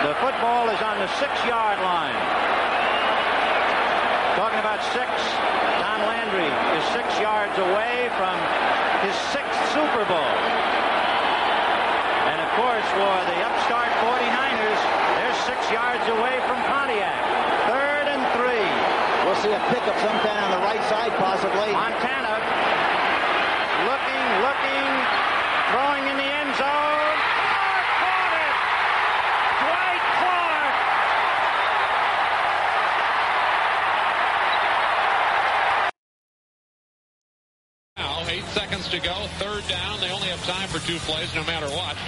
The football is on the six-yard line. Talking about six, Tom Landry is six yards away from his sixth Super Bowl. And of course, for the upstart 49ers, they're six yards away from Pontiac. Third and three. We'll see a pick pickup sometime on the right side, possibly. Montana looking, looking, throwing in the end zone. Clark caught it! Dwight Clark! Now, eight seconds to go, third down. They only have time for two plays no matter what.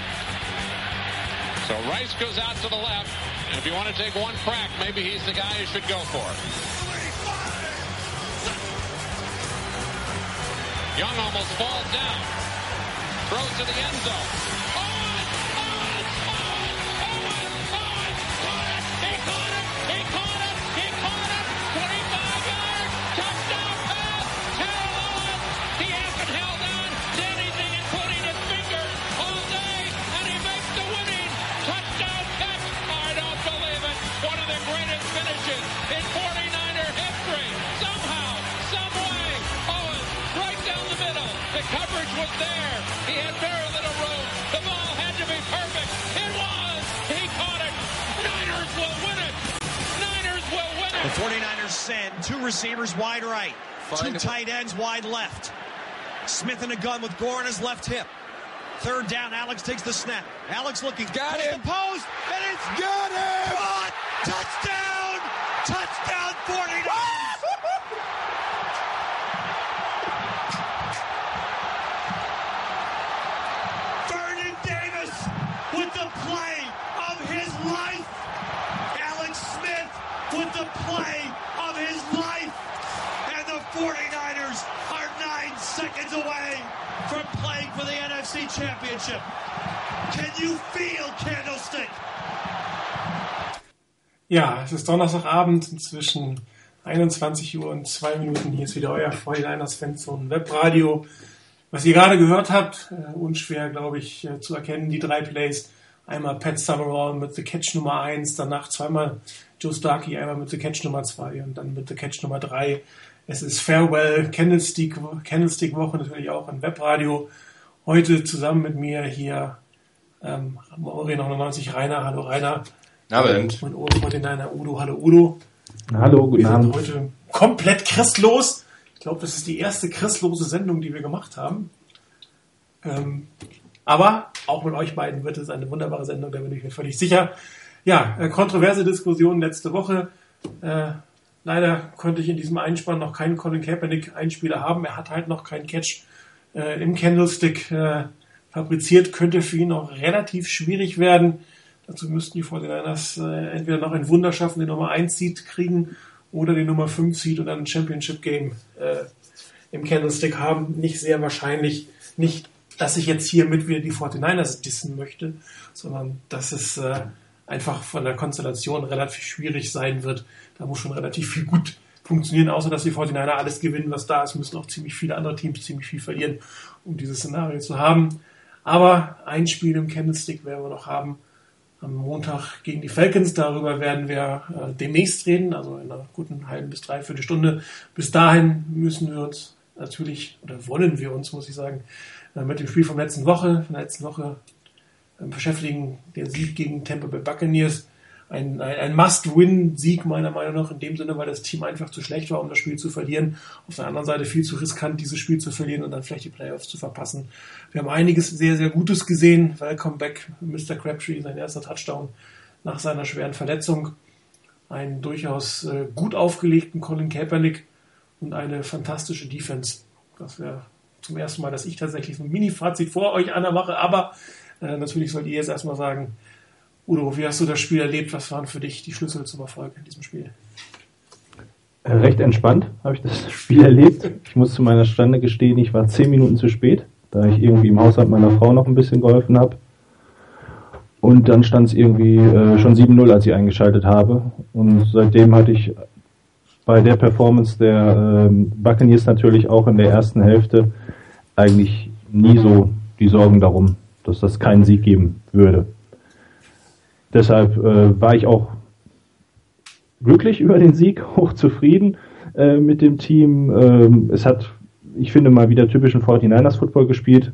So Rice goes out to the left. And if you want to take one crack, maybe he's the guy you should go for. Young almost falls down. Throws to the end zone. 49ers send two receivers wide right, Find two tight ends wide left. Smith in a gun with Gore on his left hip. Third down, Alex takes the snap. Alex looking. Got him. Post, and it's got Championship. Can you feel Candlestick? Ja, es ist Donnerstagabend inzwischen 21 Uhr und zwei Minuten. Hier ist wieder euer 49ers Fanzone Webradio. Was ihr gerade gehört habt, äh, unschwer, glaube ich, äh, zu erkennen, die drei Plays. Einmal Pat Summerall mit The Catch Nummer 1, danach zweimal Joe Starkey, einmal mit The Catch Nummer 2 und dann mit The Catch Nummer 3. Es ist Farewell, Candlestick, Candlestick Woche natürlich auch im Webradio. Heute zusammen mit mir hier ähm, Mauri 99 Rainer. Hallo Rainer. Abend. Und Udo 49er Udo. Hallo Udo. Hallo, guten Wir sind Abend. heute komplett christlos. Ich glaube, das ist die erste christlose Sendung, die wir gemacht haben. Ähm, aber auch mit euch beiden wird es eine wunderbare Sendung, da bin ich mir völlig sicher. Ja, äh, kontroverse Diskussion letzte Woche. Äh, leider konnte ich in diesem Einspann noch keinen Colin Kaepernick Einspieler haben. Er hat halt noch keinen Catch äh, im Candlestick äh, fabriziert. Könnte für ihn auch relativ schwierig werden. Dazu müssten die 49ers äh, entweder noch ein Wunder schaffen, den Nummer 1 Seed kriegen oder den Nummer 5 Seed und dann ein Championship Game äh, im Candlestick haben. Nicht sehr wahrscheinlich. Nicht, dass ich jetzt hier mit wieder die 49ers dissen möchte, sondern dass es äh, einfach von der Konstellation relativ schwierig sein wird. Da muss schon relativ viel gut funktionieren, außer dass die 49er alles gewinnen, was da ist, müssen auch ziemlich viele andere Teams ziemlich viel verlieren, um dieses Szenario zu haben. Aber ein Spiel im Candlestick werden wir noch haben am Montag gegen die Falcons. Darüber werden wir äh, demnächst reden, also in einer guten halben bis dreiviertel Stunde. Bis dahin müssen wir uns natürlich, oder wollen wir uns, muss ich sagen, äh, mit dem Spiel von letzten Woche, von der letzten Woche äh, beschäftigen. Der Sieg gegen Tampa Bay Buccaneers. Ein, ein, ein Must-Win-Sieg meiner Meinung nach, in dem Sinne, weil das Team einfach zu schlecht war, um das Spiel zu verlieren. Auf der anderen Seite viel zu riskant, dieses Spiel zu verlieren und dann vielleicht die Playoffs zu verpassen. Wir haben einiges sehr, sehr Gutes gesehen. Welcome back, Mr. Crabtree, sein erster Touchdown nach seiner schweren Verletzung. Einen durchaus äh, gut aufgelegten Colin Kaepernick und eine fantastische Defense. Das wäre zum ersten Mal, dass ich tatsächlich so ein Mini-Fazit vor euch einer mache, aber äh, natürlich sollt ihr jetzt erstmal sagen, Udo, wie hast du das Spiel erlebt? Was waren für dich die Schlüssel zum Erfolg in diesem Spiel? Äh, Recht entspannt habe ich das Spiel erlebt. Ich muss zu meiner Stande gestehen, ich war zehn Minuten zu spät, da ich irgendwie im Haushalt meiner Frau noch ein bisschen geholfen habe. Und dann stand es irgendwie äh, schon 7-0, als ich eingeschaltet habe. Und seitdem hatte ich bei der Performance der ähm, Buccaneers natürlich auch in der ersten Hälfte eigentlich nie so die Sorgen darum, dass das keinen Sieg geben würde. Deshalb äh, war ich auch glücklich über den Sieg, hochzufrieden äh, mit dem Team. Ähm, es hat, ich finde, mal wieder typischen 49ers Football gespielt.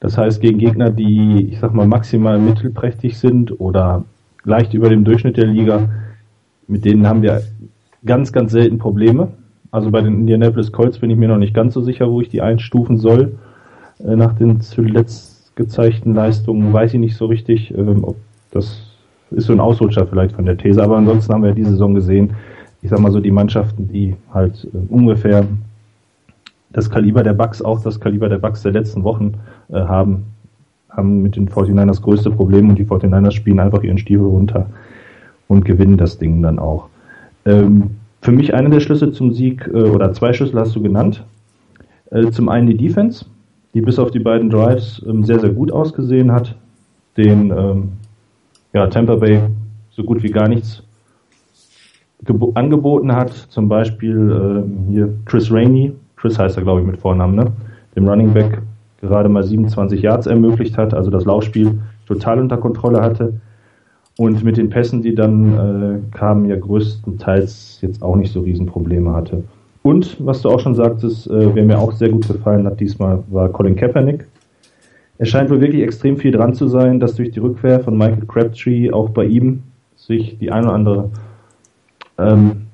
Das heißt, gegen Gegner, die, ich sag mal, maximal mittelprächtig sind oder leicht über dem Durchschnitt der Liga, mit denen haben wir ganz, ganz selten Probleme. Also bei den Indianapolis Colts bin ich mir noch nicht ganz so sicher, wo ich die einstufen soll. Äh, nach den zuletzt gezeigten Leistungen weiß ich nicht so richtig, ähm, ob das ist so ein Ausrutscher vielleicht von der These. Aber ansonsten haben wir diese Saison gesehen, ich sag mal so, die Mannschaften, die halt äh, ungefähr das Kaliber der Bucks, auch das Kaliber der Bucks der letzten Wochen äh, haben, haben mit den 49ers größte Probleme und die 49ers spielen einfach ihren Stiefel runter und gewinnen das Ding dann auch. Ähm, für mich einer der Schlüssel zum Sieg, äh, oder zwei Schlüssel hast du genannt. Äh, zum einen die Defense, die bis auf die beiden Drives ähm, sehr, sehr gut ausgesehen hat. Den ähm, ja, Tampa Bay so gut wie gar nichts angeboten hat. Zum Beispiel äh, hier Chris Rainey, Chris heißt er glaube ich mit Vornamen, ne? dem Running Back gerade mal 27 Yards ermöglicht hat, also das Laufspiel total unter Kontrolle hatte. Und mit den Pässen, die dann äh, kamen, ja größtenteils jetzt auch nicht so Riesenprobleme hatte. Und was du auch schon sagtest, äh, wer mir auch sehr gut gefallen hat diesmal, war Colin Kaepernick. Er scheint wohl wirklich extrem viel dran zu sein, dass durch die Rückwehr von Michael Crabtree auch bei ihm sich die eine oder andere ähm,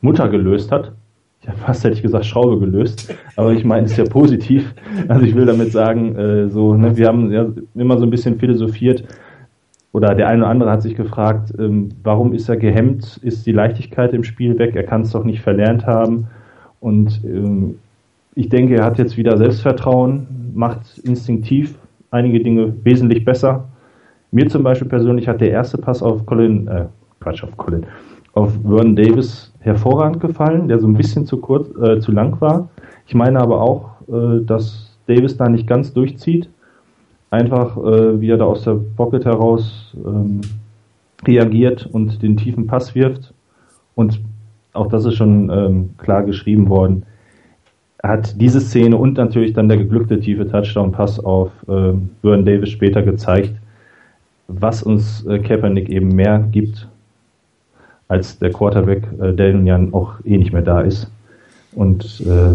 Mutter gelöst hat. Ja, fast hätte ich gesagt Schraube gelöst, aber ich meine es ja positiv. Also ich will damit sagen, äh, so, ne, wir haben ja immer so ein bisschen philosophiert, oder der eine oder andere hat sich gefragt, ähm, warum ist er gehemmt? Ist die Leichtigkeit im Spiel weg? Er kann es doch nicht verlernt haben. Und ähm, ich denke, er hat jetzt wieder Selbstvertrauen, macht instinktiv einige Dinge wesentlich besser. Mir zum Beispiel persönlich hat der erste Pass auf Colin, äh, Quatsch, auf Colin, auf Vernon Davis hervorragend gefallen, der so ein bisschen zu kurz, äh, zu lang war. Ich meine aber auch, äh, dass Davis da nicht ganz durchzieht einfach, äh, wie er da aus der Pocket heraus ähm, reagiert und den tiefen Pass wirft. Und auch das ist schon ähm, klar geschrieben worden. Hat diese Szene und natürlich dann der geglückte tiefe Touchdown-Pass auf äh, Vernon Davis später gezeigt, was uns äh, Kaepernick eben mehr gibt, als der Quarterback, äh, der nun ja auch eh nicht mehr da ist. Und äh,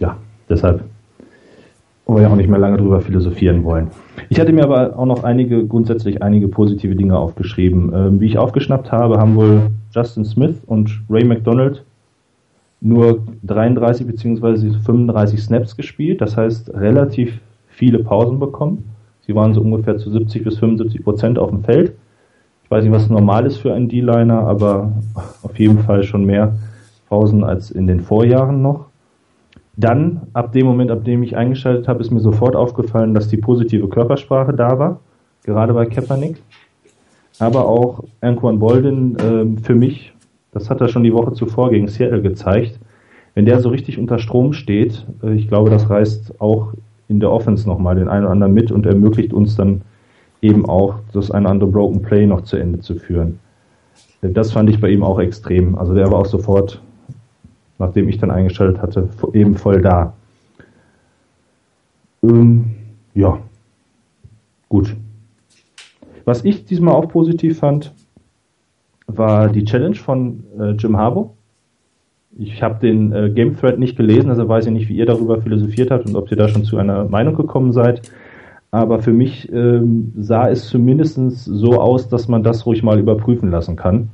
ja, deshalb wo wir auch nicht mehr lange drüber philosophieren wollen. Ich hatte mir aber auch noch einige, grundsätzlich einige positive Dinge aufgeschrieben. Ähm, wie ich aufgeschnappt habe, haben wohl Justin Smith und Ray McDonald nur 33 bzw. 35 Snaps gespielt, das heißt relativ viele Pausen bekommen. Sie waren so ungefähr zu 70 bis 75 Prozent auf dem Feld. Ich weiß nicht, was normal ist für einen D-Liner, aber auf jeden Fall schon mehr Pausen als in den Vorjahren noch. Dann, ab dem Moment, ab dem ich eingeschaltet habe, ist mir sofort aufgefallen, dass die positive Körpersprache da war, gerade bei Kaepernick. Aber auch Anquan Bolden äh, für mich, das hat er schon die Woche zuvor gegen Seattle gezeigt, wenn der so richtig unter Strom steht, äh, ich glaube, das reißt auch in der Offense nochmal den einen oder anderen mit und ermöglicht uns dann eben auch das eine oder andere Broken Play noch zu Ende zu führen. Äh, das fand ich bei ihm auch extrem. Also der war auch sofort nachdem ich dann eingeschaltet hatte, eben voll da. Ähm, ja, gut. Was ich diesmal auch positiv fand, war die Challenge von äh, Jim Harbour. Ich habe den äh, Game Thread nicht gelesen, also weiß ich nicht, wie ihr darüber philosophiert habt und ob ihr da schon zu einer Meinung gekommen seid. Aber für mich ähm, sah es zumindest so aus, dass man das ruhig mal überprüfen lassen kann.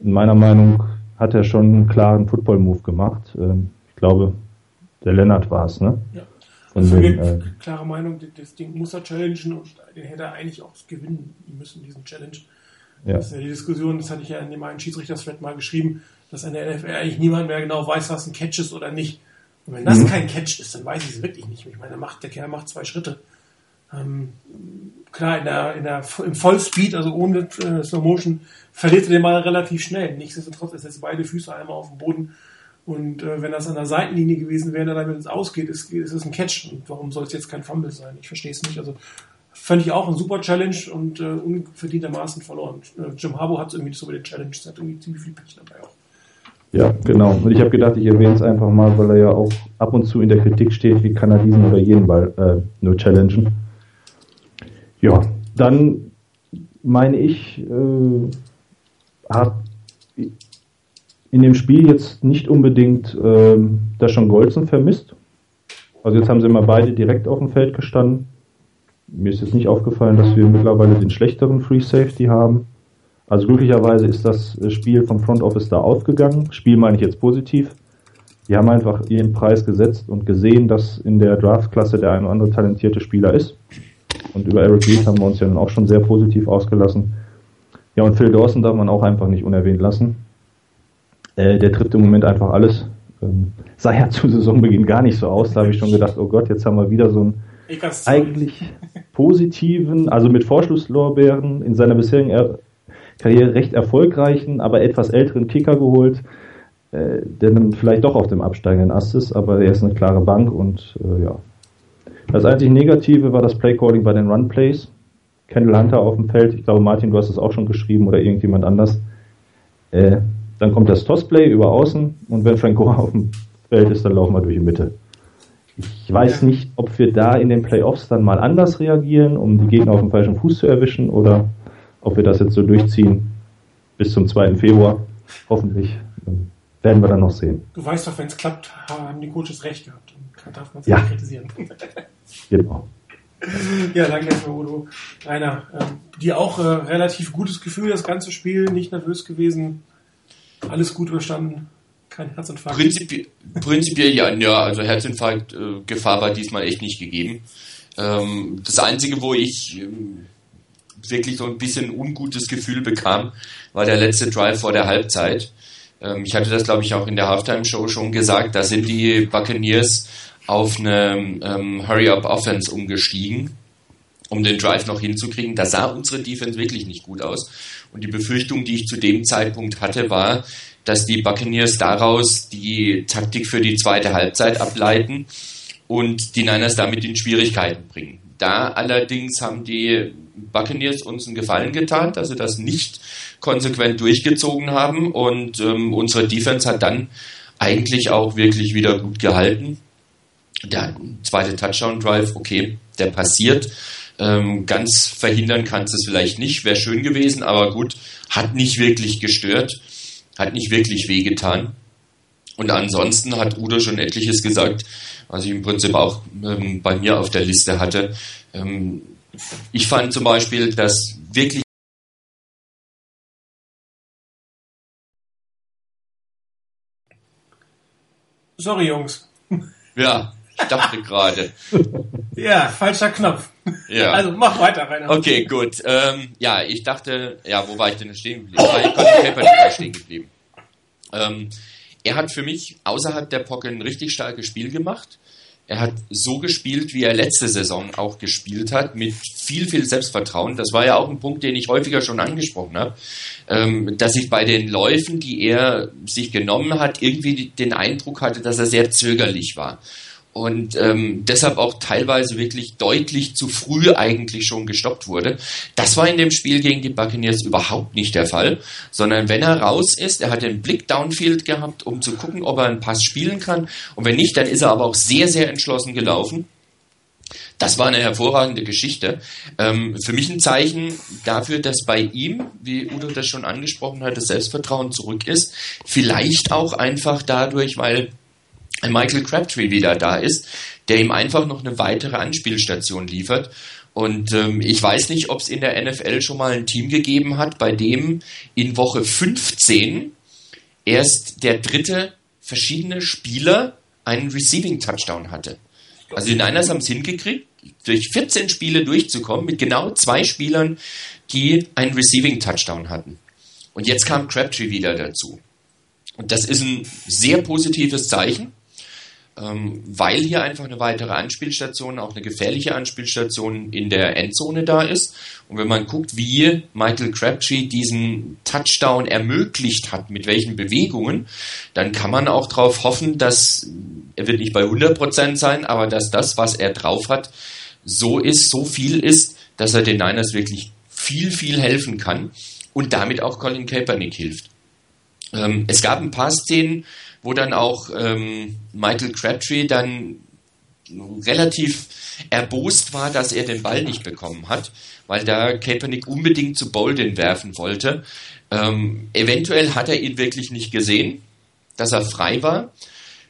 In meiner Meinung hat er schon einen klaren Football-Move gemacht. Ähm, ich glaube, der Lennart war es, ne? Ja. Also den, äh, klare Meinung, das Ding muss er challengen und den hätte er eigentlich auch gewinnen müssen, diesen Challenge. Ja. Das ist ja die Diskussion, das hatte ich ja in dem einen Schiedsrichter-Thread mal geschrieben, dass in der NFL eigentlich niemand mehr genau weiß, was ein Catch ist oder nicht. Und wenn das mhm. kein Catch ist, dann weiß ich es wirklich nicht. Ich meine, der, macht, der Kerl macht zwei Schritte. Ähm, klar, in der, in der, im Vollspeed, also ohne äh, Slow Motion, verliert er den Ball relativ schnell. Nichtsdestotrotz ist jetzt beide Füße einmal auf dem Boden. Und äh, wenn das an der Seitenlinie gewesen wäre, dann, wenn es ausgeht, ist, ist es ein Catch. Und warum soll es jetzt kein Fumble sein? Ich verstehe es nicht. Also fand ich auch ein super Challenge und äh, unverdientermaßen verloren. Äh, Jim Harbour hat es irgendwie so mit den Challenges, hat irgendwie ziemlich viel Pech dabei auch. Ja, genau. Und ich habe gedacht, ich erwähne es einfach mal, weil er ja auch ab und zu in der Kritik steht, wie kann er diesen oder jenen Ball äh, nur challengen. Ja, dann meine ich, äh, hat in dem Spiel jetzt nicht unbedingt ähm, da schon Golzen vermisst. Also jetzt haben sie immer beide direkt auf dem Feld gestanden. Mir ist jetzt nicht aufgefallen, dass wir mittlerweile den schlechteren Free Safety haben. Also glücklicherweise ist das Spiel vom Front Office da aufgegangen. Spiel meine ich jetzt positiv. Die haben einfach ihren Preis gesetzt und gesehen, dass in der Draftklasse der ein oder andere talentierte Spieler ist. Und über Eric Reed haben wir uns ja dann auch schon sehr positiv ausgelassen. Ja, und Phil Dawson darf man auch einfach nicht unerwähnt lassen. Äh, der trifft im Moment einfach alles. Ähm, sah ja zu Saisonbeginn gar nicht so aus. Da habe ich schon gedacht, oh Gott, jetzt haben wir wieder so einen eigentlich positiven, also mit Vorschlusslorbeeren in seiner bisherigen er Karriere recht erfolgreichen, aber etwas älteren Kicker geholt, äh, der dann vielleicht doch auf dem absteigenden Ast ist, aber er ist eine klare Bank und äh, ja. Das einzig Negative war das Playcalling bei den Run-Plays. Kendall Hunter auf dem Feld, ich glaube Martin, du hast es auch schon geschrieben oder irgendjemand anders. Äh, dann kommt das Tossplay über außen und wenn Frank Gore auf dem Feld ist, dann laufen wir durch die Mitte. Ich weiß nicht, ob wir da in den Playoffs dann mal anders reagieren, um die Gegner auf dem falschen Fuß zu erwischen oder ob wir das jetzt so durchziehen bis zum 2. Februar. Hoffentlich werden wir dann noch sehen. Du weißt doch, wenn es klappt, haben die Coaches recht gehabt. Und darf man es ja. nicht kritisieren. genau. Ja, danke erstmal, Udo. Rainer, ähm, dir auch äh, relativ gutes Gefühl, das ganze Spiel, nicht nervös gewesen, alles gut überstanden, kein Herzinfarkt. Prinzipi prinzipiell ja, ja, also Herzinfarkt, äh, war diesmal echt nicht gegeben. Ähm, das Einzige, wo ich ähm, wirklich so ein bisschen ungutes Gefühl bekam, war der letzte Drive vor der Halbzeit. Ähm, ich hatte das, glaube ich, auch in der Halftime-Show schon gesagt, da sind die Buccaneers auf eine ähm, Hurry-Up-Offense umgestiegen, um den Drive noch hinzukriegen. Da sah unsere Defense wirklich nicht gut aus. Und die Befürchtung, die ich zu dem Zeitpunkt hatte, war, dass die Buccaneers daraus die Taktik für die zweite Halbzeit ableiten und die Niners damit in Schwierigkeiten bringen. Da allerdings haben die Buccaneers uns einen Gefallen getan, dass sie das nicht konsequent durchgezogen haben und ähm, unsere Defense hat dann eigentlich auch wirklich wieder gut gehalten der zweite Touchdown-Drive, okay, der passiert. Ähm, ganz verhindern kannst du es vielleicht nicht, wäre schön gewesen, aber gut, hat nicht wirklich gestört, hat nicht wirklich wehgetan. Und ansonsten hat Udo schon etliches gesagt, was ich im Prinzip auch ähm, bei mir auf der Liste hatte. Ähm, ich fand zum Beispiel, dass wirklich Sorry, Jungs. Ja, ich dachte gerade. Ja, falscher Knopf. Ja. Also mach weiter, Rainer. Okay, gut. Ähm, ja, ich dachte, ja, wo war ich denn stehen geblieben? Bei Colin Kaepernick stehen geblieben. Ähm, er hat für mich außerhalb der Pocket ein richtig starkes Spiel gemacht. Er hat so gespielt, wie er letzte Saison auch gespielt hat, mit viel, viel Selbstvertrauen. Das war ja auch ein Punkt, den ich häufiger schon angesprochen habe, ähm, dass ich bei den Läufen, die er sich genommen hat, irgendwie den Eindruck hatte, dass er sehr zögerlich war und ähm, deshalb auch teilweise wirklich deutlich zu früh eigentlich schon gestoppt wurde. Das war in dem Spiel gegen die Buccaneers überhaupt nicht der Fall, sondern wenn er raus ist, er hat den Blick downfield gehabt, um zu gucken, ob er einen Pass spielen kann und wenn nicht, dann ist er aber auch sehr, sehr entschlossen gelaufen. Das war eine hervorragende Geschichte. Ähm, für mich ein Zeichen dafür, dass bei ihm, wie Udo das schon angesprochen hat, das Selbstvertrauen zurück ist. Vielleicht auch einfach dadurch, weil Michael Crabtree wieder da ist, der ihm einfach noch eine weitere Anspielstation liefert. Und ähm, ich weiß nicht, ob es in der NFL schon mal ein Team gegeben hat, bei dem in Woche 15 erst der dritte verschiedene Spieler einen Receiving Touchdown hatte. Also die Niners haben es hingekriegt, durch 14 Spiele durchzukommen mit genau zwei Spielern, die einen Receiving Touchdown hatten. Und jetzt kam Crabtree wieder dazu. Und das ist ein sehr positives Zeichen weil hier einfach eine weitere Anspielstation, auch eine gefährliche Anspielstation in der Endzone da ist. Und wenn man guckt, wie Michael Crabtree diesen Touchdown ermöglicht hat, mit welchen Bewegungen, dann kann man auch darauf hoffen, dass er wird nicht bei 100% sein, aber dass das, was er drauf hat, so ist, so viel ist, dass er den Niners wirklich viel, viel helfen kann und damit auch Colin Kaepernick hilft. Ähm, es gab ein paar Szenen, wo dann auch ähm, Michael Crabtree dann relativ erbost war, dass er den Ball nicht bekommen hat, weil da Kaepernick unbedingt zu Bolden werfen wollte. Ähm, eventuell hat er ihn wirklich nicht gesehen, dass er frei war.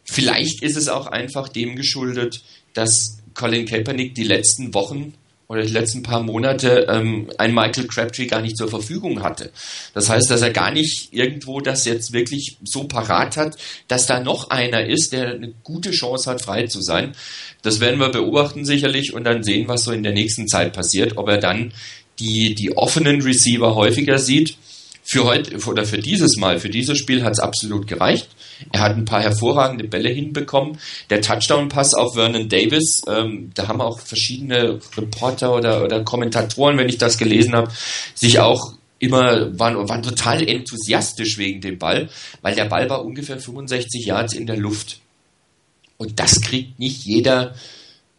Vielleicht ist es auch einfach dem geschuldet, dass Colin Kaepernick die letzten Wochen oder die letzten paar Monate ähm, ein Michael Crabtree gar nicht zur Verfügung hatte. Das heißt, dass er gar nicht irgendwo das jetzt wirklich so parat hat, dass da noch einer ist, der eine gute Chance hat, frei zu sein. Das werden wir beobachten sicherlich und dann sehen, was so in der nächsten Zeit passiert, ob er dann die, die offenen Receiver häufiger sieht. Für heute oder für dieses Mal, für dieses Spiel hat es absolut gereicht. Er hat ein paar hervorragende Bälle hinbekommen. Der Touchdown-Pass auf Vernon Davis, ähm, da haben auch verschiedene Reporter oder, oder Kommentatoren, wenn ich das gelesen habe, sich auch immer waren, waren total enthusiastisch wegen dem Ball, weil der Ball war ungefähr 65 Yards in der Luft. Und das kriegt nicht jeder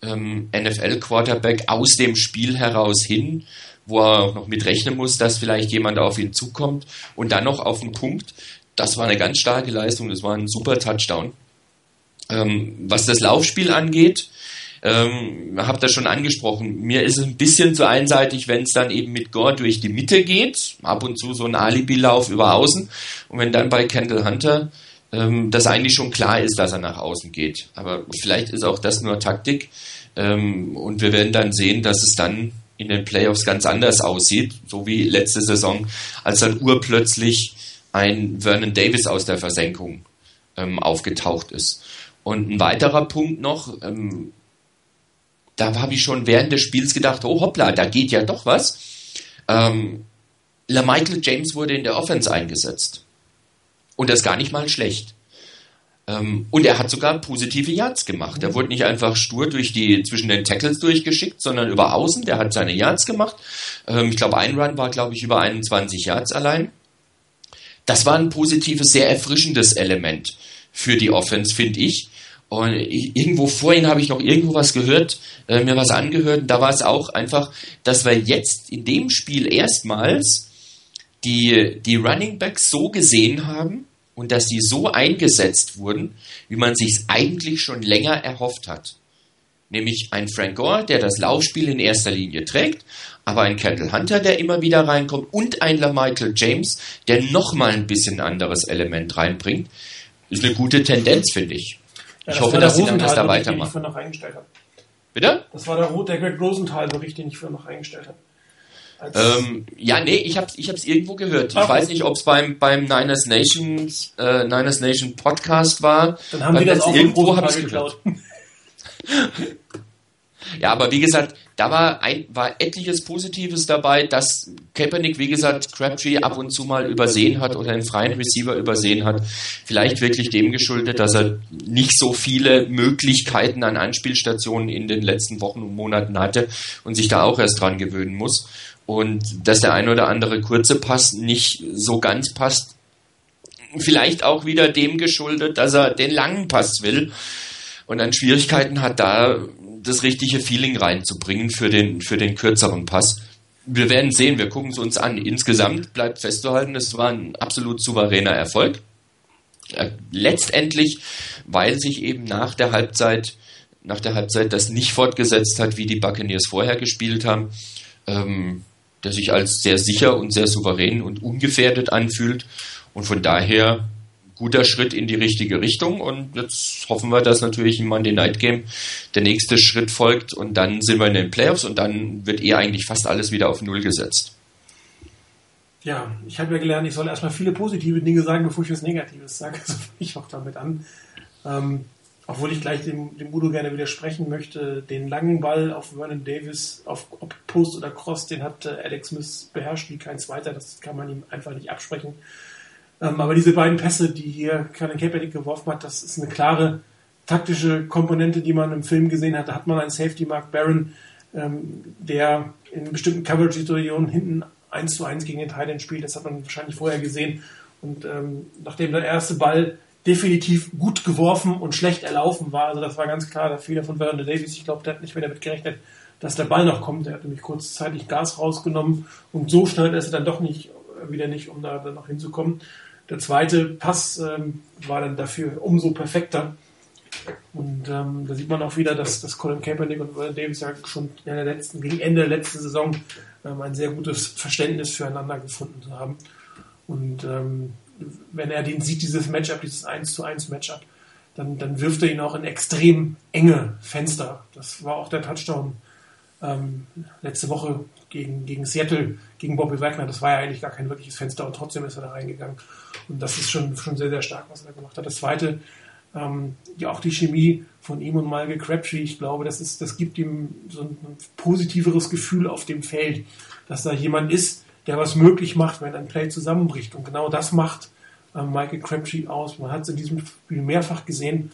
ähm, NFL-Quarterback aus dem Spiel heraus hin, wo er noch mit rechnen muss, dass vielleicht jemand auf ihn zukommt und dann noch auf den Punkt das war eine ganz starke Leistung, das war ein super Touchdown. Ähm, was das Laufspiel angeht, ähm, habt ihr schon angesprochen, mir ist es ein bisschen zu einseitig, wenn es dann eben mit Gore durch die Mitte geht, ab und zu so ein Alibi-Lauf über außen und wenn dann bei Kendall Hunter ähm, das eigentlich schon klar ist, dass er nach außen geht. Aber vielleicht ist auch das nur Taktik ähm, und wir werden dann sehen, dass es dann in den Playoffs ganz anders aussieht, so wie letzte Saison, als dann urplötzlich ein Vernon Davis aus der Versenkung ähm, aufgetaucht ist. Und ein weiterer Punkt noch, ähm, da habe ich schon während des Spiels gedacht, oh hoppla, da geht ja doch was. Ähm, Michael James wurde in der Offense eingesetzt. Und das gar nicht mal schlecht. Ähm, und er hat sogar positive Yards gemacht. Er wurde nicht einfach stur durch die, zwischen den Tackles durchgeschickt, sondern über außen. Der hat seine Yards gemacht. Ähm, ich glaube, ein Run war, glaube ich, über 21 Yards allein. Das war ein positives, sehr erfrischendes Element für die Offense, finde ich. Und irgendwo vorhin habe ich noch irgendwo was gehört, äh, mir was angehört, und da war es auch einfach, dass wir jetzt in dem Spiel erstmals die, die Running Backs so gesehen haben und dass die so eingesetzt wurden, wie man sich es eigentlich schon länger erhofft hat. Nämlich ein Frank Gore, der das Laufspiel in erster Linie trägt, aber ein Kettle Hunter, der immer wieder reinkommt und ein LaMichael James, der nochmal ein bisschen anderes Element reinbringt, ist eine gute Tendenz, finde ich. Ja, ich hoffe, dass sie dann das da weitermachen. Den ich noch eingestellt habe. Bitte? Das war der, der Greg Rosenthal-Bericht, den ich für noch eingestellt habe. Ähm, ja, nee, ich habe es ich irgendwo gehört. Ich Ach, weiß nicht, ob es beim, beim Niners, Nations, äh, Niners Nation Podcast war. Dann haben die das auch irgendwo ich gehört. Ja, aber wie gesagt, da war, ein, war etliches Positives dabei, dass Kaepernick, wie gesagt, Crabtree ab und zu mal übersehen hat oder einen freien Receiver übersehen hat. Vielleicht wirklich dem geschuldet, dass er nicht so viele Möglichkeiten an Anspielstationen in den letzten Wochen und Monaten hatte und sich da auch erst dran gewöhnen muss. Und dass der ein oder andere kurze Pass nicht so ganz passt. Vielleicht auch wieder dem geschuldet, dass er den langen Pass will und dann Schwierigkeiten hat, da das richtige Feeling reinzubringen für den, für den kürzeren Pass. Wir werden sehen, wir gucken es uns an. Insgesamt bleibt festzuhalten, es war ein absolut souveräner Erfolg. Letztendlich, weil sich eben nach der Halbzeit, nach der Halbzeit das nicht fortgesetzt hat, wie die Buccaneers vorher gespielt haben, ähm, der sich als sehr sicher und sehr souverän und ungefährdet anfühlt. Und von daher guter Schritt in die richtige Richtung und jetzt hoffen wir, dass natürlich im Monday Night Game der nächste Schritt folgt und dann sind wir in den Playoffs und dann wird eh eigentlich fast alles wieder auf Null gesetzt. Ja, ich habe ja gelernt, ich soll erstmal viele positive Dinge sagen, bevor ich was Negatives sage. Also fange ich auch damit an. Ähm, obwohl ich gleich dem, dem Udo gerne widersprechen möchte, den langen Ball auf Vernon Davis, auf ob Post oder Cross, den hat äh, Alex Smith beherrscht wie kein zweiter. Das kann man ihm einfach nicht absprechen. Ähm, aber diese beiden Pässe, die hier Colin Kaepernick geworfen hat, das ist eine klare taktische Komponente, die man im Film gesehen hat. Da hat man einen Safety Mark Barron, ähm, der in bestimmten Coverage-Situationen hinten 1 zu 1 gegen den Thailand spielt. Das hat man wahrscheinlich vorher gesehen. Und ähm, nachdem der erste Ball definitiv gut geworfen und schlecht erlaufen war, also das war ganz klar der Fehler von Vernon Davis. Ich glaube, der hat nicht mehr damit gerechnet, dass der Ball noch kommt. Er hat nämlich kurzzeitig Gas rausgenommen und so schnell ist er dann doch nicht wieder nicht, um da dann noch hinzukommen. Der zweite Pass ähm, war dann dafür umso perfekter. Und ähm, da sieht man auch wieder, dass, dass Colin Kaepernick und Vernon Davis ja schon letzten, gegen Ende der letzten Saison ähm, ein sehr gutes Verständnis füreinander gefunden haben. Und ähm, wenn er den sieht, dieses Matchup, dieses 1 zu 1 Matchup, dann, dann wirft er ihn auch in extrem enge Fenster. Das war auch der Touchdown ähm, letzte Woche gegen, gegen Seattle, gegen Bobby Wagner. Das war ja eigentlich gar kein wirkliches Fenster und trotzdem ist er da reingegangen. Und das ist schon, schon sehr, sehr stark, was er da gemacht hat. Das zweite, ähm, ja, auch die Chemie von ihm und Malge Crabtree, ich glaube, das, ist, das gibt ihm so ein, positiveres Gefühl auf dem Feld, dass da jemand ist, der was möglich macht, wenn ein Play zusammenbricht. Und genau das macht ähm, Michael Crabtree aus. Man hat es in diesem Spiel mehrfach gesehen.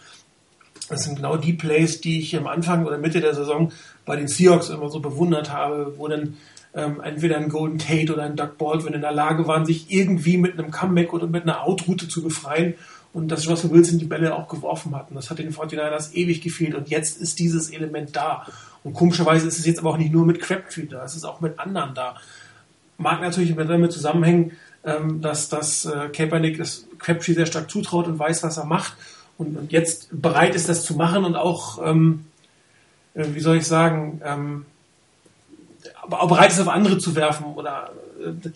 Das sind genau die Plays, die ich am Anfang oder Mitte der Saison bei den Seahawks immer so bewundert habe, wo dann ähm, entweder ein Golden Tate oder ein Doug Baldwin in der Lage waren, sich irgendwie mit einem Comeback oder mit einer Outroute zu befreien und dass Russell Wilson die Bälle auch geworfen hat. Und das hat den 49ers ewig gefehlt und jetzt ist dieses Element da. Und komischerweise ist es jetzt aber auch nicht nur mit Crabtree da, es ist auch mit anderen da. Mag natürlich damit zusammenhängen, ähm, dass, dass äh, Kaepernick das Crabtree sehr stark zutraut und weiß, was er macht und, und jetzt bereit ist, das zu machen und auch, ähm, äh, wie soll ich sagen, ähm, aber auch bereit ist, auf andere zu werfen oder äh,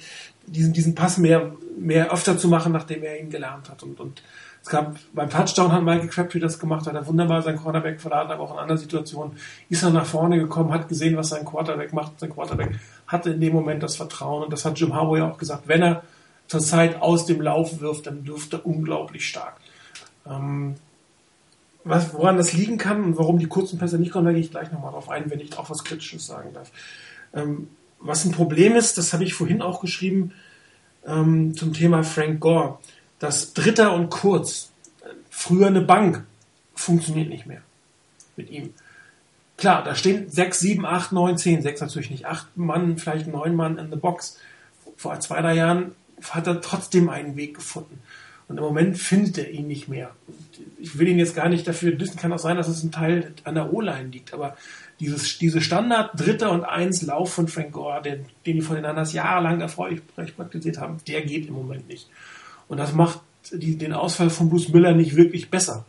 diesen, diesen Pass mehr, mehr öfter zu machen, nachdem er ihn gelernt hat. Und, und es gab beim Touchdown hat Michael Crabtree das gemacht, hat er wunderbar seinen Quarterback verladen, aber auch in anderen Situationen ist er nach vorne gekommen, hat gesehen, was sein Quarterback macht. Sein Quarterback hatte in dem Moment das Vertrauen und das hat Jim Harbaugh ja auch gesagt, wenn er zur Zeit aus dem Lauf wirft, dann wirft er unglaublich stark. Ähm, was, woran das liegen kann und warum die kurzen Pässe nicht kommen, da gehe ich gleich nochmal drauf ein, wenn ich auch was Kritisches sagen darf. Ähm, was ein Problem ist, das habe ich vorhin auch geschrieben ähm, zum Thema Frank Gore, dass Dritter und Kurz, früher eine Bank, funktioniert nicht mehr mit ihm. Klar, da stehen sechs, sieben, acht, neun, zehn, sechs natürlich nicht, acht Mann, vielleicht neun Mann in the Box. Vor zwei, drei Jahren hat er trotzdem einen Weg gefunden. Und im Moment findet er ihn nicht mehr. Ich will ihn jetzt gar nicht dafür dissen. Kann auch sein, dass es ein Teil an der O-Line liegt. Aber dieses, diese Standard Dritter und Eins Lauf von Frank Gore, den, den die von den Anders jahrelang erfolgreich praktiziert haben, der geht im Moment nicht. Und das macht die, den Ausfall von Bruce Miller nicht wirklich besser.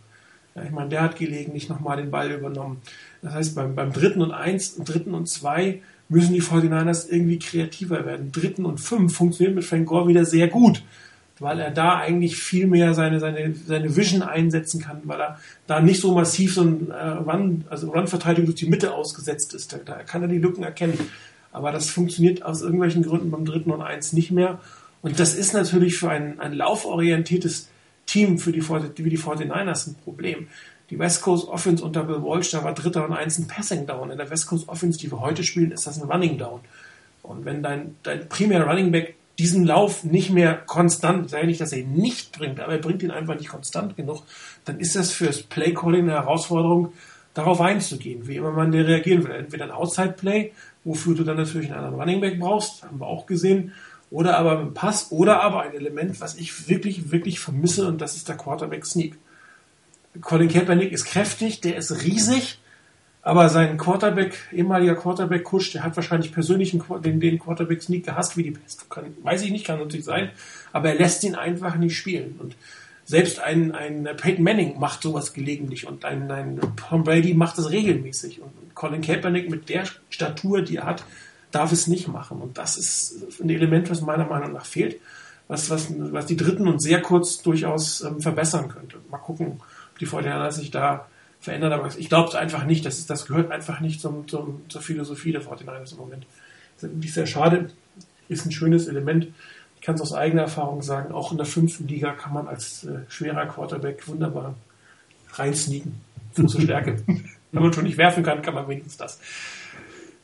Ja, ich meine, der hat gelegentlich nochmal den Ball übernommen. Das heißt, beim, beim dritten und eins, dritten und zwei müssen die 49ers irgendwie kreativer werden. Dritten und fünf funktioniert mit Frank Gore wieder sehr gut, weil er da eigentlich viel mehr seine, seine, seine Vision einsetzen kann, weil er da nicht so massiv so ein äh, Run, also Run-Verteidigung durch die Mitte ausgesetzt ist. Da, kann er die Lücken erkennen. Aber das funktioniert aus irgendwelchen Gründen beim dritten und eins nicht mehr. Und das ist natürlich für ein, ein lauforientiertes Team für die, wie die 49ers ein Problem. Die West Coast Offense unter Bill Walsh, da war Dritter und Eins ein Passing Down. In der West Coast Offense, die wir heute spielen, ist das ein Running Down. Und wenn dein, dein primärer Running Back diesen Lauf nicht mehr konstant, sage nicht, dass er ihn nicht bringt, aber er bringt ihn einfach nicht konstant genug, dann ist das fürs Play Calling eine Herausforderung, darauf einzugehen, wie immer man reagieren will. Entweder ein Outside Play, wofür du dann natürlich einen anderen Running Back brauchst, haben wir auch gesehen, oder aber ein Pass, oder aber ein Element, was ich wirklich, wirklich vermisse, und das ist der Quarterback Sneak. Colin Kaepernick ist kräftig, der ist riesig, aber sein Quarterback, ehemaliger Quarterback-Coach, der hat wahrscheinlich persönlich den, den Quarterback Sneak gehasst wie die Pest. Kann, weiß ich nicht, kann natürlich sein, aber er lässt ihn einfach nicht spielen. Und selbst ein, ein Peyton Manning macht sowas gelegentlich und ein, ein Tom Brady macht es regelmäßig. Und Colin Kaepernick mit der Statur, die er hat, darf es nicht machen. Und das ist ein Element, was meiner Meinung nach fehlt, was, was, was die Dritten und sehr kurz durchaus ähm, verbessern könnte. Mal gucken, die Vorteile sich da verändert, aber ich glaube es einfach nicht. Das, das gehört einfach nicht zum, zum, zur Philosophie der 49ers im Moment. Das ist sehr schade, ist ein schönes Element. Ich kann es aus eigener Erfahrung sagen, auch in der fünften Liga kann man als äh, schwerer Quarterback wunderbar reinsneaken. Große Stärke. Wenn man schon nicht werfen kann, kann man wenigstens das.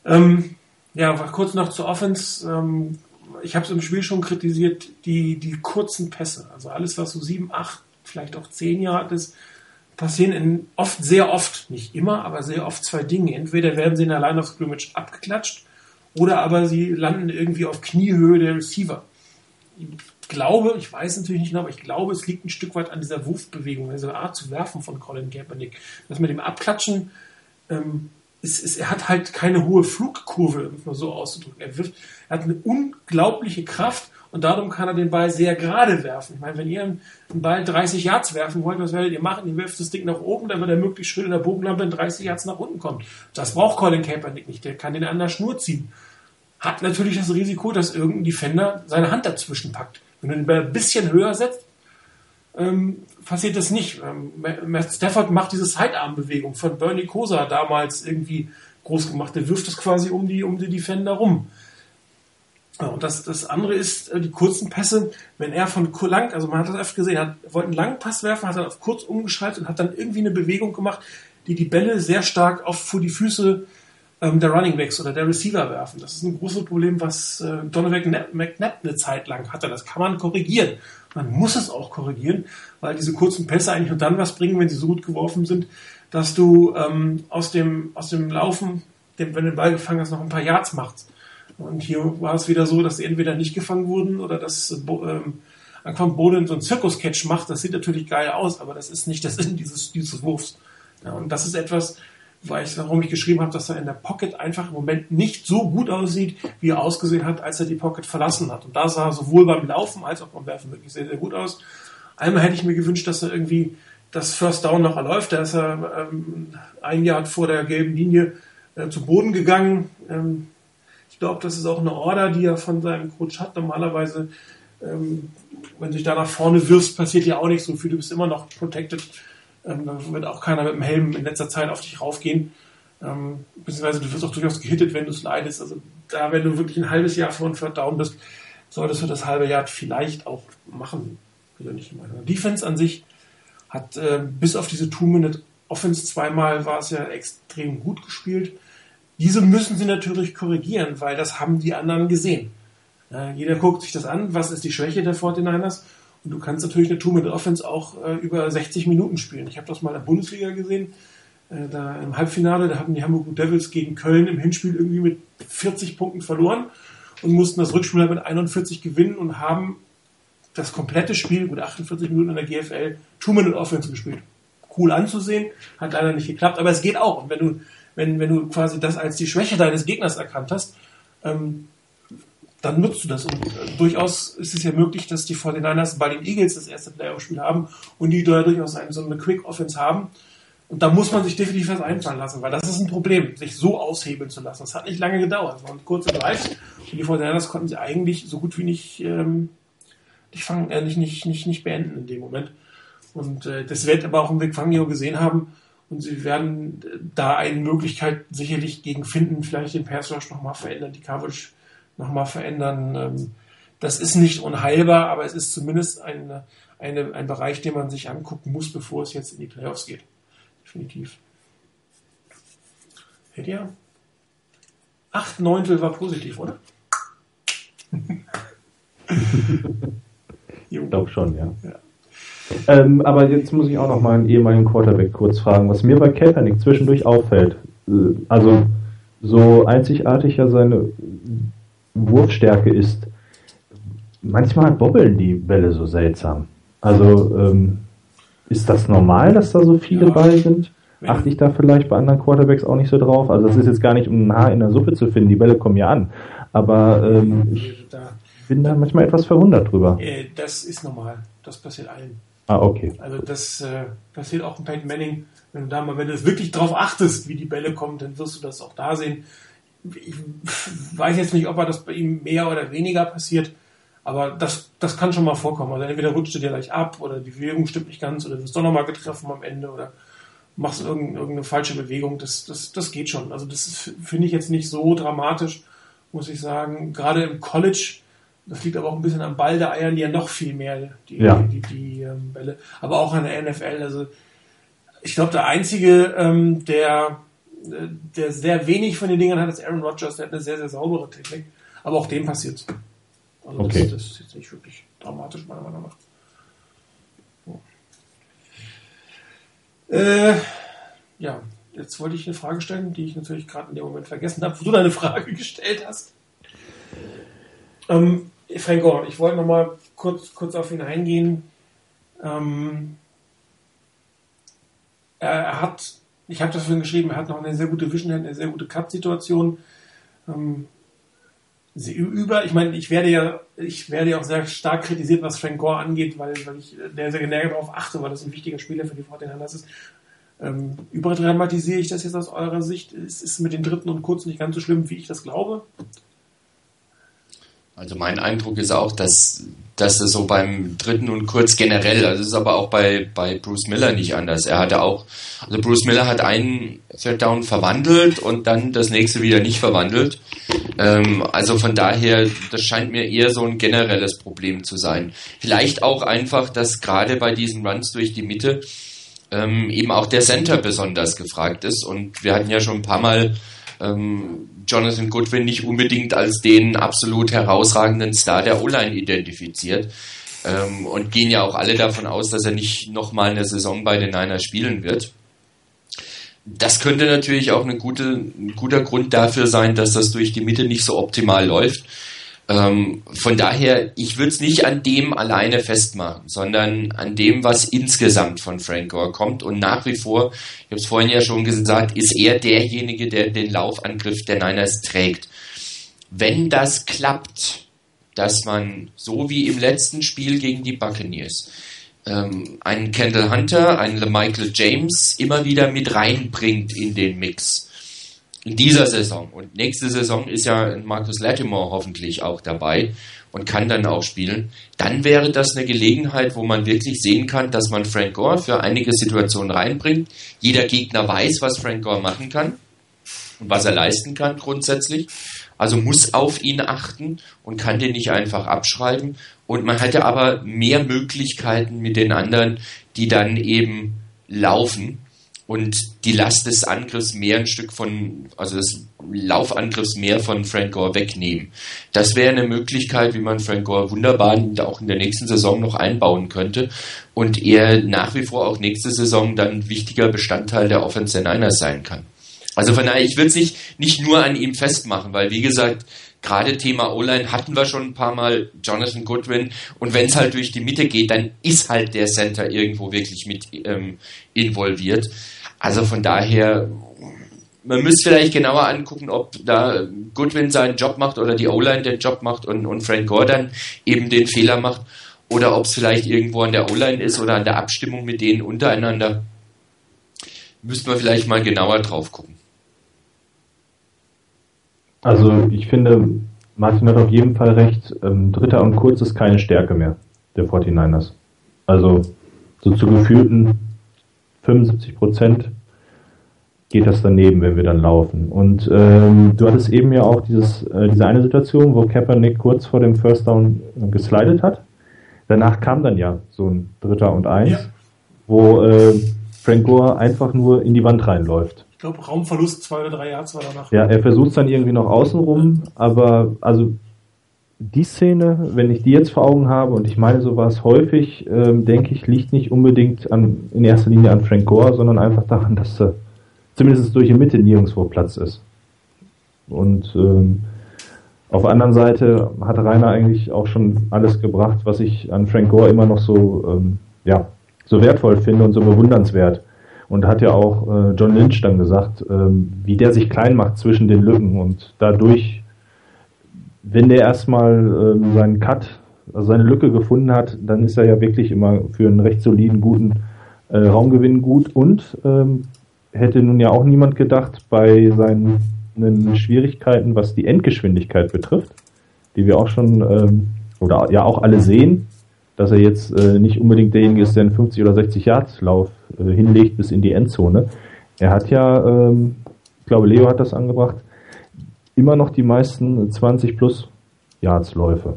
Ähm, ja, kurz noch zur Offense. Ähm, ich habe es im Spiel schon kritisiert, die, die kurzen Pässe. Also alles, was so sieben, acht, vielleicht auch zehn Jahre ist, passieren oft, sehr oft, nicht immer, aber sehr oft zwei Dinge. Entweder werden sie in der Line of Scrimmage abgeklatscht oder aber sie landen irgendwie auf Kniehöhe der Receiver. Ich glaube, ich weiß natürlich nicht genau, aber ich glaube, es liegt ein Stück weit an dieser Wurfbewegung, dieser Art zu werfen von Colin Kaepernick. Das mit dem Abklatschen, ähm, ist, ist, er hat halt keine hohe Flugkurve, um es mal so auszudrücken. Er, wirft, er hat eine unglaubliche Kraft und darum kann er den Ball sehr gerade werfen. Ich meine, wenn ihr einen Ball 30 Yards werfen wollt, was werdet ihr machen? Ihr werft das Ding nach oben, damit er möglichst schön in der Bogenlampe in 30 Yards nach unten kommt. Das braucht Colin Kaepernick nicht, der kann den an der Schnur ziehen. Hat natürlich das Risiko, dass irgendein Defender seine Hand dazwischen packt. Wenn du den Ball ein bisschen höher setzt, ähm, passiert das nicht. Ähm, Stafford macht diese Sidearm-Bewegung von Bernie Kosar damals irgendwie groß gemacht. Der wirft das quasi um die, um die Defender rum. Und das, das andere ist äh, die kurzen Pässe, wenn er von lang, also man hat das öfter gesehen, hat, wollte einen langen Pass werfen, hat dann auf kurz umgeschaltet und hat dann irgendwie eine Bewegung gemacht, die die Bälle sehr stark auf vor die Füße ähm, der Running Backs oder der Receiver werfen. Das ist ein großes Problem, was äh, Donovan McNabb eine Zeit lang hatte. Das kann man korrigieren. Man muss es auch korrigieren, weil diese kurzen Pässe eigentlich nur dann was bringen, wenn sie so gut geworfen sind, dass du ähm, aus, dem, aus dem Laufen, dem, wenn du den Ball gefangen hast, noch ein paar Yards machst. Und hier war es wieder so, dass sie entweder nicht gefangen wurden oder dass ähm, Anquan Boden so einen Zirkus-Catch macht. Das sieht natürlich geil aus, aber das ist nicht der Sinn dieses, dieses Wurfs. Ja, und das ist etwas, weil ich, warum ich geschrieben habe, dass er in der Pocket einfach im Moment nicht so gut aussieht, wie er ausgesehen hat, als er die Pocket verlassen hat. Und da sah er sowohl beim Laufen als auch beim Werfen wirklich sehr, sehr gut aus. Einmal hätte ich mir gewünscht, dass er irgendwie das First Down noch erläuft. Da ist er ähm, ein Jahr vor der gelben Linie äh, zu Boden gegangen. Ähm, ich glaube, das ist auch eine Order, die er von seinem Coach hat. Normalerweise, ähm, wenn du dich da nach vorne wirfst, passiert ja auch nicht so viel. Du bist immer noch protected ähm, da wird auch keiner mit dem Helm in letzter Zeit auf dich raufgehen. Ähm, beziehungsweise du wirst auch durchaus gehittet, wenn du es leidest. Also da, wenn du wirklich ein halbes Jahr vor und Third Down bist, solltest du das halbe Jahr vielleicht auch machen. Persönliche Meinung. Defense an sich hat äh, bis auf diese Two-Minute Offense zweimal war es ja extrem gut gespielt. Diese müssen sie natürlich korrigieren, weil das haben die anderen gesehen. Ja, jeder guckt sich das an, was ist die Schwäche der 49ers und du kannst natürlich eine Two-Minute-Offense auch äh, über 60 Minuten spielen. Ich habe das mal in der Bundesliga gesehen. Äh, da im Halbfinale, da hatten die Hamburg Devils gegen Köln im Hinspiel irgendwie mit 40 Punkten verloren und mussten das Rückspiel halt mit 41 gewinnen und haben das komplette Spiel mit 48 Minuten in der GFL Two-Minute-Offense gespielt. Cool anzusehen, hat leider nicht geklappt, aber es geht auch. Und wenn du, wenn, wenn du quasi das als die Schwäche deines Gegners erkannt hast, ähm, dann nutzt du das. Und äh, durchaus ist es ja möglich, dass die 49ers bei den Eagles das erste Playoff-Spiel haben und die da durchaus eine, so eine Quick-Offense haben. Und da muss man sich definitiv was einfallen lassen, weil das ist ein Problem, sich so aushebeln zu lassen. Das hat nicht lange gedauert. Es waren kurze Drives und die 49ers konnten sie eigentlich so gut wie nicht, ähm, nicht, fangen, äh, nicht, nicht, nicht, nicht beenden in dem Moment. Und äh, das wird aber auch im Vic Fangio gesehen haben. Und sie werden äh, da eine Möglichkeit sicherlich gegen finden, vielleicht den Pass Rush nochmal verändern, die Coverage nochmal verändern. Ähm, das ist nicht unheilbar, aber es ist zumindest eine, eine, ein Bereich, den man sich angucken muss, bevor es jetzt in die Playoffs geht. Definitiv. Hätt ihr? Acht Neuntel war positiv, oder? ich glaube schon, ja. ja. Ähm, aber jetzt muss ich auch noch mal einen ehemaligen Quarterback kurz fragen, was mir bei Kaepernick zwischendurch auffällt. Äh, also so einzigartig ja seine Wurfstärke ist, manchmal bobbeln die Bälle so seltsam. Also ähm, ist das normal, dass da so viele ja. bei sind? Achte ich da vielleicht bei anderen Quarterbacks auch nicht so drauf? Also es ist jetzt gar nicht, um ein Haar in der Suppe zu finden, die Bälle kommen ja an. Aber ähm, ich bin da manchmal etwas verwundert drüber. Äh, das ist normal. Das passiert allen. Ah, okay. Also das äh, passiert auch in Peyton Manning. Wenn du da mal, wenn du wirklich drauf achtest, wie die Bälle kommen, dann wirst du das auch da sehen ich weiß jetzt nicht, ob er das bei ihm mehr oder weniger passiert, aber das, das kann schon mal vorkommen. Also entweder rutscht er dir gleich ab oder die Bewegung stimmt nicht ganz oder du wirst doch nochmal getroffen am Ende oder machst irgendeine, irgendeine falsche Bewegung. Das, das, das geht schon. Also das finde ich jetzt nicht so dramatisch, muss ich sagen. Gerade im College, das liegt aber auch ein bisschen am Ball, da eiern die ja noch viel mehr, die, ja. die, die, die ähm, Bälle. Aber auch an der NFL. Also ich glaube, der Einzige, ähm, der der sehr wenig von den Dingern hat, ist Aaron Rodgers, der hat eine sehr, sehr saubere Technik. Aber auch dem passiert Also okay. das, das, ist jetzt nicht wirklich dramatisch, meiner Meinung nach. So. Äh, ja, jetzt wollte ich eine Frage stellen, die ich natürlich gerade in dem Moment vergessen habe, wo du deine Frage gestellt hast. Ähm, Frank Gore, ich wollte noch mal kurz, kurz auf ihn eingehen. Ähm, er, hat ich habe das vorhin geschrieben, er hat noch eine sehr gute Vision, eine sehr gute Cut-Situation. Ähm, über, ich meine, ich werde ja, ich werde ja auch sehr stark kritisiert, was Frank Gore angeht, weil, weil ich sehr, sehr genau darauf achte, weil das ein wichtiger Spieler für die 49ers ist. Ähm, überdramatisiere ich das jetzt aus eurer Sicht? Ist es mit den dritten und kurz nicht ganz so schlimm, wie ich das glaube? Also mein Eindruck ist auch, dass, dass es so beim dritten und kurz generell, also es ist aber auch bei, bei Bruce Miller nicht anders. Er hatte auch, also Bruce Miller hat einen Third Down verwandelt und dann das nächste wieder nicht verwandelt. Ähm, also von daher, das scheint mir eher so ein generelles Problem zu sein. Vielleicht auch einfach, dass gerade bei diesen Runs durch die Mitte ähm, eben auch der Center besonders gefragt ist. Und wir hatten ja schon ein paar Mal ähm, Jonathan Goodwin nicht unbedingt als den absolut herausragenden Star der O-Line identifiziert. Ähm, und gehen ja auch alle davon aus, dass er nicht nochmal eine Saison bei den Niners spielen wird. Das könnte natürlich auch eine gute, ein guter Grund dafür sein, dass das durch die Mitte nicht so optimal läuft. Ähm, von daher, ich würde es nicht an dem alleine festmachen, sondern an dem, was insgesamt von Frank Gore kommt. Und nach wie vor, ich habe es vorhin ja schon gesagt, ist er derjenige, der den Laufangriff der Niners trägt. Wenn das klappt, dass man so wie im letzten Spiel gegen die Buccaneers ähm, einen Kendall Hunter, einen Michael James immer wieder mit reinbringt in den Mix, in dieser Saison. Und nächste Saison ist ja Marcus Latimore hoffentlich auch dabei und kann dann auch spielen. Dann wäre das eine Gelegenheit, wo man wirklich sehen kann, dass man Frank Gore für einige Situationen reinbringt. Jeder Gegner weiß, was Frank Gore machen kann und was er leisten kann grundsätzlich. Also muss auf ihn achten und kann den nicht einfach abschreiben. Und man hätte aber mehr Möglichkeiten mit den anderen, die dann eben laufen und die Last des Angriffs mehr ein Stück von, also des Laufangriffs mehr von Frank Gore wegnehmen. Das wäre eine Möglichkeit, wie man Frank Gore wunderbar auch in der nächsten Saison noch einbauen könnte und er nach wie vor auch nächste Saison dann wichtiger Bestandteil der Offense der Niners sein kann. Also von daher, ich würde es nicht, nicht nur an ihm festmachen, weil wie gesagt, gerade Thema O-Line hatten wir schon ein paar Mal, Jonathan Goodwin. Und wenn es halt durch die Mitte geht, dann ist halt der Center irgendwo wirklich mit ähm, involviert. Also von daher, man müsste vielleicht genauer angucken, ob da Goodwin seinen Job macht oder die O-Line den Job macht und, und Frank Gordon eben den Fehler macht. Oder ob es vielleicht irgendwo an der O-Line ist oder an der Abstimmung mit denen untereinander. Müsste man vielleicht mal genauer drauf gucken. Also ich finde, Martin hat auf jeden Fall recht. Ähm, Dritter und kurz ist keine Stärke mehr der 49ers. Also so zu gefühlten 75 Prozent geht das daneben, wenn wir dann laufen. Und ähm, du hattest eben ja auch dieses, äh, diese eine Situation, wo Kaepernick kurz vor dem First Down äh, geslidet hat. Danach kam dann ja so ein Dritter und Eins, ja. wo äh, Frank Gore einfach nur in die Wand reinläuft glaube, Raumverlust zwei oder drei Yards war danach. Ja, er versucht es dann irgendwie noch außenrum, aber also die Szene, wenn ich die jetzt vor Augen habe, und ich meine, so war es häufig, ähm, denke ich, liegt nicht unbedingt an, in erster Linie an Frank Gore, sondern einfach daran, dass er zumindest durch die Mitte nirgendwo Platz ist. Und ähm, auf der anderen Seite hat Rainer eigentlich auch schon alles gebracht, was ich an Frank Gore immer noch so, ähm, ja, so wertvoll finde und so bewundernswert. Und hat ja auch äh, John Lynch dann gesagt, ähm, wie der sich klein macht zwischen den Lücken und dadurch, wenn der erstmal ähm, seinen Cut, also seine Lücke gefunden hat, dann ist er ja wirklich immer für einen recht soliden, guten äh, Raumgewinn gut. Und ähm, hätte nun ja auch niemand gedacht bei seinen Schwierigkeiten, was die Endgeschwindigkeit betrifft, die wir auch schon ähm, oder ja auch alle sehen, dass er jetzt äh, nicht unbedingt derjenige ist, der einen 50 oder 60 Yards Lauf äh, hinlegt bis in die Endzone. Er hat ja, ähm, ich glaube, Leo hat das angebracht, immer noch die meisten 20 plus Yards Läufe.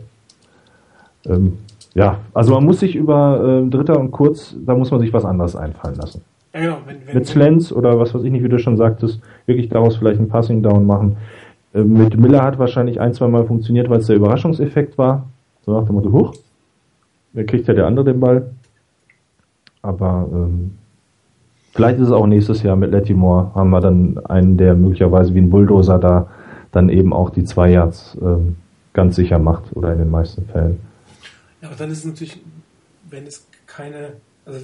Ähm, ja, also man muss sich über äh, Dritter und Kurz, da muss man sich was anderes einfallen lassen. Ja, ja, wenn, wenn, mit Slants oder was weiß ich nicht, wie du schon sagtest, wirklich daraus vielleicht ein Passing Down machen. Äh, mit Miller hat wahrscheinlich ein, zwei Mal funktioniert, weil es der Überraschungseffekt war. So nach dem Motto, wer kriegt ja der andere den Ball. Aber ähm, Vielleicht ist es auch nächstes Jahr mit Latimore, haben wir dann einen, der möglicherweise wie ein Bulldozer da dann eben auch die zwei Yards ähm, ganz sicher macht oder in den meisten Fällen. Ja, aber dann ist es natürlich, wenn es keine, also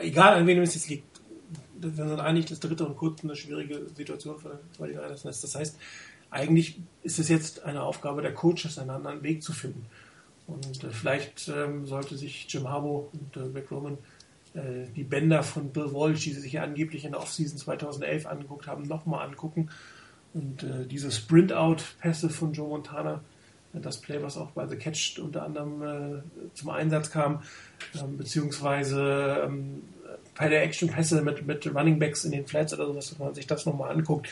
egal an wen es jetzt liegt, wir sind eigentlich das dritte und kurz eine schwierige Situation für, für die Niners. Das heißt, eigentlich ist es jetzt eine Aufgabe der Coaches, einen anderen Weg zu finden. Und äh, vielleicht ähm, sollte sich Jim Harbaugh und äh, Rick Roman äh, die Bänder von Bill Walsh, die sie sich ja angeblich in der Offseason 2011 angeguckt haben, nochmal angucken. Und äh, diese Sprint-Out-Pässe von Joe Montana, äh, das Play, was auch bei The Catch unter anderem äh, zum Einsatz kam, ähm, beziehungsweise ähm, bei der Action-Pässe mit, mit Running Backs in den Flats oder sowas, dass man sich das nochmal anguckt.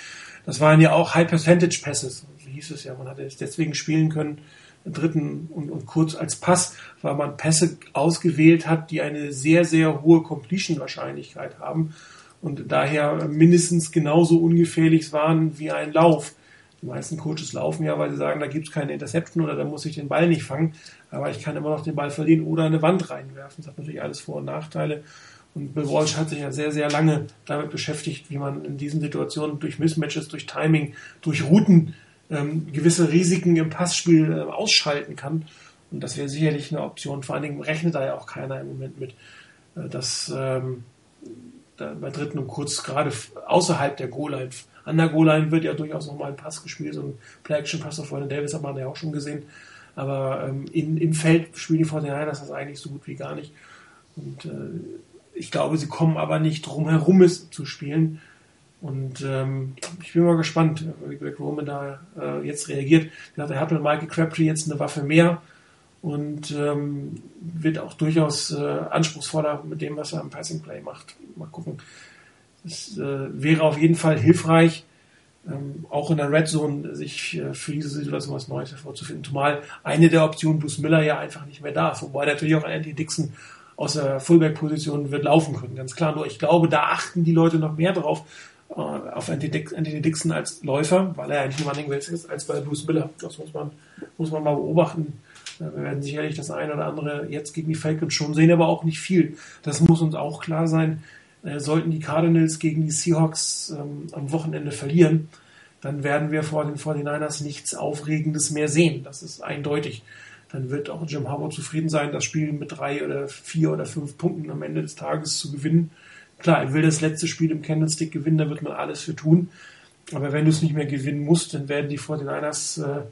Das waren ja auch High-Percentage-Passes, so hieß es ja. Man hatte es deswegen spielen können, dritten und, und kurz als Pass, weil man Pässe ausgewählt hat, die eine sehr, sehr hohe Completion-Wahrscheinlichkeit haben und daher mindestens genauso ungefährlich waren wie ein Lauf. Die meisten Coaches laufen ja, weil sie sagen, da gibt es keine Interception oder da muss ich den Ball nicht fangen, aber ich kann immer noch den Ball verlieren oder eine Wand reinwerfen. Das hat natürlich alles Vor- und Nachteile. Und Bill Walsh hat sich ja sehr, sehr lange damit beschäftigt, wie man in diesen Situationen durch Mismatches, durch Timing, durch Routen ähm, gewisse Risiken im Passspiel äh, ausschalten kann. Und das wäre sicherlich eine Option. Vor allen Dingen rechnet da ja auch keiner im Moment mit, äh, dass ähm, da bei dritten und kurz gerade außerhalb der Goal-Line, an der Goal-Line wird ja durchaus nochmal ein Pass gespielt, so ein Play-Action-Pass auf Vernon Davis hat man ja auch schon gesehen. Aber ähm, in, im Feld spielen die 49ers das eigentlich so gut wie gar nicht. Und äh, ich glaube, sie kommen aber nicht drum herum, es zu spielen. Und ähm, ich bin mal gespannt, wie Greg Roman da äh, jetzt reagiert. Er hat mit Michael Crabtree jetzt eine Waffe mehr und ähm, wird auch durchaus äh, anspruchsvoller mit dem, was er im Passing Play macht. Mal gucken. Es äh, wäre auf jeden Fall hilfreich, ähm, auch in der Red Zone sich äh, für diese Situation was Neues hervorzufinden. Zumal eine der Optionen Bruce Miller ja einfach nicht mehr da ist, wobei natürlich auch Andy Dixon aus der Fullback-Position wird laufen können, ganz klar. Nur ich glaube, da achten die Leute noch mehr drauf, äh, auf Anthony Dixon als Läufer, weil er eigentlich ein Running Back ist, als bei Bruce Miller. Das muss man, muss man mal beobachten. Äh, wir werden sicherlich das eine oder andere jetzt gegen die Falcons schon sehen, aber auch nicht viel. Das muss uns auch klar sein. Äh, sollten die Cardinals gegen die Seahawks ähm, am Wochenende verlieren, dann werden wir vor den 49ers nichts Aufregendes mehr sehen. Das ist eindeutig dann wird auch Jim Harbour zufrieden sein, das Spiel mit drei oder vier oder fünf Punkten am Ende des Tages zu gewinnen. Klar, er will das letzte Spiel im Candlestick gewinnen, da wird man alles für tun. Aber wenn du es nicht mehr gewinnen musst, dann werden die 49ers äh,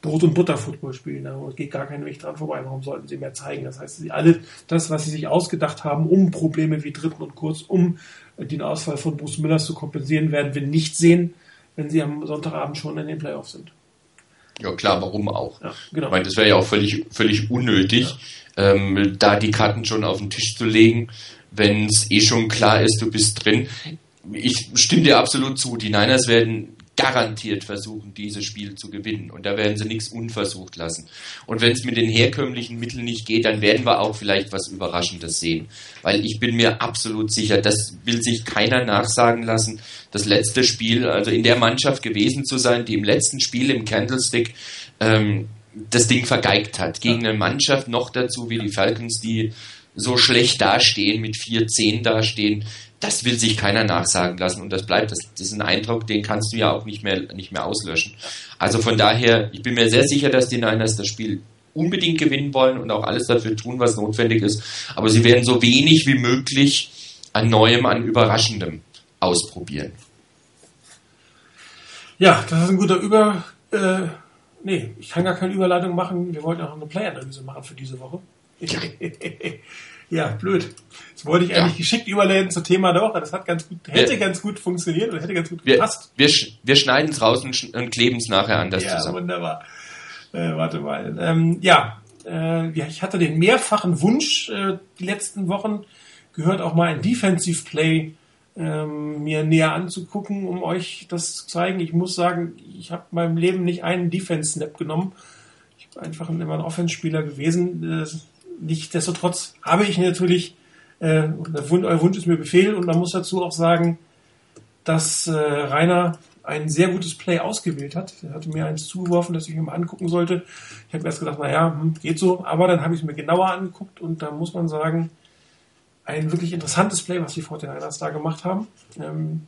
Brot- und Butter-Football spielen. Da geht gar kein Weg dran vorbei. Warum sollten sie mehr zeigen? Das heißt, sie alle das, was sie sich ausgedacht haben, um Probleme wie Dritten und Kurz, um den Ausfall von Bruce Millers zu kompensieren, werden wir nicht sehen, wenn sie am Sonntagabend schon in den Playoffs sind. Ja, klar, warum auch? Ja, genau. Ich meine, das wäre ja auch völlig, völlig unnötig, ähm, da die Karten schon auf den Tisch zu legen, wenn es eh schon klar ist, du bist drin. Ich stimme dir absolut zu. Die Niners werden garantiert versuchen, dieses Spiel zu gewinnen. Und da werden sie nichts unversucht lassen. Und wenn es mit den herkömmlichen Mitteln nicht geht, dann werden wir auch vielleicht was Überraschendes sehen. Weil ich bin mir absolut sicher, das will sich keiner nachsagen lassen, das letzte Spiel, also in der Mannschaft gewesen zu sein, die im letzten Spiel im Candlestick ähm, das Ding vergeigt hat. Gegen eine Mannschaft noch dazu wie die Falcons, die so schlecht dastehen, mit 4-10 dastehen, das will sich keiner nachsagen lassen und das bleibt, das, das ist ein Eindruck, den kannst du ja auch nicht mehr, nicht mehr auslöschen. Also von daher, ich bin mir sehr sicher, dass die Niners das Spiel unbedingt gewinnen wollen und auch alles dafür tun, was notwendig ist. Aber sie werden so wenig wie möglich an Neuem, an Überraschendem ausprobieren. Ja, das ist ein guter Über. Äh, nee, ich kann gar keine Überleitung machen. Wir wollten auch eine Play-Analyse machen für diese Woche. ja, blöd. Jetzt wollte ich Ja. eigentlich geschickt überleiten zum Thema der Woche. Das hat ganz gut, hätte Wir- ganz gut funktioniert und hätte ganz gut Wir, gepasst. wir, sch- wir schneiden es raus und, und kleben es nachher an das Ja, zusammen. wunderbar. Äh, warte mal. Ähm, ja, äh, ja, ich hatte den mehrfachen Wunsch äh, die letzten Wochen, gehört auch mal ein Defensive Play ähm, mir näher anzugucken, um euch das zu zeigen. Ich muss sagen, ich habe in meinem Leben nicht einen Defense-Snap genommen. Ich bin einfach immer ein Offense-Spieler gewesen. Äh, Nichtsdestotrotz habe ich natürlich, äh, euer Wunsch ist mir Befehl und man muss dazu auch sagen, dass äh, Rainer ein sehr gutes Play ausgewählt hat. Er hatte mir eins zugeworfen, das ich mir mal angucken sollte. Ich habe erst gedacht, naja, hm, geht so, aber dann habe ich es mir genauer angeguckt und da muss man sagen, ein wirklich interessantes Play, was die 49ers da gemacht haben. Ähm,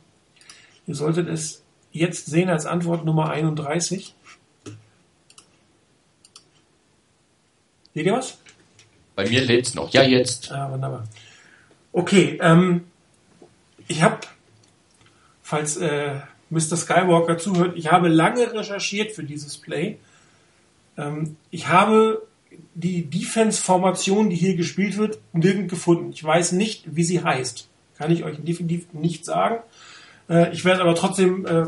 ihr solltet es jetzt sehen als Antwort Nummer 31. Seht ihr was? Bei mir lädt es noch. Ja, jetzt. Ah, wunderbar. Okay, ähm, ich habe, falls äh, Mr. Skywalker zuhört, ich habe lange recherchiert für dieses Play. Ähm, ich habe die Defense-Formation, die hier gespielt wird, nirgend gefunden. Ich weiß nicht, wie sie heißt. Kann ich euch definitiv nicht sagen. Äh, ich werde aber trotzdem äh,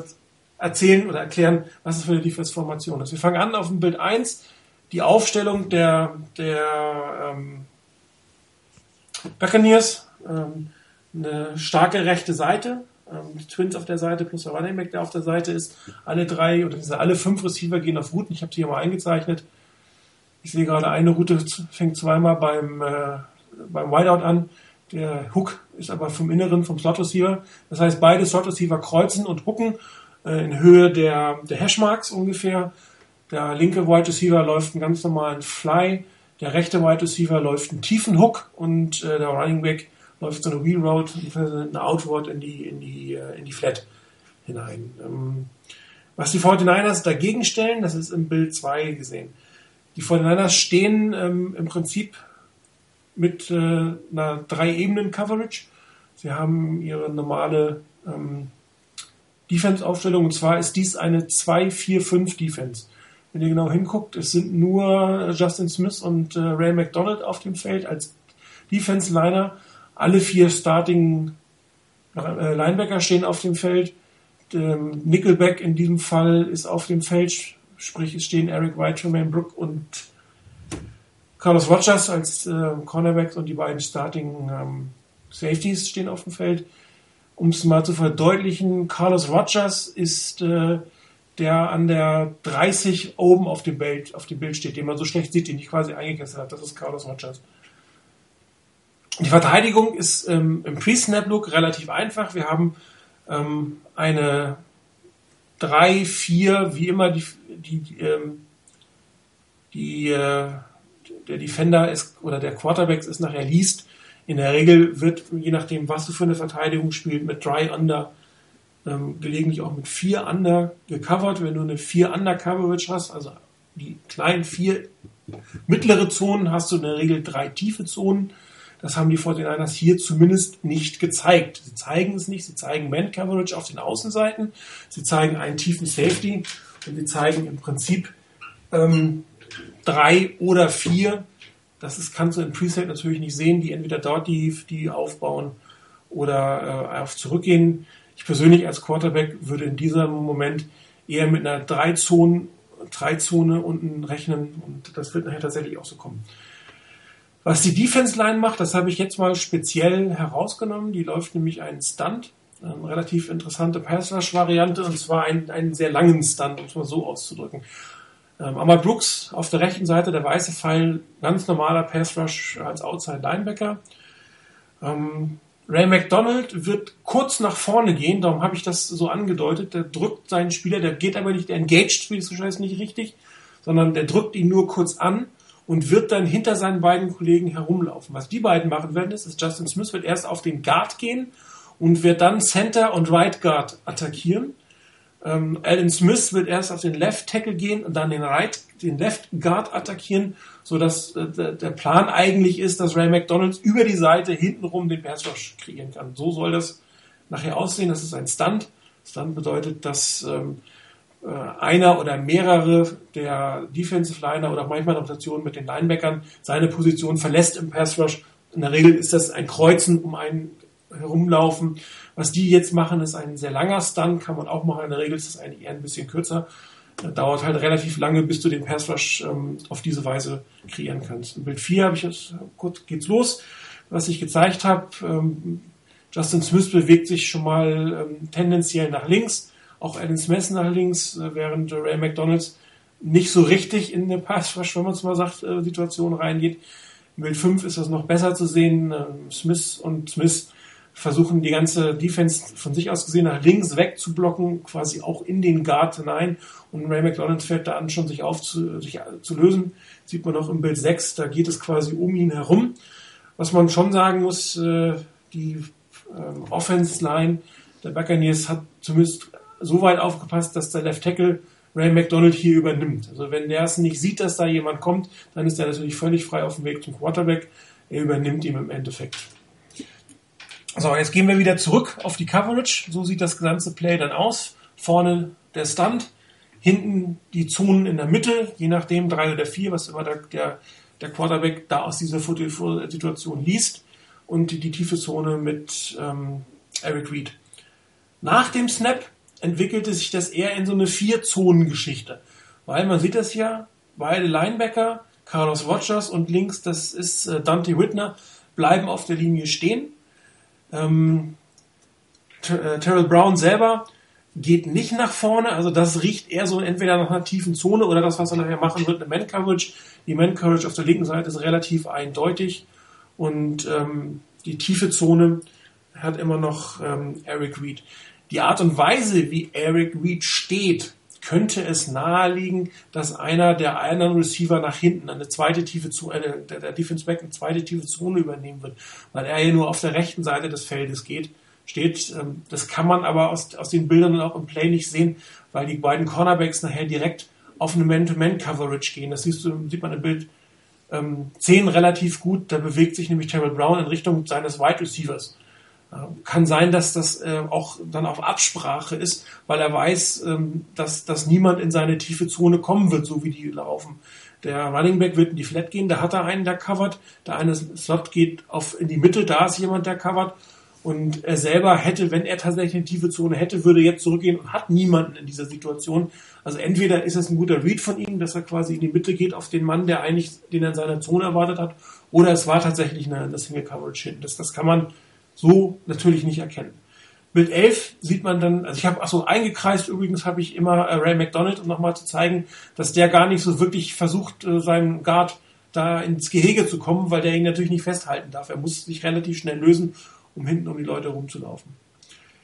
erzählen oder erklären, was es für eine Defense-Formation ist. Wir fangen an auf dem Bild 1. Die Aufstellung der, der ähm, Buccaneers. Ähm, eine starke rechte Seite. Ähm, die Twins auf der Seite plus der Running Back, der auf der Seite ist. Alle drei oder alle fünf Receiver gehen auf Routen. Ich habe sie hier mal eingezeichnet. Ich sehe gerade eine Route fängt zweimal beim, äh, beim Wideout an. Der Hook ist aber vom Inneren, vom Slot Receiver. Das heißt, beide Slot Receiver kreuzen und hooken äh, in Höhe der, der Hashmarks ungefähr. Der linke Wide Receiver läuft einen ganz normalen Fly. Der rechte Wide Receiver läuft einen tiefen Hook und äh, der Running Back läuft so eine Wheel Route, eine Outward in die, in die, äh, in die Flat hinein. Ähm, was die 49ers dagegen stellen, das ist im Bild 2 gesehen. Die 49ers stehen ähm, im Prinzip mit äh, einer Drei-Ebenen-Coverage. Sie haben ihre normale ähm, Defense-Aufstellung und zwar ist dies eine 2-4-5-Defense. Wenn ihr genau hinguckt, es sind nur Justin Smith und äh, Ray McDonald auf dem Feld als Defense-Liner. Alle vier Starting äh, Linebacker stehen auf dem Feld. Ähm, Nickelback in diesem Fall ist auf dem Feld, sprich es stehen Eric White, Tremaine Brook und Carlos Rogers als äh, Cornerbacks und die beiden Starting ähm, Safeties stehen auf dem Feld. Um es mal zu verdeutlichen, Carlos Rogers ist äh, der an der 30 oben auf dem Bild, auf dem Bild steht, den man so schlecht sieht, den ich quasi eingekesselt habe. Das ist Carlos Rogers. Die Verteidigung ist ähm, im Pre-Snap-Look relativ einfach. Wir haben ähm, eine 3, 4, wie immer die, die, die, ähm, äh, der Defender ist oder der Quarterback ist nachher liest. In der Regel wird, je nachdem, was du für eine Verteidigung spielst, mit Dry Under, ähm, gelegentlich auch mit 4 Under gecovert. Wenn du eine 4 Under Coverage hast, also die kleinen vier mittlere Zonen, hast du in der Regel drei tiefe Zonen. Das haben die 49ers hier zumindest nicht gezeigt. Sie zeigen es nicht. Sie zeigen Man-Coverage auf den Außenseiten. Sie zeigen einen tiefen Safety. Und sie zeigen im Prinzip ähm, drei oder vier. Das ist, kannst du im Preset natürlich nicht sehen, die entweder dort die, die aufbauen oder äh, auf zurückgehen. Ich persönlich als Quarterback würde in diesem Moment eher mit einer Drei-Zone drei Zone unten rechnen und das wird nachher tatsächlich auch so kommen. Was die Defense Line macht, das habe ich jetzt mal speziell herausgenommen. Die läuft nämlich einen Stunt, eine relativ interessante Pass Rush Variante und zwar einen, einen sehr langen Stunt, um es mal so auszudrücken. Ähm, Ahmad Brooks auf der rechten Seite, der weiße Pfeil, ganz normaler Pass Rush als Outside Linebacker. Ähm, Ray McDonald wird kurz nach vorne gehen, darum habe ich das so angedeutet. Der drückt seinen Spieler, der geht aber nicht, der engaged, wie es so nicht richtig, sondern der drückt ihn nur kurz an und wird dann hinter seinen beiden Kollegen herumlaufen. Was die beiden machen werden, ist, ist Justin Smith wird erst auf den Guard gehen und wird dann Center und Right Guard attackieren. Ähm, Alan Smith wird erst auf den Left Tackle gehen und dann den Right, den Left Guard attackieren, so dass äh, der Plan eigentlich ist, dass Ray McDonalds über die Seite hintenrum den Pass Rush kreieren kann. So soll das nachher aussehen. Das ist ein Stunt. Stunt bedeutet, dass ähm, äh, einer oder mehrere der Defensive Liner oder manchmal eine Rotation mit den Linebackern seine Position verlässt im Pass Rush. In der Regel ist das ein Kreuzen um einen herumlaufen. Was die jetzt machen, ist ein sehr langer Stunt, kann man auch machen. In der Regel ist es eigentlich eher ein bisschen kürzer. Dauert halt relativ lange, bis du den Pass Rush ähm, auf diese Weise kreieren kannst. In Bild 4 habe ich jetzt, gut, geht's los. Was ich gezeigt habe, ähm, Justin Smith bewegt sich schon mal ähm, tendenziell nach links, auch Alan Smith nach links, äh, während Ray McDonalds nicht so richtig in eine Pass Rush, wenn man es mal sagt, äh, Situation reingeht. In Bild 5 ist das noch besser zu sehen. Ähm, Smith und Smith versuchen die ganze Defense von sich aus gesehen nach links wegzublocken, quasi auch in den Guard hinein. Und Ray McDonald fährt da an, schon sich auf zu, sich zu lösen. Sieht man auch im Bild 6, da geht es quasi um ihn herum. Was man schon sagen muss, äh, die ähm, Offense Line der Buccaneers hat zumindest so weit aufgepasst, dass der Left Tackle Ray McDonald hier übernimmt. Also wenn der es nicht sieht, dass da jemand kommt, dann ist er natürlich völlig frei auf dem Weg zum Quarterback. Er übernimmt ihm im Endeffekt. So, jetzt gehen wir wieder zurück auf die Coverage. So sieht das ganze Play dann aus. Vorne der Stunt, hinten die Zonen in der Mitte, je nachdem drei oder vier, was immer der, der, der Quarterback da aus dieser Situation liest. Und die, die tiefe Zone mit ähm, Eric Reed. Nach dem Snap entwickelte sich das eher in so eine Vier-Zonen-Geschichte. Weil man sieht das ja, beide Linebacker, Carlos Rogers und links, das ist äh, Dante Whitner, bleiben auf der Linie stehen. Ähm, äh, Terrell Brown selber geht nicht nach vorne, also das riecht eher so entweder nach einer tiefen Zone oder das, was er nachher machen wird, eine Man-Coverage. Die Man-Coverage auf der linken Seite ist relativ eindeutig und ähm, die tiefe Zone hat immer noch ähm, Eric Reed. Die Art und Weise, wie Eric Reed steht, könnte es naheliegen, dass einer der anderen Receiver nach hinten eine zweite tiefe Zone, äh, der, der Defense Back eine zweite tiefe Zone übernehmen wird, weil er ja nur auf der rechten Seite des Feldes geht, steht. Ähm, das kann man aber aus, aus den Bildern und auch im Play nicht sehen, weil die beiden Cornerbacks nachher direkt auf eine Man-to-Man-Coverage gehen. Das siehst du, sieht man im Bild ähm, 10 relativ gut. Da bewegt sich nämlich Terrell Brown in Richtung seines Wide Receivers. Kann sein, dass das äh, auch dann auf Absprache ist, weil er weiß, ähm, dass, dass niemand in seine tiefe Zone kommen wird, so wie die laufen. Der Running Back wird in die Flat gehen, da hat er einen, der covert. Der eine Slot geht auf, in die Mitte, da ist jemand, der covert. Und er selber hätte, wenn er tatsächlich eine tiefe Zone hätte, würde jetzt zurückgehen und hat niemanden in dieser Situation. Also entweder ist es ein guter Read von ihm, dass er quasi in die Mitte geht auf den Mann, der eigentlich, den er in seiner Zone erwartet hat, oder es war tatsächlich eine, eine Single Coverage hinten. Das, das kann man so natürlich nicht erkennen. Bild 11 sieht man dann, also ich habe, achso, eingekreist übrigens habe ich immer äh, Ray McDonald, um nochmal zu zeigen, dass der gar nicht so wirklich versucht, äh, seinen Guard da ins Gehege zu kommen, weil der ihn natürlich nicht festhalten darf. Er muss sich relativ schnell lösen, um hinten um die Leute rumzulaufen.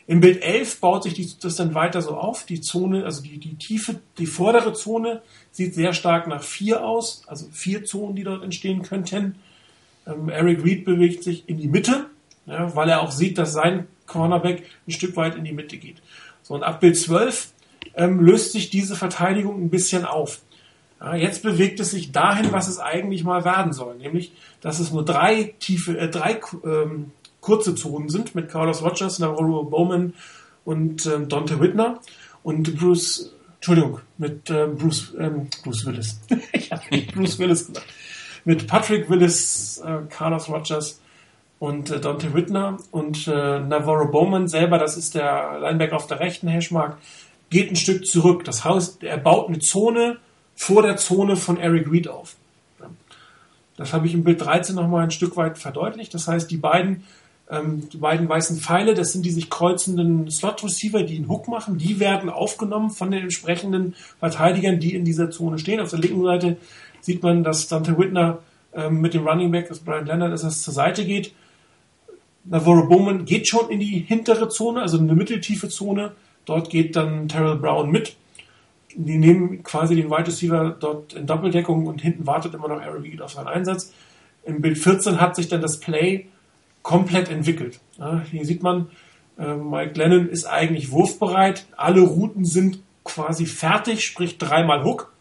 Im Bild 11 baut sich die, das dann weiter so auf. Die Zone, also die, die tiefe, die vordere Zone sieht sehr stark nach vier aus, also vier Zonen, die dort entstehen könnten. Ähm, Eric Reed bewegt sich in die Mitte ja, weil er auch sieht, dass sein Cornerback ein Stück weit in die Mitte geht. So, und ab Bild 12 ähm, löst sich diese Verteidigung ein bisschen auf. Ja, jetzt bewegt es sich dahin, was es eigentlich mal werden soll, nämlich, dass es nur drei tiefe, äh, drei ähm, kurze Zonen sind mit Carlos Rogers, Navarro Bowman und ähm, Dante Whitner und Bruce, Entschuldigung, mit ähm, Bruce, ähm, Bruce Willis. ich habe Bruce Willis gesagt. Mit Patrick Willis, äh, Carlos Rogers und äh, Dante Whitner und äh, Navarro Bowman selber, das ist der Linebacker auf der rechten Hashmark, geht ein Stück zurück. Das heißt, er baut eine Zone vor der Zone von Eric Reed auf. Das habe ich im Bild 13 nochmal ein Stück weit verdeutlicht. Das heißt, die beiden, ähm, die beiden weißen Pfeile, das sind die sich kreuzenden Slot-Receiver, die einen Hook machen, die werden aufgenommen von den entsprechenden Verteidigern, die in dieser Zone stehen. Auf der linken Seite sieht man, dass Dante Whitner ähm, mit dem Running Back, das Brian Leonard ist, das zur Seite geht Navarro Bowman geht schon in die hintere Zone, also in eine mitteltiefe Zone. Dort geht dann Terrell Brown mit. Die nehmen quasi den Wide Receiver dort in Doppeldeckung und hinten wartet immer noch Aaron Reed auf seinen Einsatz. Im Bild 14 hat sich dann das Play komplett entwickelt. Ja, hier sieht man, äh, Mike Lennon ist eigentlich wurfbereit. Alle Routen sind quasi fertig, sprich dreimal Hook,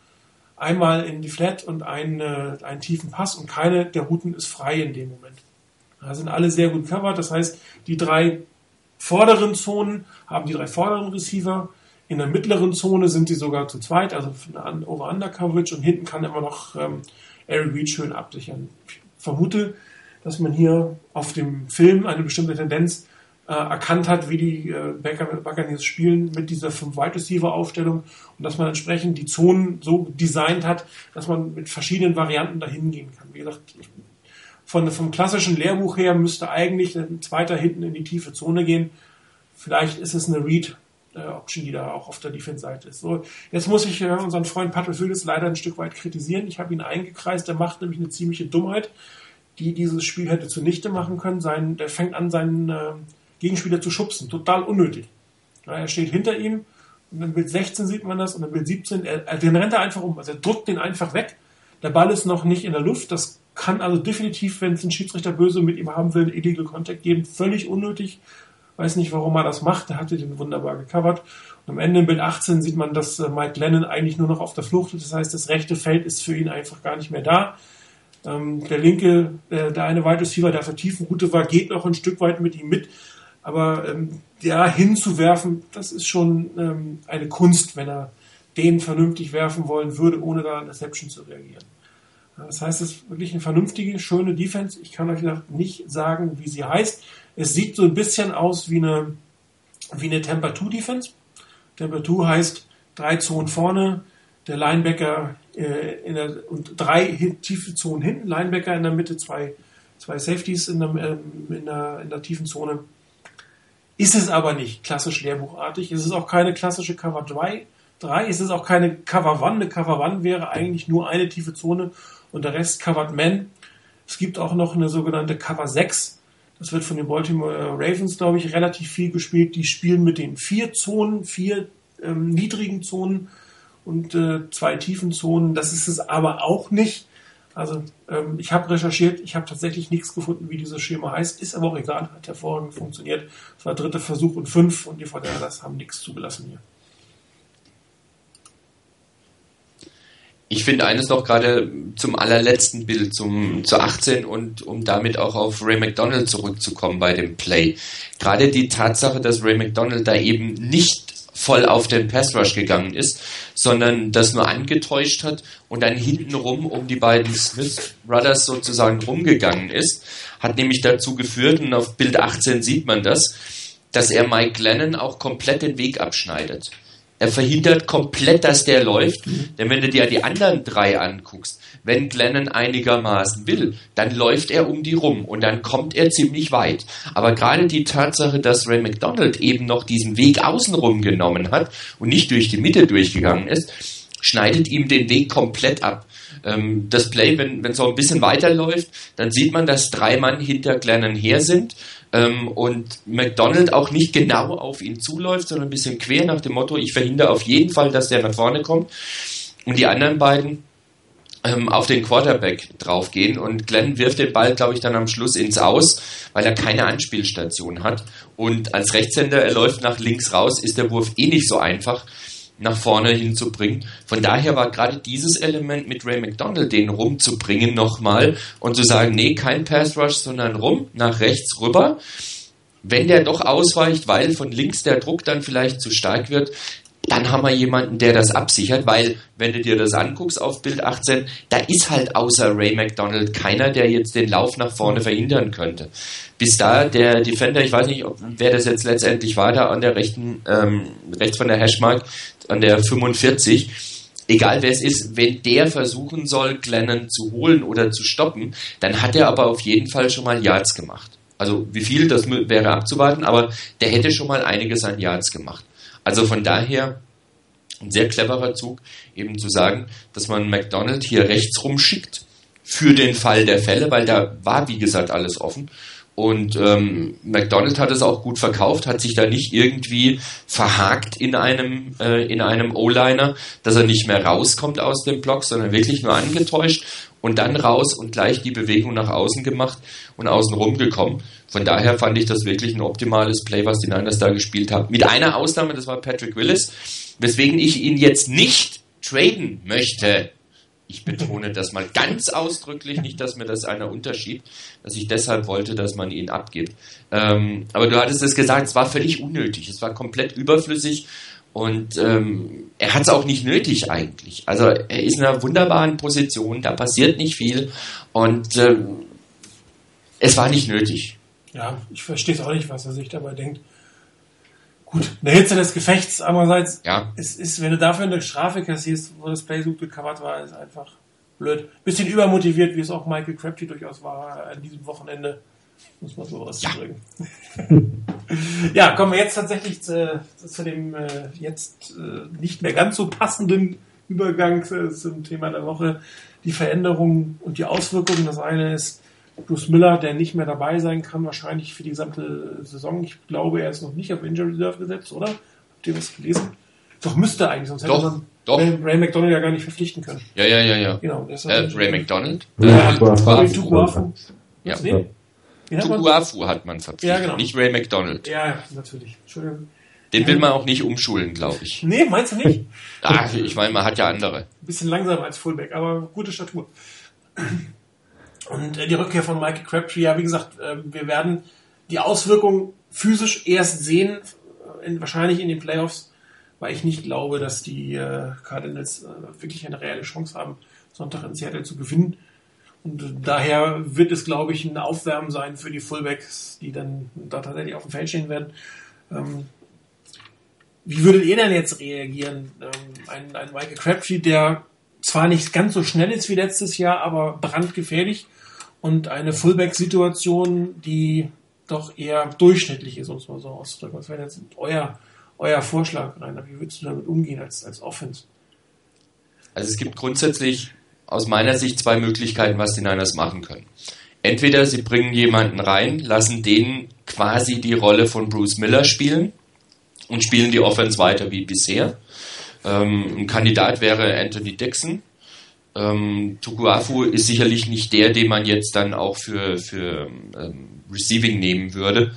einmal in die Flat und einen, äh, einen tiefen Pass und keine der Routen ist frei in dem Moment. Da sind alle sehr gut covered. Das heißt, die drei vorderen Zonen haben die drei vorderen Receiver. In der mittleren Zone sind sie sogar zu zweit, also eine Over-Under-Coverage und hinten kann immer noch ähm, Eric Reed schön absichern. Ich vermute, dass man hier auf dem Film eine bestimmte Tendenz äh, erkannt hat, wie die äh, Buccaneers spielen mit dieser 5 Wide Receiver Aufstellung und dass man entsprechend die Zonen so designt hat, dass man mit verschiedenen Varianten dahin gehen kann. Wie gesagt, ich von, vom klassischen Lehrbuch her müsste eigentlich ein zweiter hinten in die tiefe Zone gehen. Vielleicht ist es eine Read-Option, die da auch auf der Defense-Seite ist. So, jetzt muss ich äh, unseren Freund Patrick leider ein Stück weit kritisieren. Ich habe ihn eingekreist. Der macht nämlich eine ziemliche Dummheit, die dieses Spiel hätte zunichte machen können. Sein, der fängt an, seinen äh, Gegenspieler zu schubsen. Total unnötig. Ja, er steht hinter ihm und dann Bild 16 sieht man das und dann Bild 17, er, er, den rennt er einfach um. Also er drückt den einfach weg. Der Ball ist noch nicht in der Luft. Das kann also definitiv, wenn es ein Schiedsrichter böse mit ihm haben will, Illegal Contact geben. Völlig unnötig. Weiß nicht, warum er das macht. Er hatte den wunderbar gecovert. Und am Ende im Bild 18 sieht man, dass äh, Mike Lennon eigentlich nur noch auf der Flucht ist. Das heißt, das rechte Feld ist für ihn einfach gar nicht mehr da. Ähm, der linke, der, der eine Wide Receiver, der auf der tiefen Route war, geht noch ein Stück weit mit ihm mit. Aber ähm, ja, hinzuwerfen, das ist schon ähm, eine Kunst, wenn er den vernünftig werfen wollen würde, ohne da an Deception zu reagieren. Das heißt, es ist wirklich eine vernünftige, schöne Defense. Ich kann euch nicht sagen, wie sie heißt. Es sieht so ein bisschen aus wie eine, wie eine Temper 2 Defense. Temper 2 heißt drei Zonen vorne, der Linebacker äh, der, und drei hin, tiefe Zonen hinten, Linebacker in der Mitte, zwei, zwei Safeties in der, ähm, in, der, in der tiefen Zone. Ist es aber nicht klassisch lehrbuchartig. Es ist auch keine klassische Cover 3. 3 ist es auch keine Cover 1. Eine Cover 1 wäre eigentlich nur eine tiefe Zone und der Rest Covered Man. Es gibt auch noch eine sogenannte Cover 6. Das wird von den Baltimore Ravens, glaube ich, relativ viel gespielt. Die spielen mit den vier Zonen, vier ähm, niedrigen Zonen und äh, zwei tiefen Zonen. Das ist es aber auch nicht. Also ähm, ich habe recherchiert, ich habe tatsächlich nichts gefunden, wie dieses Schema heißt. Ist aber auch egal, hat hervorragend funktioniert. Es war dritter Versuch und fünf und die Verteidigers haben nichts zugelassen hier. Ich finde eines noch gerade zum allerletzten Bild, zum, zu 18 und um damit auch auf Ray McDonald zurückzukommen bei dem Play. Gerade die Tatsache, dass Ray McDonald da eben nicht voll auf den Pass Rush gegangen ist, sondern das nur angetäuscht hat und dann hintenrum um die beiden Smith Brothers sozusagen rumgegangen ist, hat nämlich dazu geführt, und auf Bild 18 sieht man das, dass er Mike Lennon auch komplett den Weg abschneidet. Er verhindert komplett, dass der läuft, denn wenn du dir die anderen drei anguckst, wenn Glennon einigermaßen will, dann läuft er um die rum und dann kommt er ziemlich weit. Aber gerade die Tatsache, dass Ray McDonald eben noch diesen Weg außenrum genommen hat und nicht durch die Mitte durchgegangen ist, schneidet ihm den Weg komplett ab. Ähm, das Play, wenn, wenn so ein bisschen weiterläuft, dann sieht man, dass drei Mann hinter Glennon her sind ähm, und McDonald auch nicht genau auf ihn zuläuft, sondern ein bisschen quer nach dem Motto, ich verhindere auf jeden Fall, dass der nach vorne kommt. Und die anderen beiden ähm, auf den Quarterback draufgehen und Glenn wirft den Ball, glaube ich, dann am Schluss ins Aus, weil er keine Anspielstation hat. Und als Rechtshänder, er läuft nach links raus, ist der Wurf eh nicht so einfach nach vorne hinzubringen. Von daher war gerade dieses Element mit Ray McDonald, den rumzubringen nochmal und zu sagen, nee, kein Pass Rush, sondern rum, nach rechts rüber. Wenn der doch ausweicht, weil von links der Druck dann vielleicht zu stark wird, dann haben wir jemanden, der das absichert, weil wenn du dir das anguckst auf Bild 18, da ist halt außer Ray McDonald keiner, der jetzt den Lauf nach vorne verhindern könnte. Bis da der Defender, ich weiß nicht, ob, wer das jetzt letztendlich war, da an der rechten, ähm, rechts von der Hashmark, an der 45, egal wer es ist, wenn der versuchen soll, Glennon zu holen oder zu stoppen, dann hat er aber auf jeden Fall schon mal Yards gemacht. Also wie viel, das wäre abzuwarten, aber der hätte schon mal einiges an Yards gemacht. Also von daher ein sehr cleverer Zug, eben zu sagen, dass man McDonald hier rechts rumschickt für den Fall der Fälle, weil da war, wie gesagt, alles offen. Und ähm, McDonald hat es auch gut verkauft, hat sich da nicht irgendwie verhakt in einem, äh, in einem O-Liner, dass er nicht mehr rauskommt aus dem Block, sondern wirklich nur angetäuscht und dann raus und gleich die Bewegung nach außen gemacht und außen rumgekommen. Von daher fand ich das wirklich ein optimales Play, was die Niners da gespielt haben. Mit einer Ausnahme, das war Patrick Willis, weswegen ich ihn jetzt nicht traden möchte. Ich betone das mal ganz ausdrücklich, nicht, dass mir das einer unterschiebt, dass ich deshalb wollte, dass man ihn abgibt. Ähm, aber du hattest es gesagt, es war völlig unnötig, es war komplett überflüssig und ähm, er hat es auch nicht nötig eigentlich. Also er ist in einer wunderbaren Position, da passiert nicht viel und ähm, es war nicht nötig. Ja, ich verstehe es auch nicht, was er sich dabei denkt. Gut, in der Hitze des Gefechts, andererseits, Ja. es ist, wenn du dafür eine Strafe kassierst, wo das Play so gecovert war, ist einfach blöd. Bisschen übermotiviert, wie es auch Michael Crabtree durchaus war an diesem Wochenende. Muss man so auszudrücken. Ja. kommen wir jetzt tatsächlich zu, zu dem äh, jetzt äh, nicht mehr ganz so passenden Übergang äh, zum Thema der Woche. Die Veränderungen und die Auswirkungen. Das eine ist Bruce Miller, der nicht mehr dabei sein kann, wahrscheinlich für die gesamte Saison. Ich glaube, er ist noch nicht auf Injury Reserve gesetzt, oder? Habt ihr was gelesen? Doch, müsste eigentlich, sonst hätte Doch, man doch. Ray, Ray McDonald ja gar nicht verpflichten können. Ja, ja, ja, ja. Genau. Äh, auf Ray McDonald? Ja, Äh, Tuguafu. Tuguafu. Ja. Hat man? Tuguafu hat man verpflichtet, Ja, genau. nicht Ray McDonald. Ja, natürlich. Entschuldigung. Den will man auch nicht umschulen, glaube ich. Nee, meinst du nicht? Ah, ich meine, man hat ja andere. Ein bisschen langsamer als Fullback, aber gute Statur. Und äh, die Rückkehr von Michael Crabtree, ja, wie gesagt, äh, wir werden die Auswirkungen physisch erst sehen, in, wahrscheinlich in den Playoffs, weil ich nicht glaube, dass die äh, Cardinals äh, wirklich eine reelle Chance haben, Sonntag in Seattle zu gewinnen. Und daher wird es, glaube ich, ein Aufwärmen sein für die Fullbacks, die dann da tatsächlich auf dem Feld stehen werden. Ähm, wie würdet ihr denn jetzt reagieren? Ähm, ein, ein Michael Crabtree, der zwar nicht ganz so schnell ist wie letztes Jahr, aber brandgefährlich und eine Fullback-Situation, die doch eher durchschnittlich ist, um es mal so auszudrücken. Was wäre jetzt euer, euer Vorschlag, Rainer? Wie würdest du damit umgehen als, als Offense? Also es gibt grundsätzlich aus meiner Sicht zwei Möglichkeiten, was die Niners machen können. Entweder sie bringen jemanden rein, lassen den quasi die Rolle von Bruce Miller spielen und spielen die Offense weiter wie bisher. Ähm, ein Kandidat wäre Anthony Dixon. Ähm, Tukuafu ist sicherlich nicht der, den man jetzt dann auch für, für ähm, Receiving nehmen würde.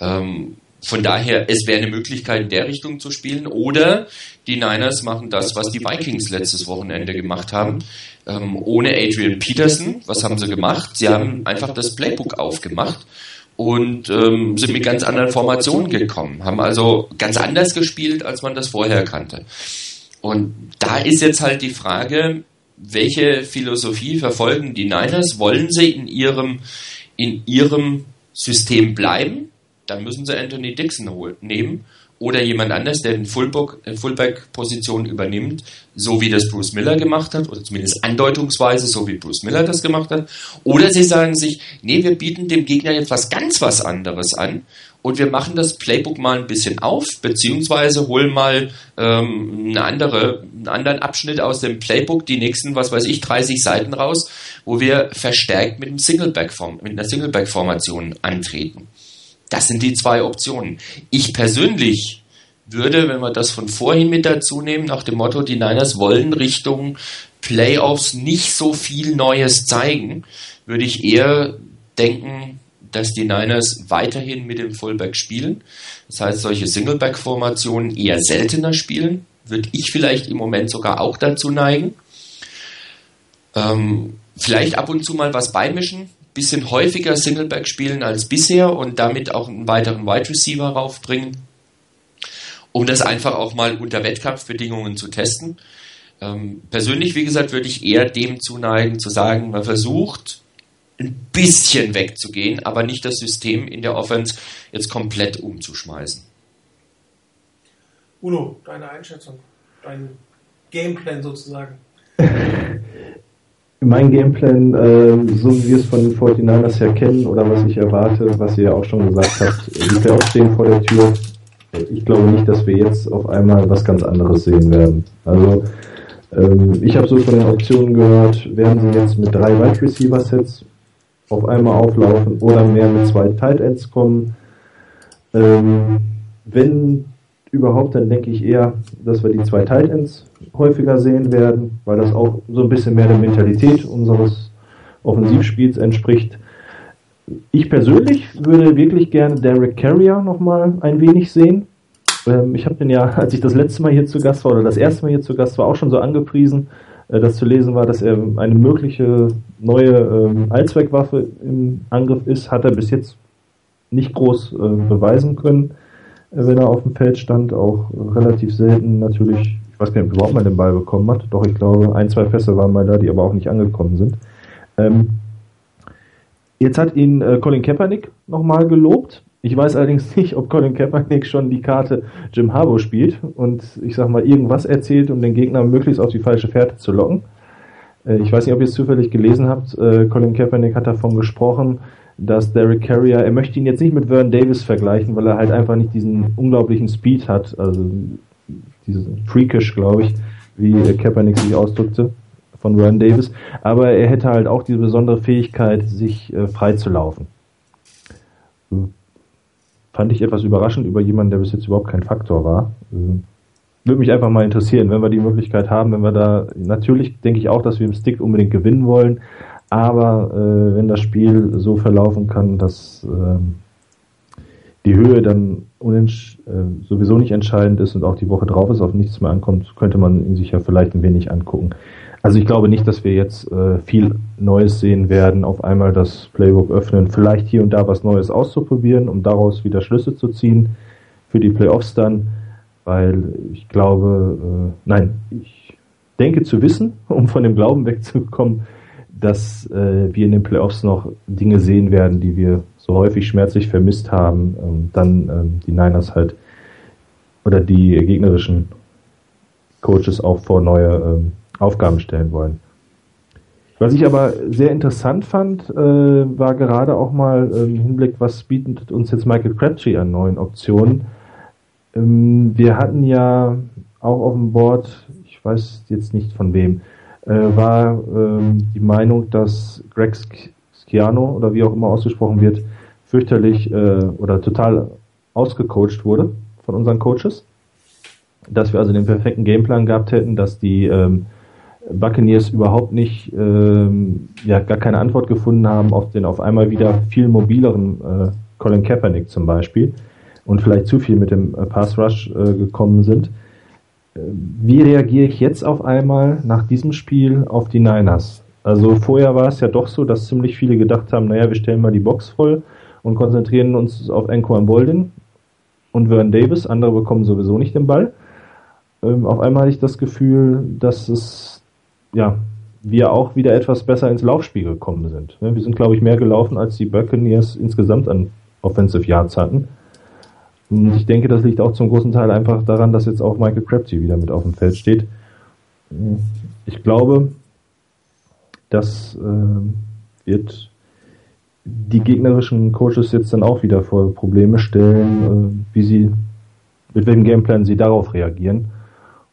Ähm, von daher, es wäre eine Möglichkeit, in der Richtung zu spielen. Oder die Niners machen das, was die Vikings letztes Wochenende gemacht haben. Ähm, ohne Adrian Peterson, was haben sie gemacht? Sie haben einfach das Playbook aufgemacht und ähm, sind mit ganz anderen Formationen gekommen, haben also ganz anders gespielt, als man das vorher kannte. Und da ist jetzt halt die Frage, welche Philosophie verfolgen die Niners? Wollen sie in ihrem, in ihrem System bleiben? Dann müssen sie Anthony Dixon holen, nehmen oder jemand anders, der den Fullback-Position übernimmt, so wie das Bruce Miller gemacht hat, oder zumindest andeutungsweise, so wie Bruce Miller das gemacht hat. Oder sie sagen sich, nee, wir bieten dem Gegner jetzt was ganz was anderes an und wir machen das Playbook mal ein bisschen auf, beziehungsweise holen mal ähm, eine andere, einen anderen Abschnitt aus dem Playbook, die nächsten, was weiß ich, 30 Seiten raus, wo wir verstärkt mit, einem Singleback mit einer Singleback-Formation antreten. Das sind die zwei Optionen. Ich persönlich würde, wenn wir das von vorhin mit dazu nehmen, nach dem Motto, die Niners wollen Richtung Playoffs nicht so viel Neues zeigen, würde ich eher denken, dass die Niners weiterhin mit dem Fullback spielen. Das heißt, solche Singleback-Formationen eher seltener spielen. Würde ich vielleicht im Moment sogar auch dazu neigen. Ähm, vielleicht ab und zu mal was beimischen bisschen häufiger Singleback spielen als bisher und damit auch einen weiteren Wide Receiver raufbringen, um das einfach auch mal unter Wettkampfbedingungen zu testen. Ähm, persönlich, wie gesagt, würde ich eher dem zuneigen, zu sagen, man versucht ein bisschen wegzugehen, aber nicht das System in der Offense jetzt komplett umzuschmeißen. Uno, deine Einschätzung, dein Gameplan sozusagen. mein Gameplan, äh, so wie wir es von den 49ers her kennen oder was ich erwarte, was ihr ja auch schon gesagt habt, die Playoffs stehen vor der Tür. Ich glaube nicht, dass wir jetzt auf einmal was ganz anderes sehen werden. Also ähm, ich habe so von den Optionen gehört, werden sie jetzt mit drei Wide Receiver Sets auf einmal auflaufen oder mehr mit zwei Tight Ends kommen. Ähm, wenn überhaupt, dann denke ich eher, dass wir die zwei Tight Ends häufiger sehen werden, weil das auch so ein bisschen mehr der Mentalität unseres Offensivspiels entspricht. Ich persönlich würde wirklich gerne Derek Carrier nochmal ein wenig sehen. Ähm, ich habe den ja, als ich das letzte Mal hier zu Gast war oder das erste Mal hier zu Gast war, auch schon so angepriesen, äh, dass zu lesen war, dass er eine mögliche neue ähm, Allzweckwaffe im Angriff ist, hat er bis jetzt nicht groß äh, beweisen können wenn er auf dem Feld stand, auch relativ selten natürlich, ich weiß gar nicht, ob er überhaupt mal den Ball bekommen hat, doch ich glaube, ein, zwei Fässer waren mal da, die aber auch nicht angekommen sind. Ähm, jetzt hat ihn äh, Colin Kaepernick nochmal gelobt. Ich weiß allerdings nicht, ob Colin Kaepernick schon die Karte Jim Harbour spielt und ich sag mal irgendwas erzählt, um den Gegner möglichst auf die falsche Fährte zu locken. Äh, ich weiß nicht, ob ihr es zufällig gelesen habt. Äh, Colin Kaepernick hat davon gesprochen, dass Derek Carrier, er möchte ihn jetzt nicht mit Vern Davis vergleichen, weil er halt einfach nicht diesen unglaublichen Speed hat, also diesen Freakish, glaube ich, wie Kaepernick sich ausdrückte von Vern Davis, aber er hätte halt auch diese besondere Fähigkeit, sich äh, frei zu laufen. Fand ich etwas überraschend über jemanden, der bis jetzt überhaupt kein Faktor war. Äh, würde mich einfach mal interessieren, wenn wir die Möglichkeit haben, wenn wir da, natürlich denke ich auch, dass wir im Stick unbedingt gewinnen wollen, aber äh, wenn das Spiel so verlaufen kann, dass äh, die Höhe dann äh, sowieso nicht entscheidend ist und auch die Woche drauf ist, auf nichts mehr ankommt, könnte man ihn sich ja vielleicht ein wenig angucken. Also ich glaube nicht, dass wir jetzt äh, viel Neues sehen werden, auf einmal das Playbook öffnen, vielleicht hier und da was Neues auszuprobieren, um daraus wieder Schlüsse zu ziehen für die Playoffs dann, weil ich glaube, äh, nein, ich denke zu wissen, um von dem Glauben wegzukommen, dass äh, wir in den Playoffs noch Dinge sehen werden, die wir so häufig schmerzlich vermisst haben, ähm, dann ähm, die Niners halt oder die gegnerischen Coaches auch vor neue ähm, Aufgaben stellen wollen. Was ich aber sehr interessant fand, äh, war gerade auch mal im Hinblick, was bietet uns jetzt Michael Crabtree an neuen Optionen. Ähm, wir hatten ja auch auf dem Board, ich weiß jetzt nicht von wem, äh, war ähm, die Meinung, dass Greg Schiano oder wie auch immer ausgesprochen wird, fürchterlich äh, oder total ausgecoacht wurde von unseren Coaches. Dass wir also den perfekten Gameplan gehabt hätten, dass die ähm, Buccaneers überhaupt nicht, ähm, ja, gar keine Antwort gefunden haben auf den auf einmal wieder viel mobileren äh, Colin Kaepernick zum Beispiel und vielleicht zu viel mit dem äh, Pass Rush äh, gekommen sind. Äh, wie reagiere ich jetzt auf einmal nach diesem Spiel auf die Niners? Also vorher war es ja doch so, dass ziemlich viele gedacht haben, naja, wir stellen mal die Box voll und konzentrieren uns auf Anquan Boldin und Vern Davis. Andere bekommen sowieso nicht den Ball. Ähm, auf einmal hatte ich das Gefühl, dass es ja, wir auch wieder etwas besser ins Laufspiel gekommen sind. Wir sind, glaube ich, mehr gelaufen, als die Buccaneers insgesamt an Offensive Yards hatten. Und ich denke, das liegt auch zum großen Teil einfach daran, dass jetzt auch Michael Crabtree wieder mit auf dem Feld steht. Ich glaube, das äh, wird die gegnerischen Coaches jetzt dann auch wieder vor Probleme stellen, äh, wie sie, mit welchem Gameplan sie darauf reagieren.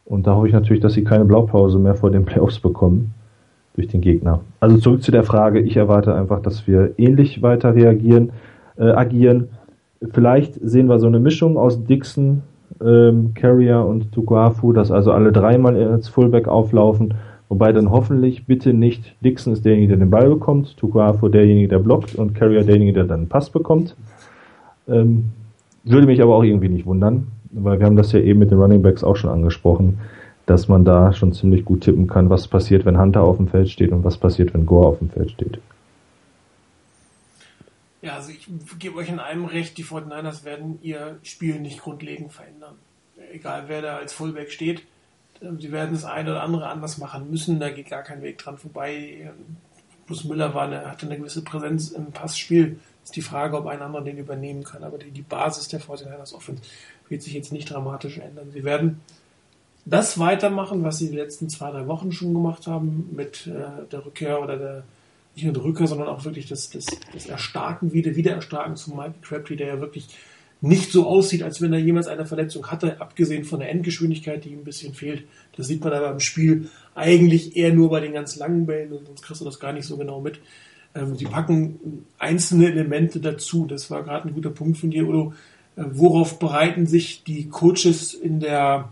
Und da hoffe ich natürlich, dass sie keine Blaupause mehr vor den Playoffs bekommen durch den Gegner. Also zurück zu der Frage, ich erwarte einfach, dass wir ähnlich weiter reagieren, äh, agieren. Vielleicht sehen wir so eine Mischung aus Dixon, ähm, Carrier und Tuguafu, dass also alle dreimal als Fullback auflaufen, wobei dann hoffentlich bitte nicht Dixon ist derjenige, der den Ball bekommt, Tuguafu derjenige, der blockt und Carrier derjenige, der dann einen Pass bekommt. Ähm, würde mich aber auch irgendwie nicht wundern weil wir haben das ja eben mit den Running Backs auch schon angesprochen, dass man da schon ziemlich gut tippen kann, was passiert, wenn Hunter auf dem Feld steht und was passiert, wenn Gore auf dem Feld steht. Ja, also ich gebe euch in einem recht, die 49ers werden ihr Spiel nicht grundlegend verändern. Egal wer da als Fullback steht, sie werden das eine oder andere anders machen müssen, da geht gar kein Weg dran vorbei. Bruce Müller war eine, hatte eine gewisse Präsenz im Passspiel. Ist die Frage, ob ein anderer den übernehmen kann. Aber die, die Basis der 49ers Offense wird sich jetzt nicht dramatisch ändern. Sie werden das weitermachen, was sie die letzten zwei, drei Wochen schon gemacht haben, mit äh, der Rückkehr oder der, nicht nur der Rückkehr, sondern auch wirklich das, das, das Erstarken, wieder, Wiedererstarken zu Michael Crabtree, der ja wirklich nicht so aussieht, als wenn er jemals eine Verletzung hatte, abgesehen von der Endgeschwindigkeit, die ihm ein bisschen fehlt. Das sieht man aber im Spiel eigentlich eher nur bei den ganz langen Bällen und sonst kriegst du das gar nicht so genau mit. Ähm, sie packen einzelne Elemente dazu. Das war gerade ein guter Punkt von dir, Udo. Äh, worauf bereiten sich die Coaches in der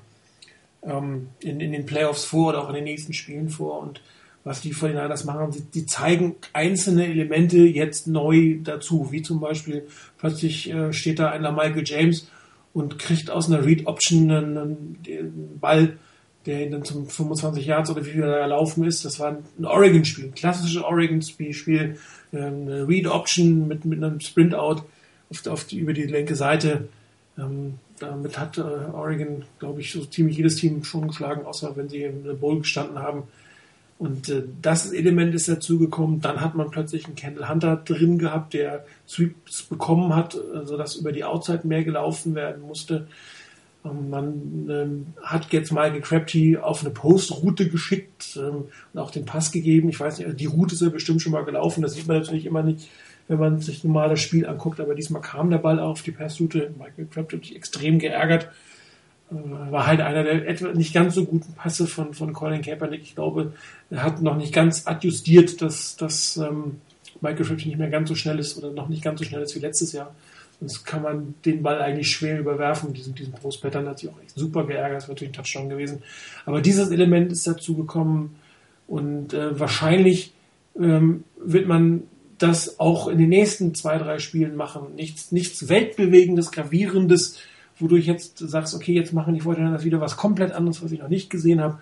ähm, in, in den Playoffs vor oder auch in den nächsten Spielen vor und was die 49ers machen, sie, die zeigen einzelne Elemente jetzt neu dazu, wie zum Beispiel plötzlich äh, steht da einer Michael James und kriegt aus einer Read Option einen, einen Ball, der ihn dann zum 25 Yards oder wie viel er gelaufen ist. Das war ein Oregon-Spiel, ein klassisches Oregon-Spiel, eine Read Option mit, mit einem Sprint Out auf, auf die, über die linke Seite. Ähm, damit hat äh, Oregon, glaube ich, so ziemlich jedes Team schon geschlagen, außer wenn sie in der Bowl gestanden haben. Und äh, das Element ist dazugekommen. Dann hat man plötzlich einen Kendall Hunter drin gehabt, der Sweeps bekommen hat, äh, sodass über die Outside mehr gelaufen werden musste. Ähm, man ähm, hat jetzt Michael Crabtree auf eine Postroute geschickt ähm, und auch den Pass gegeben. Ich weiß nicht, also die Route ist ja bestimmt schon mal gelaufen. Das sieht man natürlich immer nicht wenn man sich normal das Spiel anguckt. Aber diesmal kam der Ball auf die Passroute. Michael Crabbe hat sich extrem geärgert. Äh, war halt einer der etwa nicht ganz so guten Passe von, von Colin Kaepernick. Ich glaube, er hat noch nicht ganz adjustiert, dass, dass ähm, Michael Crabbe nicht mehr ganz so schnell ist oder noch nicht ganz so schnell ist wie letztes Jahr. Sonst kann man den Ball eigentlich schwer überwerfen. Diesen, diesen Post-Pattern hat sich auch echt super geärgert. Das wäre natürlich ein Touchdown gewesen. Aber dieses Element ist dazu gekommen und äh, wahrscheinlich ähm, wird man das auch in den nächsten zwei, drei Spielen machen. Nichts, nichts Weltbewegendes, Gravierendes, wodurch jetzt sagst, okay, jetzt machen die Fortinanders wieder was komplett anderes, was ich noch nicht gesehen habe.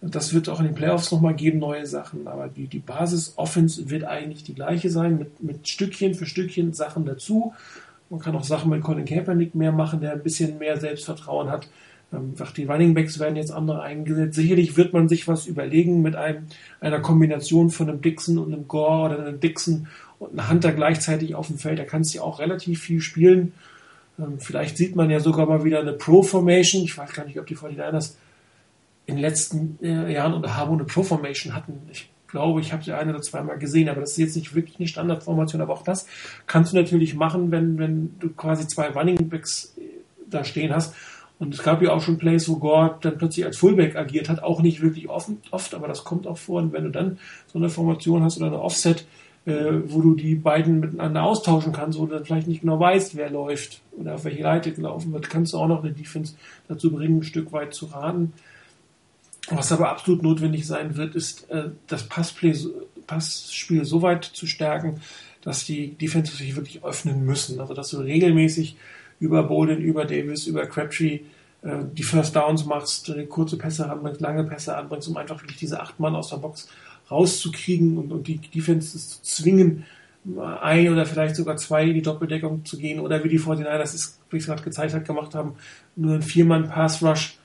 Das wird auch in den Playoffs nochmal geben, neue Sachen. Aber die, die Basis-Offense wird eigentlich die gleiche sein, mit, mit Stückchen für Stückchen Sachen dazu. Man kann auch Sachen mit Colin Kaepernick mehr machen, der ein bisschen mehr Selbstvertrauen hat. Ähm, die Running Backs werden jetzt andere eingesetzt. Sicherlich wird man sich was überlegen mit einem, einer Kombination von einem Dixon und einem Gore oder einem Dixon und einem Hunter gleichzeitig auf dem Feld. Da kannst du ja auch relativ viel spielen. Ähm, vielleicht sieht man ja sogar mal wieder eine Pro-Formation. Ich weiß gar nicht, ob die 49ers in den letzten äh, Jahren oder haben eine Pro-Formation hatten. Ich glaube, ich habe sie ein oder zweimal gesehen, aber das ist jetzt nicht wirklich eine Standardformation. Aber auch das kannst du natürlich machen, wenn, wenn du quasi zwei Running Backs äh, da stehen hast. Und es gab ja auch schon Plays, wo Gore dann plötzlich als Fullback agiert hat, auch nicht wirklich oft, oft aber das kommt auch vor. Und wenn du dann so eine Formation hast oder eine Offset, äh, wo du die beiden miteinander austauschen kannst, wo du dann vielleicht nicht genau weißt, wer läuft oder auf welche Seite gelaufen wird, kannst du auch noch eine Defense dazu bringen, ein Stück weit zu raten. Was aber absolut notwendig sein wird, ist äh, das Passplay, Passspiel so weit zu stärken, dass die Defenses sich wirklich öffnen müssen. Also dass du regelmäßig über Bolden, über Davis, über Crabtree die First Downs machst, äh, kurze Pässe anbringst, lange Pässe anbringst, um einfach wirklich diese acht Mann aus der Box rauszukriegen und, und die Defenses zu zwingen, ein oder vielleicht sogar zwei in die Doppeldeckung zu gehen oder wie die 49ers das wie ich es gerade gezeigt hat, gemacht haben, nur ein Viermann-Pass-Rush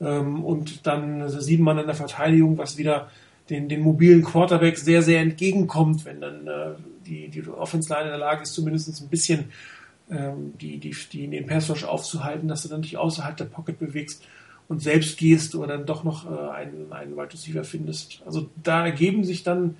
ähm, und dann sieben Mann in der Verteidigung, was wieder den, den mobilen Quarterbacks sehr, sehr entgegenkommt, wenn dann äh, die, die Offense-Line in der Lage ist, zumindest ein bisschen die, die, die in den Pass-Rush aufzuhalten, dass du dann dich außerhalb der Pocket bewegst und selbst gehst oder dann doch noch äh, einen, einen Wide Receiver findest. Also da ergeben sich dann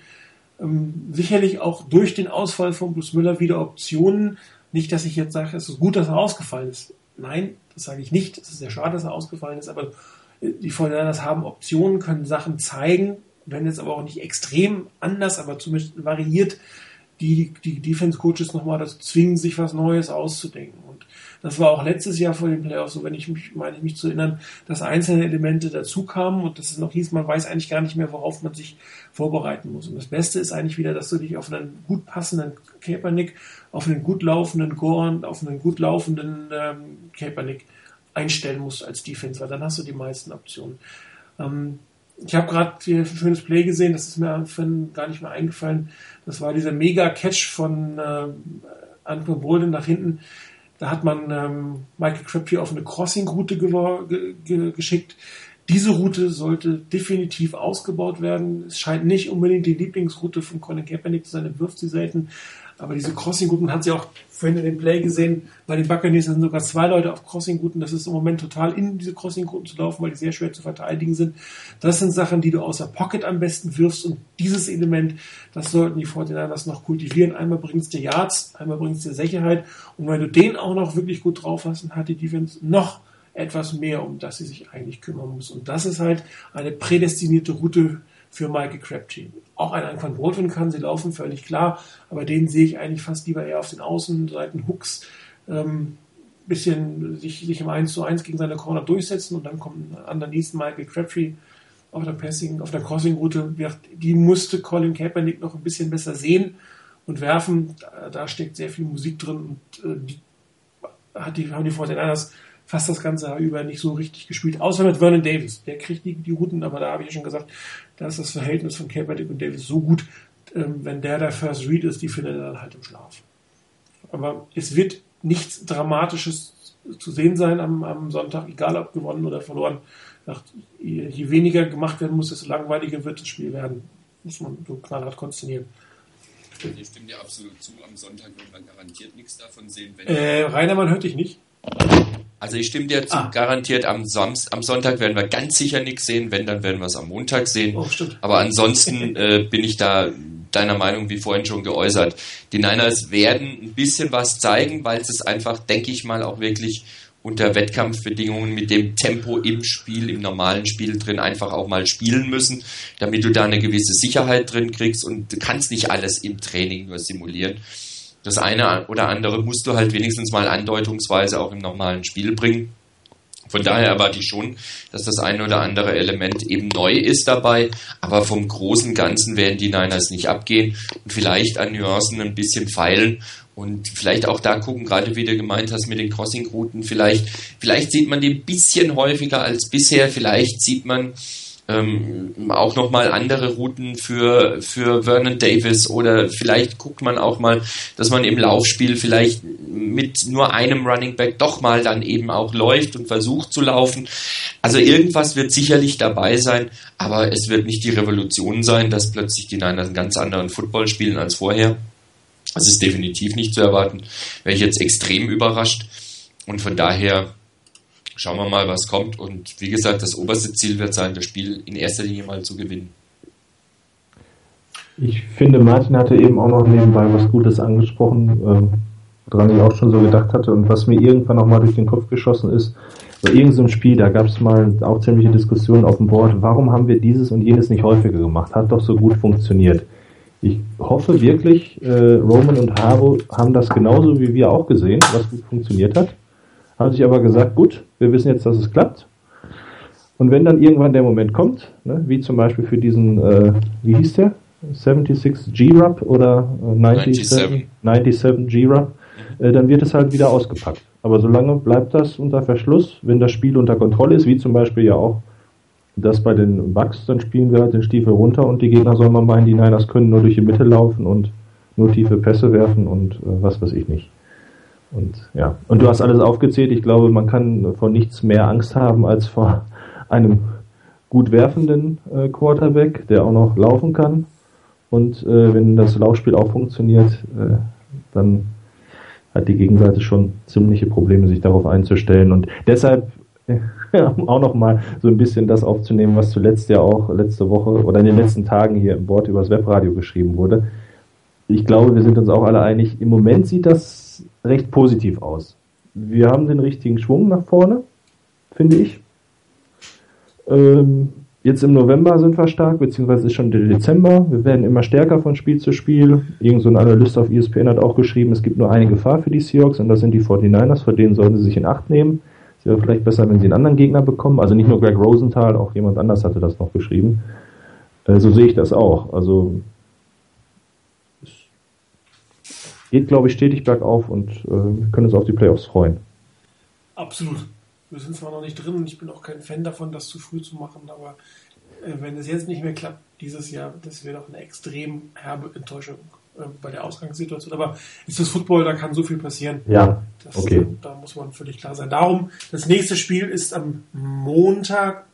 ähm, sicherlich auch durch den Ausfall von Bruce Müller wieder Optionen. Nicht, dass ich jetzt sage, es ist gut, dass er ausgefallen ist. Nein, das sage ich nicht. Es ist sehr schade, dass er ausgefallen ist, aber äh, die Fortinanders haben Optionen, können Sachen zeigen, wenn jetzt aber auch nicht extrem anders, aber zumindest variiert, die, die Defense-Coaches nochmal dazu zwingen, sich was Neues auszudenken. Und das war auch letztes Jahr vor den Playoffs so, wenn ich mich, meine ich mich zu erinnern, dass einzelne Elemente dazu kamen und dass es noch hieß, man weiß eigentlich gar nicht mehr, worauf man sich vorbereiten muss. Und das Beste ist eigentlich wieder, dass du dich auf einen gut passenden Kaepernick, auf einen gut laufenden Gorn, auf einen gut laufenden ähm, Kaepernick einstellen musst als Defense, weil dann hast du die meisten Optionen. Ähm, ich habe gerade hier ein schönes Play gesehen, das ist mir vorhin gar nicht mehr eingefallen. Das war dieser Mega-Catch von äh, Anton Bolden nach hinten. Da hat man ähm, Michael Crabtree auf eine Crossing-Route ge ge geschickt. Diese Route sollte definitiv ausgebaut werden. Es scheint nicht unbedingt die Lieblingsroute von Colin Kaepernick zu sein, er wirft sie selten. Aber diese Crossing-Routen hat sie auch vorhin in dem Play gesehen. Bei den Buccaneers sind sogar zwei Leute auf Crossing-Routen. Das ist im Moment total in diese Crossing-Routen zu laufen, weil die sehr schwer zu verteidigen sind. Das sind Sachen, die du aus der Pocket am besten wirfst. Und dieses Element, das sollten die 49ers noch kultivieren. Einmal bringst du Yards, einmal bringst du Sicherheit. Und wenn du den auch noch wirklich gut drauf hast, dann hat die Defense noch etwas mehr, um das sie sich eigentlich kümmern muss. Und das ist halt eine prädestinierte Route für Michael Crabtree. Auch ein Anquan Baldwin kann sie laufen, völlig klar, aber den sehe ich eigentlich fast lieber eher auf den Außenseiten Hooks ähm, bisschen sich, sich im 1 zu 1 gegen seine Corner durchsetzen und dann kommt an der nächsten Michael Crabtree auf der Passing, auf der Crossing-Route. Die musste Colin Kaepernick noch ein bisschen besser sehen und werfen. Da, steckt sehr viel Musik drin und äh, die, hat die, haben die 49ers fast das ganze über nicht so richtig gespielt, außer mit Vernon Davis. Der kriegt die, die Routen, aber da habe ich ja schon gesagt, da ist das Verhältnis von Kaepernick und Davis so gut, ähm, wenn der der First Read ist, die findet er dann halt im Schlaf. Aber es wird nichts Dramatisches zu sehen sein am, am Sonntag, egal ob gewonnen oder verloren. Je, weniger gemacht werden muss, desto langweiliger wird das Spiel werden. Muss man so knallhart konstatieren. Ich stimme dir absolut zu. Am Sonntag wird man garantiert nichts davon sehen. Wenn äh, Rainer, hört dich nicht. Also ich stimme dir zu, ah. garantiert am, Samst, am Sonntag werden wir ganz sicher nichts sehen, wenn, dann werden wir es am Montag sehen. Oh, Aber ansonsten äh, bin ich da deiner Meinung, wie vorhin schon geäußert. Die Niners werden ein bisschen was zeigen, weil sie es einfach, denke ich mal, auch wirklich unter Wettkampfbedingungen mit dem Tempo im Spiel, im normalen Spiel drin einfach auch mal spielen müssen, damit du da eine gewisse Sicherheit drin kriegst und du kannst nicht alles im Training nur simulieren. Das eine oder andere musst du halt wenigstens mal andeutungsweise auch im normalen Spiel bringen. Von daher erwarte ich schon, dass das eine oder andere Element eben neu ist dabei, aber vom großen Ganzen werden die Niners nicht abgehen und vielleicht an Nuancen ein bisschen feilen und vielleicht auch da gucken, gerade wie du gemeint hast mit den Crossing-Routen, vielleicht, vielleicht sieht man die ein bisschen häufiger als bisher, vielleicht sieht man ähm, auch nochmal andere Routen für, für Vernon Davis oder vielleicht guckt man auch mal, dass man im Laufspiel vielleicht mit nur einem Running Back doch mal dann eben auch läuft und versucht zu laufen. Also irgendwas wird sicherlich dabei sein, aber es wird nicht die Revolution sein, dass plötzlich die Niners einen ganz anderen Football spielen als vorher. Das ist definitiv nicht zu erwarten. Wäre ich jetzt extrem überrascht. Und von daher schauen wir mal, was kommt. Und wie gesagt, das oberste Ziel wird sein, das Spiel in erster Linie mal zu gewinnen. Ich finde, Martin hatte eben auch noch nebenbei was Gutes angesprochen, ähm, woran ich auch schon so gedacht hatte und was mir irgendwann noch mal durch den Kopf geschossen ist. Bei irgendeinem Spiel, da gab es mal auch ziemliche Diskussionen auf dem Board, warum haben wir dieses und jenes nicht häufiger gemacht? Hat doch so gut funktioniert. Ich hoffe wirklich, äh, Roman und Haro haben das genauso wie wir auch gesehen, was gut funktioniert hat haben sich aber gesagt, gut, wir wissen jetzt, dass es klappt. Und wenn dann irgendwann der Moment kommt, ne, wie zum Beispiel für diesen, äh, wie hieß der? 76 G-Rub oder äh, 97, 97 G-Rub, äh, dann wird es halt wieder ausgepackt. Aber solange bleibt das unter Verschluss, wenn das Spiel unter Kontrolle ist, wie zum Beispiel ja auch das bei den Bugs, dann spielen wir halt den Stiefel runter und die Gegner sollen mal meinen, die Niners können nur durch die Mitte laufen und nur tiefe Pässe werfen und äh, was weiß ich nicht. Und ja, und du hast alles aufgezählt. Ich glaube, man kann vor nichts mehr Angst haben als vor einem gut werfenden äh, Quarterback, der auch noch laufen kann. Und äh, wenn das Laufspiel auch funktioniert, äh, dann hat die Gegenseite schon ziemliche Probleme, sich darauf einzustellen. Und deshalb auch noch mal so ein bisschen das aufzunehmen, was zuletzt ja auch letzte Woche oder in den letzten Tagen hier im Board übers Webradio geschrieben wurde. Ich glaube, wir sind uns auch alle einig, im Moment sieht das recht positiv aus. Wir haben den richtigen Schwung nach vorne, finde ich. Ähm, jetzt im November sind wir stark, beziehungsweise ist schon der Dezember. Wir werden immer stärker von Spiel zu Spiel. Irgend so ein Analyst auf ESPN hat auch geschrieben, es gibt nur eine Gefahr für die Seahawks und das sind die 49ers, vor denen sollten sie sich in Acht nehmen. Es wäre vielleicht besser, wenn sie einen anderen Gegner bekommen. Also nicht nur Greg Rosenthal, auch jemand anders hatte das noch geschrieben. Äh, so sehe ich das auch. Also geht, glaube ich, stetig bergauf und äh, wir können uns auf die Playoffs freuen. Absolut. Wir sind zwar noch nicht drin und ich bin auch kein Fan davon, das zu früh zu machen, aber äh, wenn es jetzt nicht mehr klappt, dieses Jahr, das wäre doch eine extrem herbe Enttäuschung äh, bei der Ausgangssituation. Aber ist das Football, da kann so viel passieren. Ja, das, okay. Da muss man völlig klar sein. Darum, das nächste Spiel ist am Montag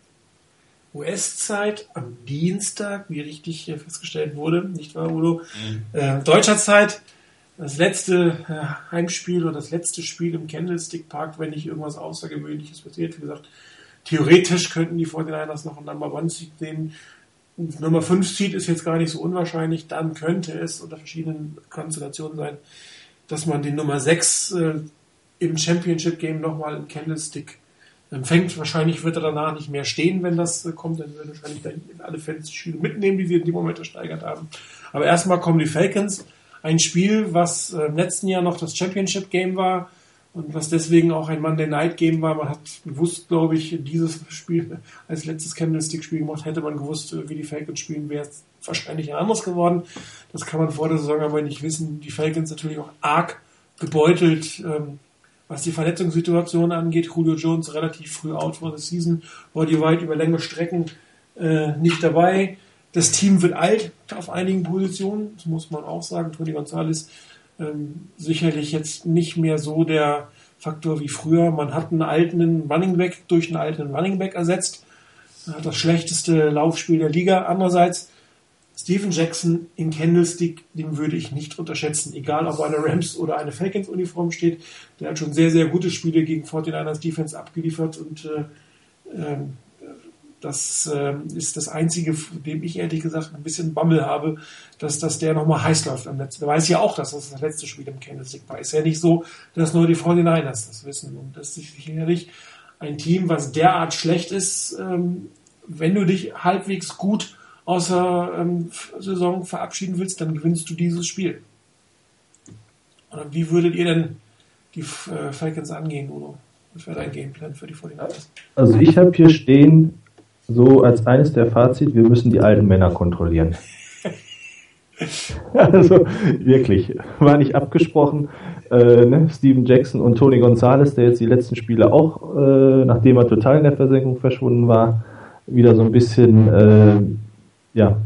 US-Zeit, am Dienstag, wie richtig festgestellt wurde, nicht wahr, Udo? Mhm. Äh, deutscher Zeit das letzte äh, Heimspiel oder das letzte Spiel im Candlestick Park, wenn nicht irgendwas Außergewöhnliches passiert. Wie gesagt, theoretisch könnten die 49ers noch einen Number One Seed nehmen. Nummer 5 Seed ist jetzt gar nicht so unwahrscheinlich. Dann könnte es unter verschiedenen Konstellationen sein, dass man den Nummer 6 äh, im Championship Game nochmal im Candlestick empfängt. Wahrscheinlich wird er danach nicht mehr stehen, wenn das äh, kommt. Dann werden wahrscheinlich alle Fans die Spiele mitnehmen, die sie in dem Moment ersteigert haben. Aber erstmal kommen die Falcons ein Spiel, was äh, im letzten Jahr noch das Championship Game war und was deswegen auch ein Monday Night Game war. Man hat gewusst, glaube ich, dieses Spiel als letztes Candlestick Spiel gemacht, hätte man gewusst, äh, wie die Falcons spielen, wäre es wahrscheinlich ein anderes geworden. Das kann man vor der Saison aber nicht wissen. Die Falcons natürlich auch arg gebeutelt, ähm, was die Verletzungssituation angeht. Julio Jones relativ früh out for the season, Body White über längere Strecken äh, nicht dabei. Das Team wird alt auf einigen Positionen, das muss man auch sagen. Tony Gonzalez ähm, sicherlich jetzt nicht mehr so der Faktor wie früher. Man hat einen alten Running Back durch einen alten Running Back ersetzt. Er hat das schlechteste Laufspiel der Liga. Andererseits, Steven Jackson in Candlestick, den würde ich nicht unterschätzen. Egal, ob eine Rams oder eine Falcons Uniform steht. Der hat schon sehr, sehr gute Spiele gegen 49ers Defense abgeliefert und äh, ähm, das äh, ist das Einzige, dem ich ehrlich gesagt ein bisschen Bammel habe, dass, dass der nochmal heiß läuft am letzten. Der weiß ja auch, dass das das letzte Spiel im Candlestick war. Ist ja nicht so, dass nur die 49ers das wissen. Und das ist sicherlich ein Team, was derart schlecht ist, ähm, wenn du dich halbwegs gut aus der ähm, Saison verabschieden willst, dann gewinnst du dieses Spiel. Und wie würdet ihr denn die äh, Falcons angehen, Udo? Was wäre dein Gameplan für die 49ers? Also ich habe hier stehen, so als eines der Fazit, wir müssen die alten Männer kontrollieren. also wirklich, war nicht abgesprochen. Äh, ne? Steven Jackson und Tony Gonzalez, der jetzt die letzten Spiele auch, äh, nachdem er total in der Versenkung verschwunden war, wieder so ein bisschen äh, ja,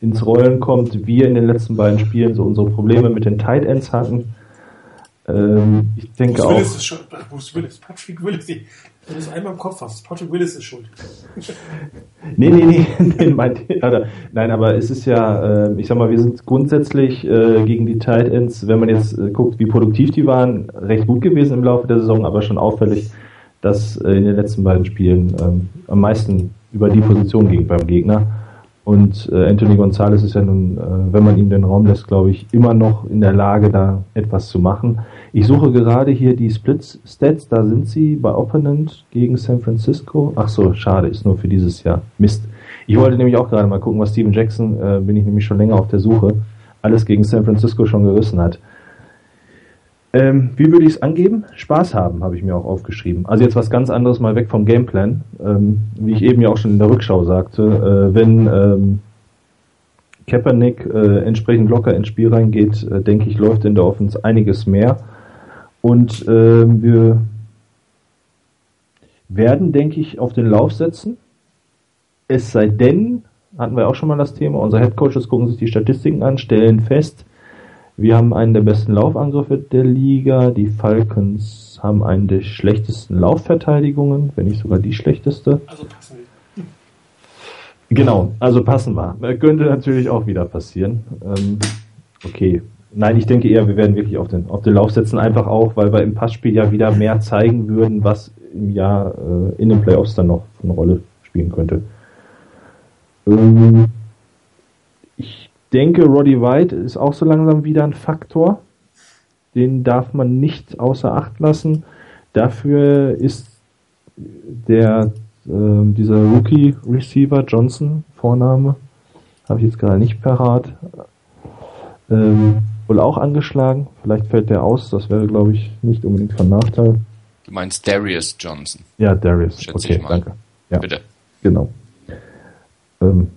ins Rollen kommt. Wir in den letzten beiden Spielen so unsere Probleme mit den Tight Ends hatten. Ähm, ich denke Bruce auch. Willis ist schuld. Bruce Willis, Patrick Willis. Wenn du es einmal im Kopf hast, Patrick Willis ist schuld. Nee, nee, nee, nee meint, oder, nein, aber es ist ja, äh, ich sag mal, wir sind grundsätzlich äh, gegen die Tight Ends, wenn man jetzt äh, guckt, wie produktiv die waren, recht gut gewesen im Laufe der Saison, aber schon auffällig, dass äh, in den letzten beiden Spielen ähm, am meisten über die Position ging beim Gegner. Und äh, Anthony Gonzalez ist ja nun, äh, wenn man ihm den Raum lässt, glaube ich, immer noch in der Lage, da etwas zu machen. Ich suche gerade hier die Split-Stats, da sind sie bei Opponent gegen San Francisco. Ach so, schade, ist nur für dieses Jahr. Mist. Ich wollte nämlich auch gerade mal gucken, was Steven Jackson, äh, bin ich nämlich schon länger auf der Suche, alles gegen San Francisco schon gerissen hat. Ähm, wie würde ich es angeben? Spaß haben, habe ich mir auch aufgeschrieben. Also jetzt was ganz anderes, mal weg vom Gameplan. Ähm, wie ich eben ja auch schon in der Rückschau sagte, äh, wenn ähm, Kaepernick äh, entsprechend locker ins Spiel reingeht, äh, denke ich, läuft in der Offense einiges mehr. Und ähm, wir werden, denke ich, auf den Lauf setzen. Es sei denn, hatten wir auch schon mal das Thema, unsere Headcoaches gucken sich die Statistiken an, stellen fest, wir haben einen der besten Laufangriffe der Liga. Die Falcons haben einen der schlechtesten Laufverteidigungen, wenn nicht sogar die schlechteste. Also passen wir. Genau, also passen wir. Äh, Könnte natürlich auch wieder passieren. Ähm, okay. Nein, ich denke eher, wir werden wirklich auf den, auf den Lauf setzen, einfach auch, weil wir im Passspiel ja wieder mehr zeigen würden, was im Jahr äh, in den Playoffs dann noch eine Rolle spielen könnte. Ähm, denke, Roddy White ist auch so langsam wieder ein Faktor. Den darf man nicht außer Acht lassen. Dafür ist der ähm, dieser Rookie Receiver Johnson Vorname habe ich jetzt gerade nicht parat. Ähm, wohl auch angeschlagen. Vielleicht fällt der aus. Das wäre, glaube ich, nicht unbedingt von Nachteil. Du meinst Darius Johnson. Ja, Darius. Schätze okay, danke. Ja, Bitte. genau. Ähm,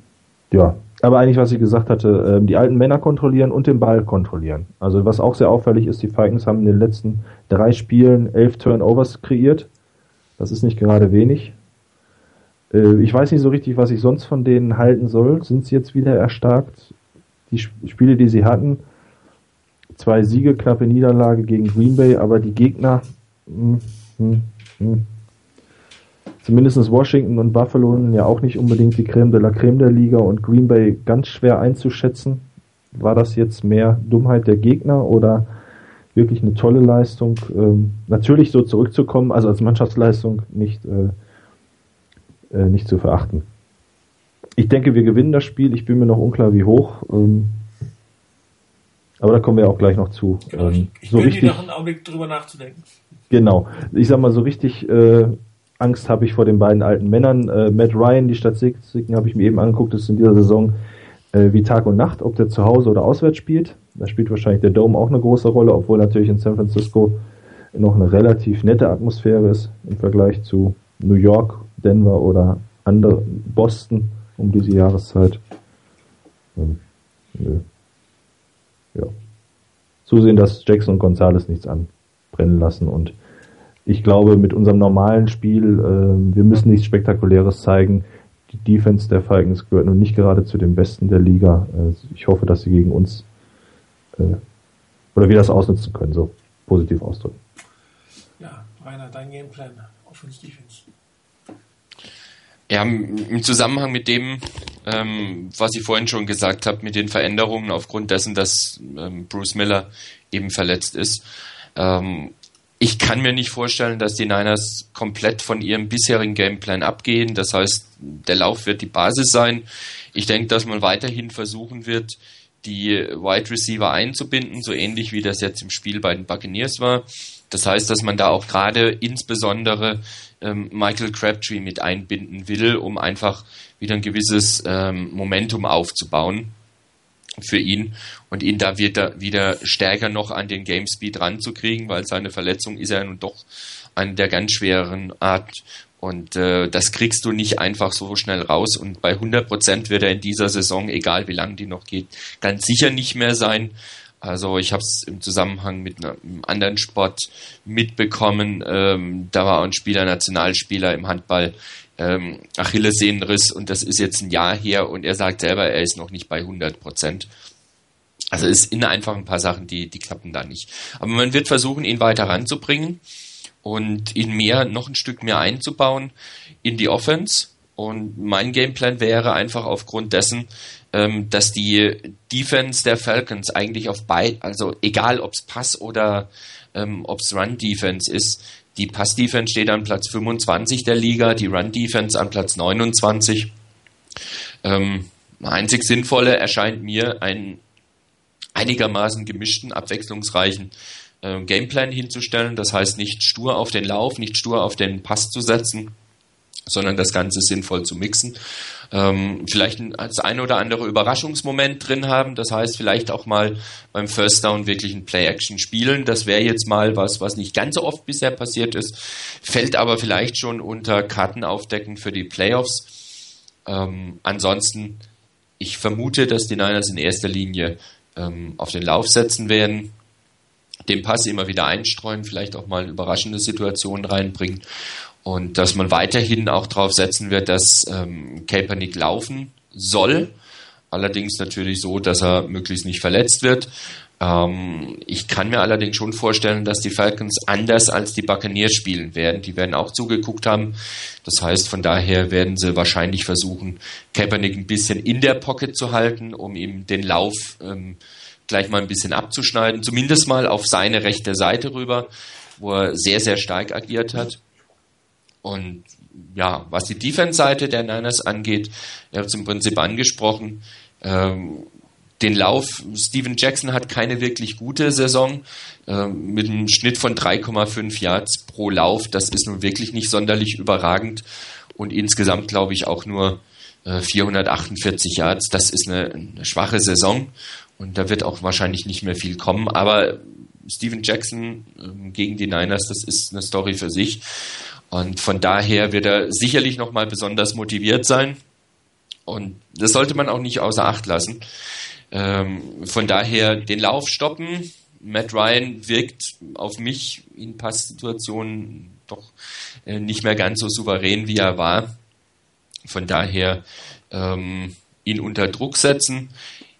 ja, aber eigentlich, was ich gesagt hatte, ähm, die alten Männer kontrollieren und den Ball kontrollieren. Also was auch sehr auffällig ist, die Falcons haben in den letzten drei Spielen elf Turnovers kreiert. Das ist nicht gerade wenig. Äh, ich weiß nicht so richtig, was ich sonst von denen halten soll. Sind sie jetzt wieder erstarkt? Die Sp- Spiele, die sie hatten, zwei Siege, knappe Niederlage gegen Green Bay, aber die Gegner, hm, hm, hm. Zumindest Washington und Buffalo sind ja auch nicht unbedingt die Creme de la Creme der Liga und Green Bay ganz schwer einzuschätzen. War das jetzt mehr Dummheit der Gegner oder wirklich eine tolle Leistung? Ähm, natürlich so zurückzukommen, also als Mannschaftsleistung nicht, äh, äh, nicht zu verachten. Ich denke, wir gewinnen das Spiel. Ich bin mir noch unklar, wie hoch. Ähm, aber da kommen wir auch gleich noch zu. Genau. Ähm, ich so richtig, noch einen Augenblick drüber nachzudenken. genau. Ich sag mal, so richtig äh, Angst habe ich vor den beiden alten Männern. Äh, Matt Ryan, die Statistiken habe ich mir eben angeguckt, ist in dieser Saison äh, wie Tag und Nacht, ob der zu Hause oder auswärts spielt. Da spielt wahrscheinlich der Dome auch eine große Rolle, obwohl natürlich in San Francisco noch eine relativ nette Atmosphäre ist im Vergleich zu New York, Denver oder andere Boston um diese Jahreszeit. Hm. Ja. Zusehen, dass Jackson und Gonzalez nichts anbrennen lassen und ich glaube, mit unserem normalen Spiel, äh, wir müssen nichts Spektakuläres zeigen. Die Defense der Falcons gehört nun nicht gerade zu den besten der Liga. Äh, ich hoffe, dass sie gegen uns äh, oder wir das ausnutzen können, so positiv ausdrücken. Ja, Rainer, dein Gameplan. Offense, Defense. Ja, im im Zusammenhang mit dem, ähm, was ich vorhin schon gesagt habe, mit den Veränderungen aufgrund dessen, dass ähm, Bruce Miller eben verletzt ist. Ähm, ich kann mir nicht vorstellen, dass die Niners komplett von ihrem bisherigen Gameplan abgehen. Das heißt, der Lauf wird die Basis sein. Ich denke, dass man weiterhin versuchen wird, die Wide Receiver einzubinden, so ähnlich wie das jetzt im Spiel bei den Buccaneers war. Das heißt, dass man da auch gerade insbesondere ähm, Michael Crabtree mit einbinden will, um einfach wieder ein gewisses ähm, Momentum aufzubauen für ihn und ihn da wieder, wieder stärker noch an den Game Speed ranzukriegen, weil seine Verletzung ist ja nun doch eine der ganz schweren Art und äh, das kriegst du nicht einfach so schnell raus und bei 100% wird er in dieser Saison, egal wie lange die noch geht, ganz sicher nicht mehr sein. Also ich habe es im Zusammenhang mit einem anderen Sport mitbekommen. Ähm, da war ein Spieler, Nationalspieler im Handball, ähm, Achillessehnenriss und das ist jetzt ein Jahr her und er sagt selber, er ist noch nicht bei 100 Prozent. Also es sind einfach ein paar Sachen, die, die klappen da nicht. Aber man wird versuchen, ihn weiter ranzubringen und ihn mehr, noch ein Stück mehr einzubauen in die Offense. Und mein Gameplan wäre einfach aufgrund dessen, ähm, dass die Defense der Falcons eigentlich auf beid, also egal ob es Pass oder ähm, ob es Run-Defense ist, die Pass-Defense steht an Platz 25 der Liga, die Run-Defense an Platz 29. Ähm, einzig Sinnvolle erscheint mir ein einigermaßen gemischten, abwechslungsreichen äh, Gameplan hinzustellen. Das heißt nicht stur auf den Lauf, nicht stur auf den Pass zu setzen, sondern das Ganze sinnvoll zu mixen. Ähm, vielleicht als ein oder andere Überraschungsmoment drin haben. Das heißt, vielleicht auch mal beim First Down wirklich ein Play-Action spielen. Das wäre jetzt mal was, was nicht ganz so oft bisher passiert ist, fällt aber vielleicht schon unter Karten aufdecken für die Playoffs. Ähm, ansonsten, ich vermute, dass die Niners in erster Linie ähm, auf den Lauf setzen werden, den Pass immer wieder einstreuen, vielleicht auch mal überraschende Situationen reinbringen und dass man weiterhin auch darauf setzen wird, dass ähm, Kaepernick laufen soll. Allerdings natürlich so, dass er möglichst nicht verletzt wird. Ähm, ich kann mir allerdings schon vorstellen, dass die Falcons anders als die Buccaneers spielen werden. Die werden auch zugeguckt haben. Das heißt, von daher werden sie wahrscheinlich versuchen, Kaepernick ein bisschen in der Pocket zu halten, um ihm den Lauf ähm, gleich mal ein bisschen abzuschneiden. Zumindest mal auf seine rechte Seite rüber, wo er sehr, sehr stark agiert hat. Und ja, was die Defense-Seite der Niners angeht, ihr habt es im Prinzip angesprochen, ähm, den Lauf, Steven Jackson hat keine wirklich gute Saison ähm, mit einem Schnitt von 3,5 Yards pro Lauf. Das ist nun wirklich nicht sonderlich überragend und insgesamt glaube ich auch nur äh, 448 Yards. Das ist eine, eine schwache Saison und da wird auch wahrscheinlich nicht mehr viel kommen. Aber Steven Jackson ähm, gegen die Niners, das ist eine Story für sich. Und von daher wird er sicherlich nochmal besonders motiviert sein. Und das sollte man auch nicht außer Acht lassen. Ähm, von daher den Lauf stoppen. Matt Ryan wirkt auf mich in Passsituationen doch äh, nicht mehr ganz so souverän, wie er war. Von daher ähm, ihn unter Druck setzen.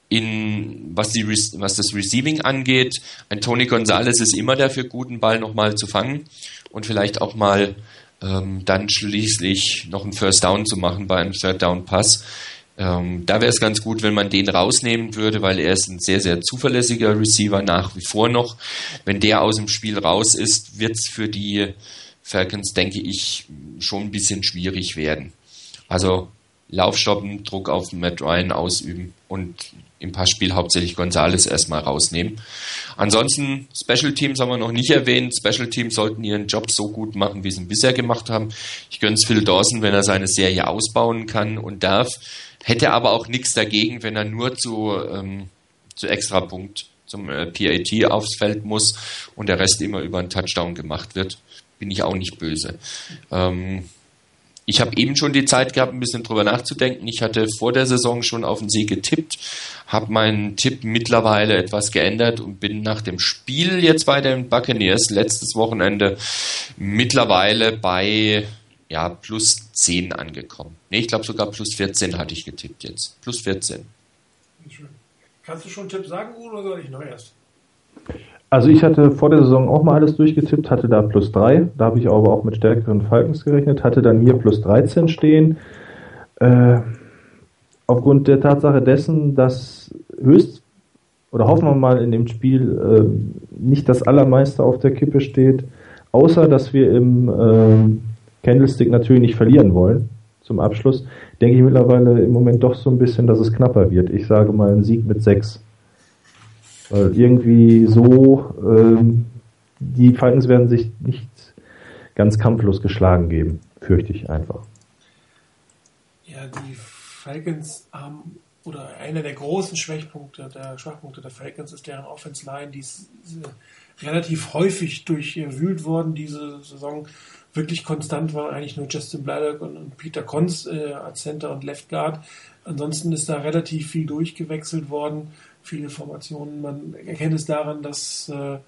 In, was, die, was das Receiving angeht, ein Tony Gonzalez ist immer dafür gut, einen Ball nochmal zu fangen und vielleicht auch mal ähm, dann schließlich noch einen First Down zu machen bei einem Third Down Pass. Ähm, da wäre es ganz gut, wenn man den rausnehmen würde, weil er ist ein sehr, sehr zuverlässiger Receiver nach wie vor noch. Wenn der aus dem Spiel raus ist, wird es für die Falcons, denke ich, schon ein bisschen schwierig werden. Also Lauf stoppen, Druck auf Matt Ryan ausüben und im Passspiel hauptsächlich Gonzales erstmal rausnehmen. Ansonsten, Special Teams haben wir noch nicht erwähnt. Special Teams sollten ihren Job so gut machen, wie sie ihn bisher gemacht haben. Ich gönne es Phil Dawson, wenn er seine Serie ausbauen kann und darf. Hätte aber auch nichts dagegen, wenn er nur zu, ähm, zu Extrapunkt zum äh, PAT aufs Feld muss und der Rest immer über einen Touchdown gemacht wird. Bin ich auch nicht böse. Ähm, ich habe eben schon die Zeit gehabt, ein bisschen drüber nachzudenken. Ich hatte vor der Saison schon auf den Sieg getippt, habe meinen Tipp mittlerweile etwas geändert und bin nach dem Spiel jetzt bei den Buccaneers letztes Wochenende mittlerweile bei ja, plus 10 angekommen. Nee, ich glaube sogar plus 14 hatte ich getippt jetzt. Plus 14. Kannst du schon einen Tipp sagen, oder soll ich noch erst? Also ich hatte vor der Saison auch mal alles durchgetippt, hatte da plus 3. Da habe ich aber auch mit stärkeren Falcons gerechnet, hatte dann hier plus 13 stehen. Äh, aufgrund der Tatsache dessen, dass höchst oder hoffen wir mal in dem Spiel äh, nicht das Allermeister auf der Kippe steht, außer dass wir im äh, Candlestick natürlich nicht verlieren wollen zum Abschluss, denke ich mittlerweile im Moment doch so ein bisschen, dass es knapper wird. Ich sage mal ein Sieg mit 6. Weil irgendwie so, ähm, die Falcons werden sich nicht ganz kampflos geschlagen geben, fürchte ich einfach. Ja, die Falcons haben, oder einer der großen Schwachpunkte, der Schwachpunkte der Falcons ist deren Offense Line, die ist relativ häufig durchwühlt worden diese Saison. Wirklich konstant war eigentlich nur Justin Bladdock und Peter Konz äh, als Center und Left Guard. Ansonsten ist da relativ viel durchgewechselt worden viele Formationen. Man erkennt es daran, dass äh,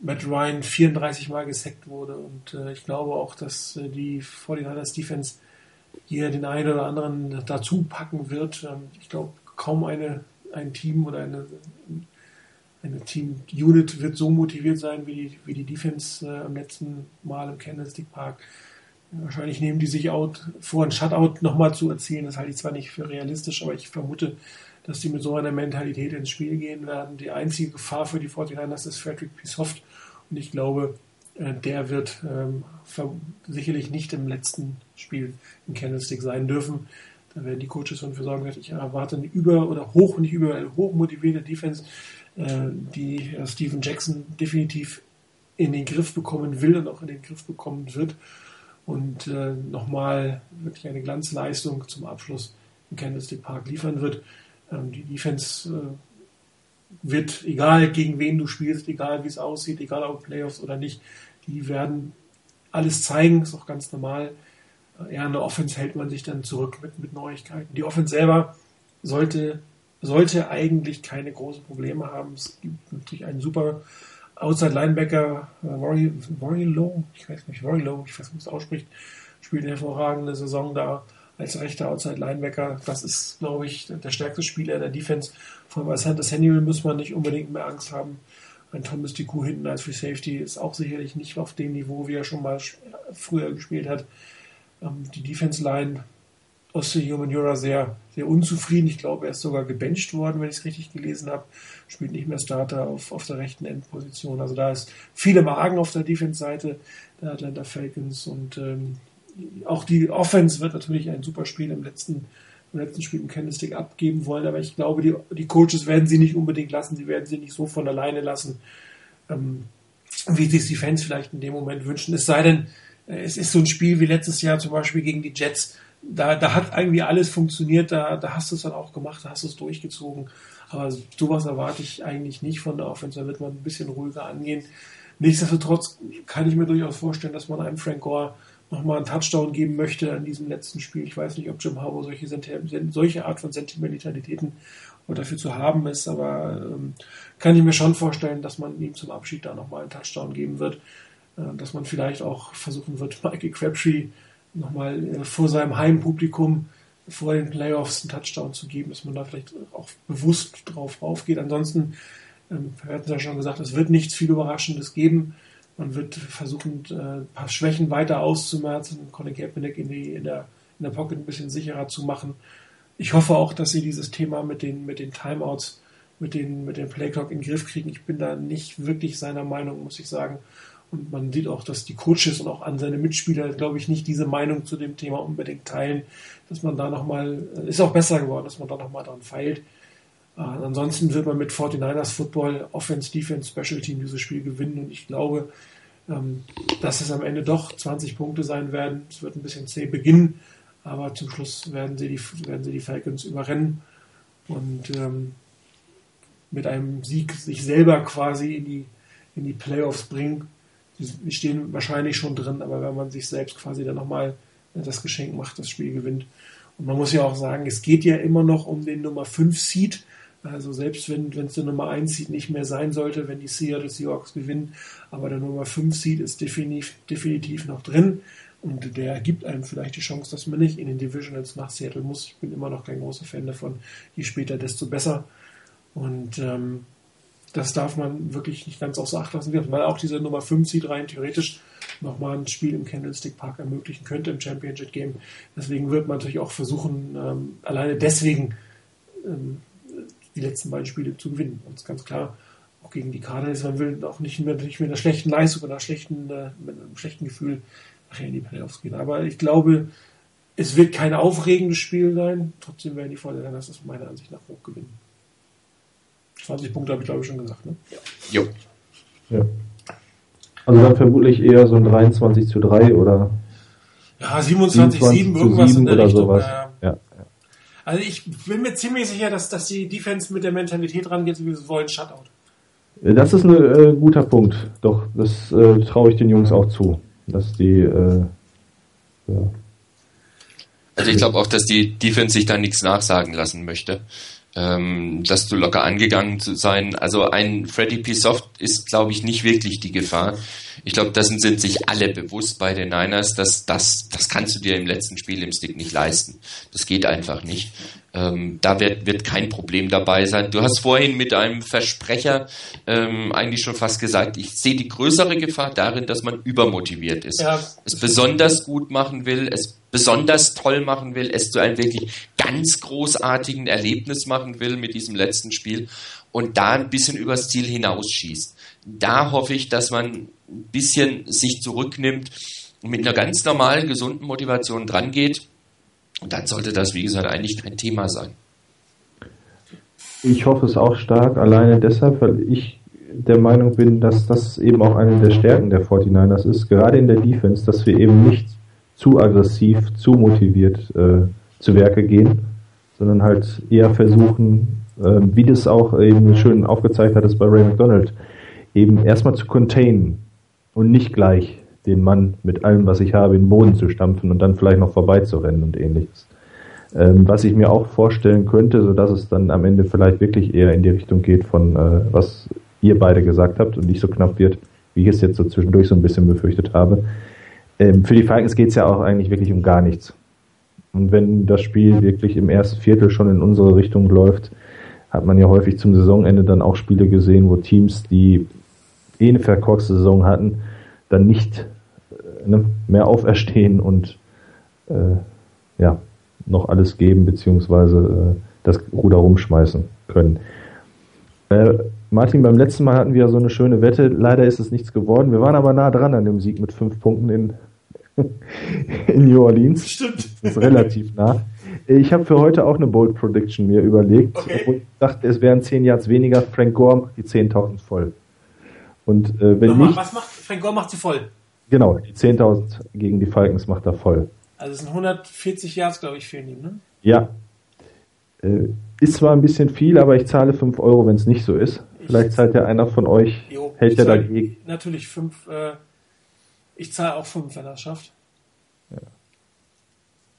Matt Ryan 34 Mal gesackt wurde und äh, ich glaube auch, dass äh, die 49ers Defense hier den einen oder anderen dazu packen wird. Ähm, ich glaube, kaum eine, ein Team oder eine, eine Team-Unit wird so motiviert sein wie die, wie die Defense äh, am letzten Mal im Candlestick Park. Wahrscheinlich nehmen die sich out, vor, ein Shutout nochmal zu erzielen. Das halte ich zwar nicht für realistisch, aber ich vermute, dass die mit so einer Mentalität ins Spiel gehen werden. Die einzige Gefahr für die 49ers ist Frederick P. Soft. Und ich glaube, äh, der wird ähm, sicherlich nicht im letzten Spiel im Candlestick sein dürfen. Da werden die Coaches dafür sorgen, dass ich erwarte eine über- oder hoch, nicht über, hochmotivierte Defense, äh, die äh, Steven Jackson definitiv in den Griff bekommen will und auch in den Griff bekommen wird. Und äh, nochmal wirklich eine Glanzleistung zum Abschluss im Candlestick Park liefern wird. Ähm, die Defense äh, wird, egal gegen wen du spielst, egal wie es aussieht, egal ob Playoffs oder nicht, die werden alles zeigen, ist auch ganz normal. Eher in der Offense hält man sich dann zurück mit, mit Neuigkeiten. Die Offense selber sollte, sollte eigentlich keine großen Probleme haben. Es gibt natürlich einen super Outside Linebacker, äh, Rory, Rory Lowe, ich weiß nicht, Rory Lowe, ich weiß nicht, wie es ausspricht, spielt eine hervorragende Saison da als rechter Outside Linebacker. Das ist, glaube ich, der stärkste Spieler der Defense. Vor allem als Hunter Samuel muss man nicht unbedingt mehr Angst haben. Ein Thomas Diku hinten als Free Safety ist auch sicherlich nicht auf dem Niveau, wie er schon mal früher gespielt hat. Ähm, die Defense Line Osse Humanura sehr, sehr unzufrieden. Ich glaube, er ist sogar gebencht worden, wenn ich es richtig gelesen habe. Spielt nicht mehr Starter auf, auf der rechten Endposition. Also da ist viele Magen auf der Defense-Seite der Atlanta Falcons und ähm, auch die Offense wird natürlich ein super Spiel im letzten, im letzten Spiel im Candlestick abgeben wollen, aber ich glaube, die, die Coaches werden sie nicht unbedingt lassen, sie werden sie nicht so von alleine lassen, ähm, wie sich die Fans vielleicht in dem Moment wünschen. Es sei denn, äh, es ist so ein Spiel wie letztes Jahr zum Beispiel gegen die Jets. Da, da hat irgendwie alles funktioniert, da, da hast du es dann auch gemacht, da hast du es durchgezogen. Aber sowas erwarte ich eigentlich nicht von der Offense, da wird man ein bisschen ruhiger angehen. Nichtsdestotrotz kann ich mir durchaus vorstellen, dass man einem Frank Gore nochmal einen Touchdown geben möchte an diesem letzten Spiel. Ich weiß nicht, ob Jim Harbour solche, solche Art von Sentimentalitäten dafür zu haben ist, aber ähm, kann ich mir schon vorstellen, dass man ihm zum Abschied da nochmal einen Touchdown geben wird. Äh, dass man vielleicht auch versuchen wird, Michael Crabtree nochmal äh, vor seinem Heimpublikum vor den Playoffs einen Touchdown zu geben, dass man da vielleicht auch bewusst drauf raufgeht. Ansonsten, ähm, wir hatten es ja schon gesagt, es wird nichts viel Überraschendes geben. Man wird versuchen, äh, ein paar Schwächen weiter auszumerzen, Colin Kaepernick in, die, in, der, in der Pocket ein bisschen sicherer zu machen. Ich hoffe auch, dass sie dieses Thema mit den, mit den Timeouts, mit den, mit dem Playclock in den Griff kriegen. Ich bin da nicht wirklich seiner Meinung, muss ich sagen. Und man sieht auch, dass die Coaches und auch an seine Mitspieler, glaube ich, nicht diese Meinung zu dem Thema unbedingt teilen, dass man da nochmal, ist auch besser geworden, dass man da nochmal dran feilt. Äh, ansonsten wird man mit 49ers Football, Offense, Defense, Special Team dieses Spiel gewinnen und ich glaube, ähm, dass es am Ende doch 20 Punkte sein werden. Es wird ein bisschen zäh beginnen, aber zum Schluss werden sie die, werden sie die Falcons überrennen und ähm, mit einem Sieg sich selber quasi in die, in die Playoffs bringen. Die stehen wahrscheinlich schon drin, aber wenn man sich selbst quasi dann nochmal das Geschenk macht, das Spiel gewinnt. Und man muss ja auch sagen, es geht ja immer noch um den Nummer 5 Seed. Also selbst wenn es der Nummer 1 Seed nicht mehr sein sollte, wenn die Seattle Seahawks gewinnen, aber der Nummer 5 Seed ist definitiv, definitiv noch drin und der gibt einem vielleicht die Chance, dass man nicht in den Divisionals nach Seattle muss. Ich bin immer noch kein großer Fan davon. Je später, desto besser. Und ähm, das darf man wirklich nicht ganz außer Acht lassen, weil auch dieser Nummer 5 Seed rein theoretisch nochmal ein Spiel im Candlestick Park ermöglichen könnte im Championship Game. Deswegen wird man natürlich auch versuchen, ähm, alleine deswegen ähm, die letzten beiden Spiele zu gewinnen. Und ganz klar, auch gegen die Cardinals, man will auch nicht mehr, nicht mit einer schlechten Leistung oder einer schlechten, äh, mit einem schlechten Gefühl nachher in die Playoffs gehen. Aber ich glaube, es wird kein aufregendes Spiel sein. Trotzdem werden die Vorderlanders das meiner Ansicht nach hoch gewinnen. 20 Punkte habe ich glaube ich schon gesagt, ne? Jo. Ja. Also dann vermutlich eher so ein 23 zu 3 oder Ja, 27, 7, 27 zu irgendwas in 7 der oder Richtung. sowas. Ja. Also ich bin mir ziemlich sicher, dass, dass die Defense mit der Mentalität rangeht, wie wir wollen, Shutout. Das ist ein äh, guter Punkt. Doch, das äh, traue ich den Jungs auch zu. Dass die äh, ja. Also ich glaube auch, dass die Defense sich da nichts nachsagen lassen möchte. Ähm, das zu locker angegangen zu sein. Also ein Freddy P. Soft ist, glaube ich, nicht wirklich die Gefahr. Ich glaube, dessen sind sich alle bewusst bei den Niners, dass das, das kannst du dir im letzten Spiel im Stick nicht leisten. Das geht einfach nicht. Ähm, da wird, wird kein Problem dabei sein. Du hast vorhin mit einem Versprecher ähm, eigentlich schon fast gesagt, ich sehe die größere Gefahr darin, dass man übermotiviert ist. Ja. Es besonders gut machen will, es besonders toll machen will, es zu einem wirklich ganz großartigen Erlebnis machen will mit diesem letzten Spiel und da ein bisschen übers Ziel hinausschießt. Da hoffe ich, dass man ein bisschen sich zurücknimmt und mit einer ganz normalen, gesunden Motivation drangeht und dann sollte das, wie gesagt, eigentlich kein Thema sein. Ich hoffe es auch stark, alleine deshalb, weil ich der Meinung bin, dass das eben auch eine der Stärken der 49ers ist, gerade in der Defense, dass wir eben nicht zu aggressiv, zu motiviert äh, zu Werke gehen, sondern halt eher versuchen, äh, wie das auch eben schön aufgezeigt hat, ist bei Ray McDonald, eben erstmal zu containen und nicht gleich den Mann mit allem, was ich habe, in den Boden zu stampfen und dann vielleicht noch vorbeizurennen und ähnliches. Ähm, was ich mir auch vorstellen könnte, so dass es dann am Ende vielleicht wirklich eher in die Richtung geht von, äh, was ihr beide gesagt habt und nicht so knapp wird, wie ich es jetzt so zwischendurch so ein bisschen befürchtet habe. Ähm, für die Falcons geht es ja auch eigentlich wirklich um gar nichts. Und wenn das Spiel wirklich im ersten Viertel schon in unsere Richtung läuft, hat man ja häufig zum Saisonende dann auch Spiele gesehen, wo Teams, die eh eine verkorkste Saison hatten, dann nicht ne, mehr auferstehen und äh, ja, noch alles geben, beziehungsweise äh, das Ruder rumschmeißen können. Äh, Martin, beim letzten Mal hatten wir ja so eine schöne Wette. Leider ist es nichts geworden. Wir waren aber nah dran an dem Sieg mit fünf Punkten in, in New Orleans. Stimmt. Das ist relativ nah. Ich habe für heute auch eine Bold Prediction mir überlegt. Okay. Ich dachte, es wären 10 Yards weniger. Frank Gore macht die 10.000 voll. Und äh, wenn Nochmal, nicht, was macht, Frank Gore macht sie voll. Genau, die 10.000 gegen die Falcons macht er voll. Also es sind 140 Yards, glaube ich, fehlen ihm, ne? Ja. Äh, ist zwar ein bisschen viel, aber ich zahle 5 Euro, wenn es nicht so ist. Vielleicht zahlt ja einer von euch, Jo, hält ich ja dagegen. Natürlich fünf, äh, ich zahle auch fünf, wenn er es schafft.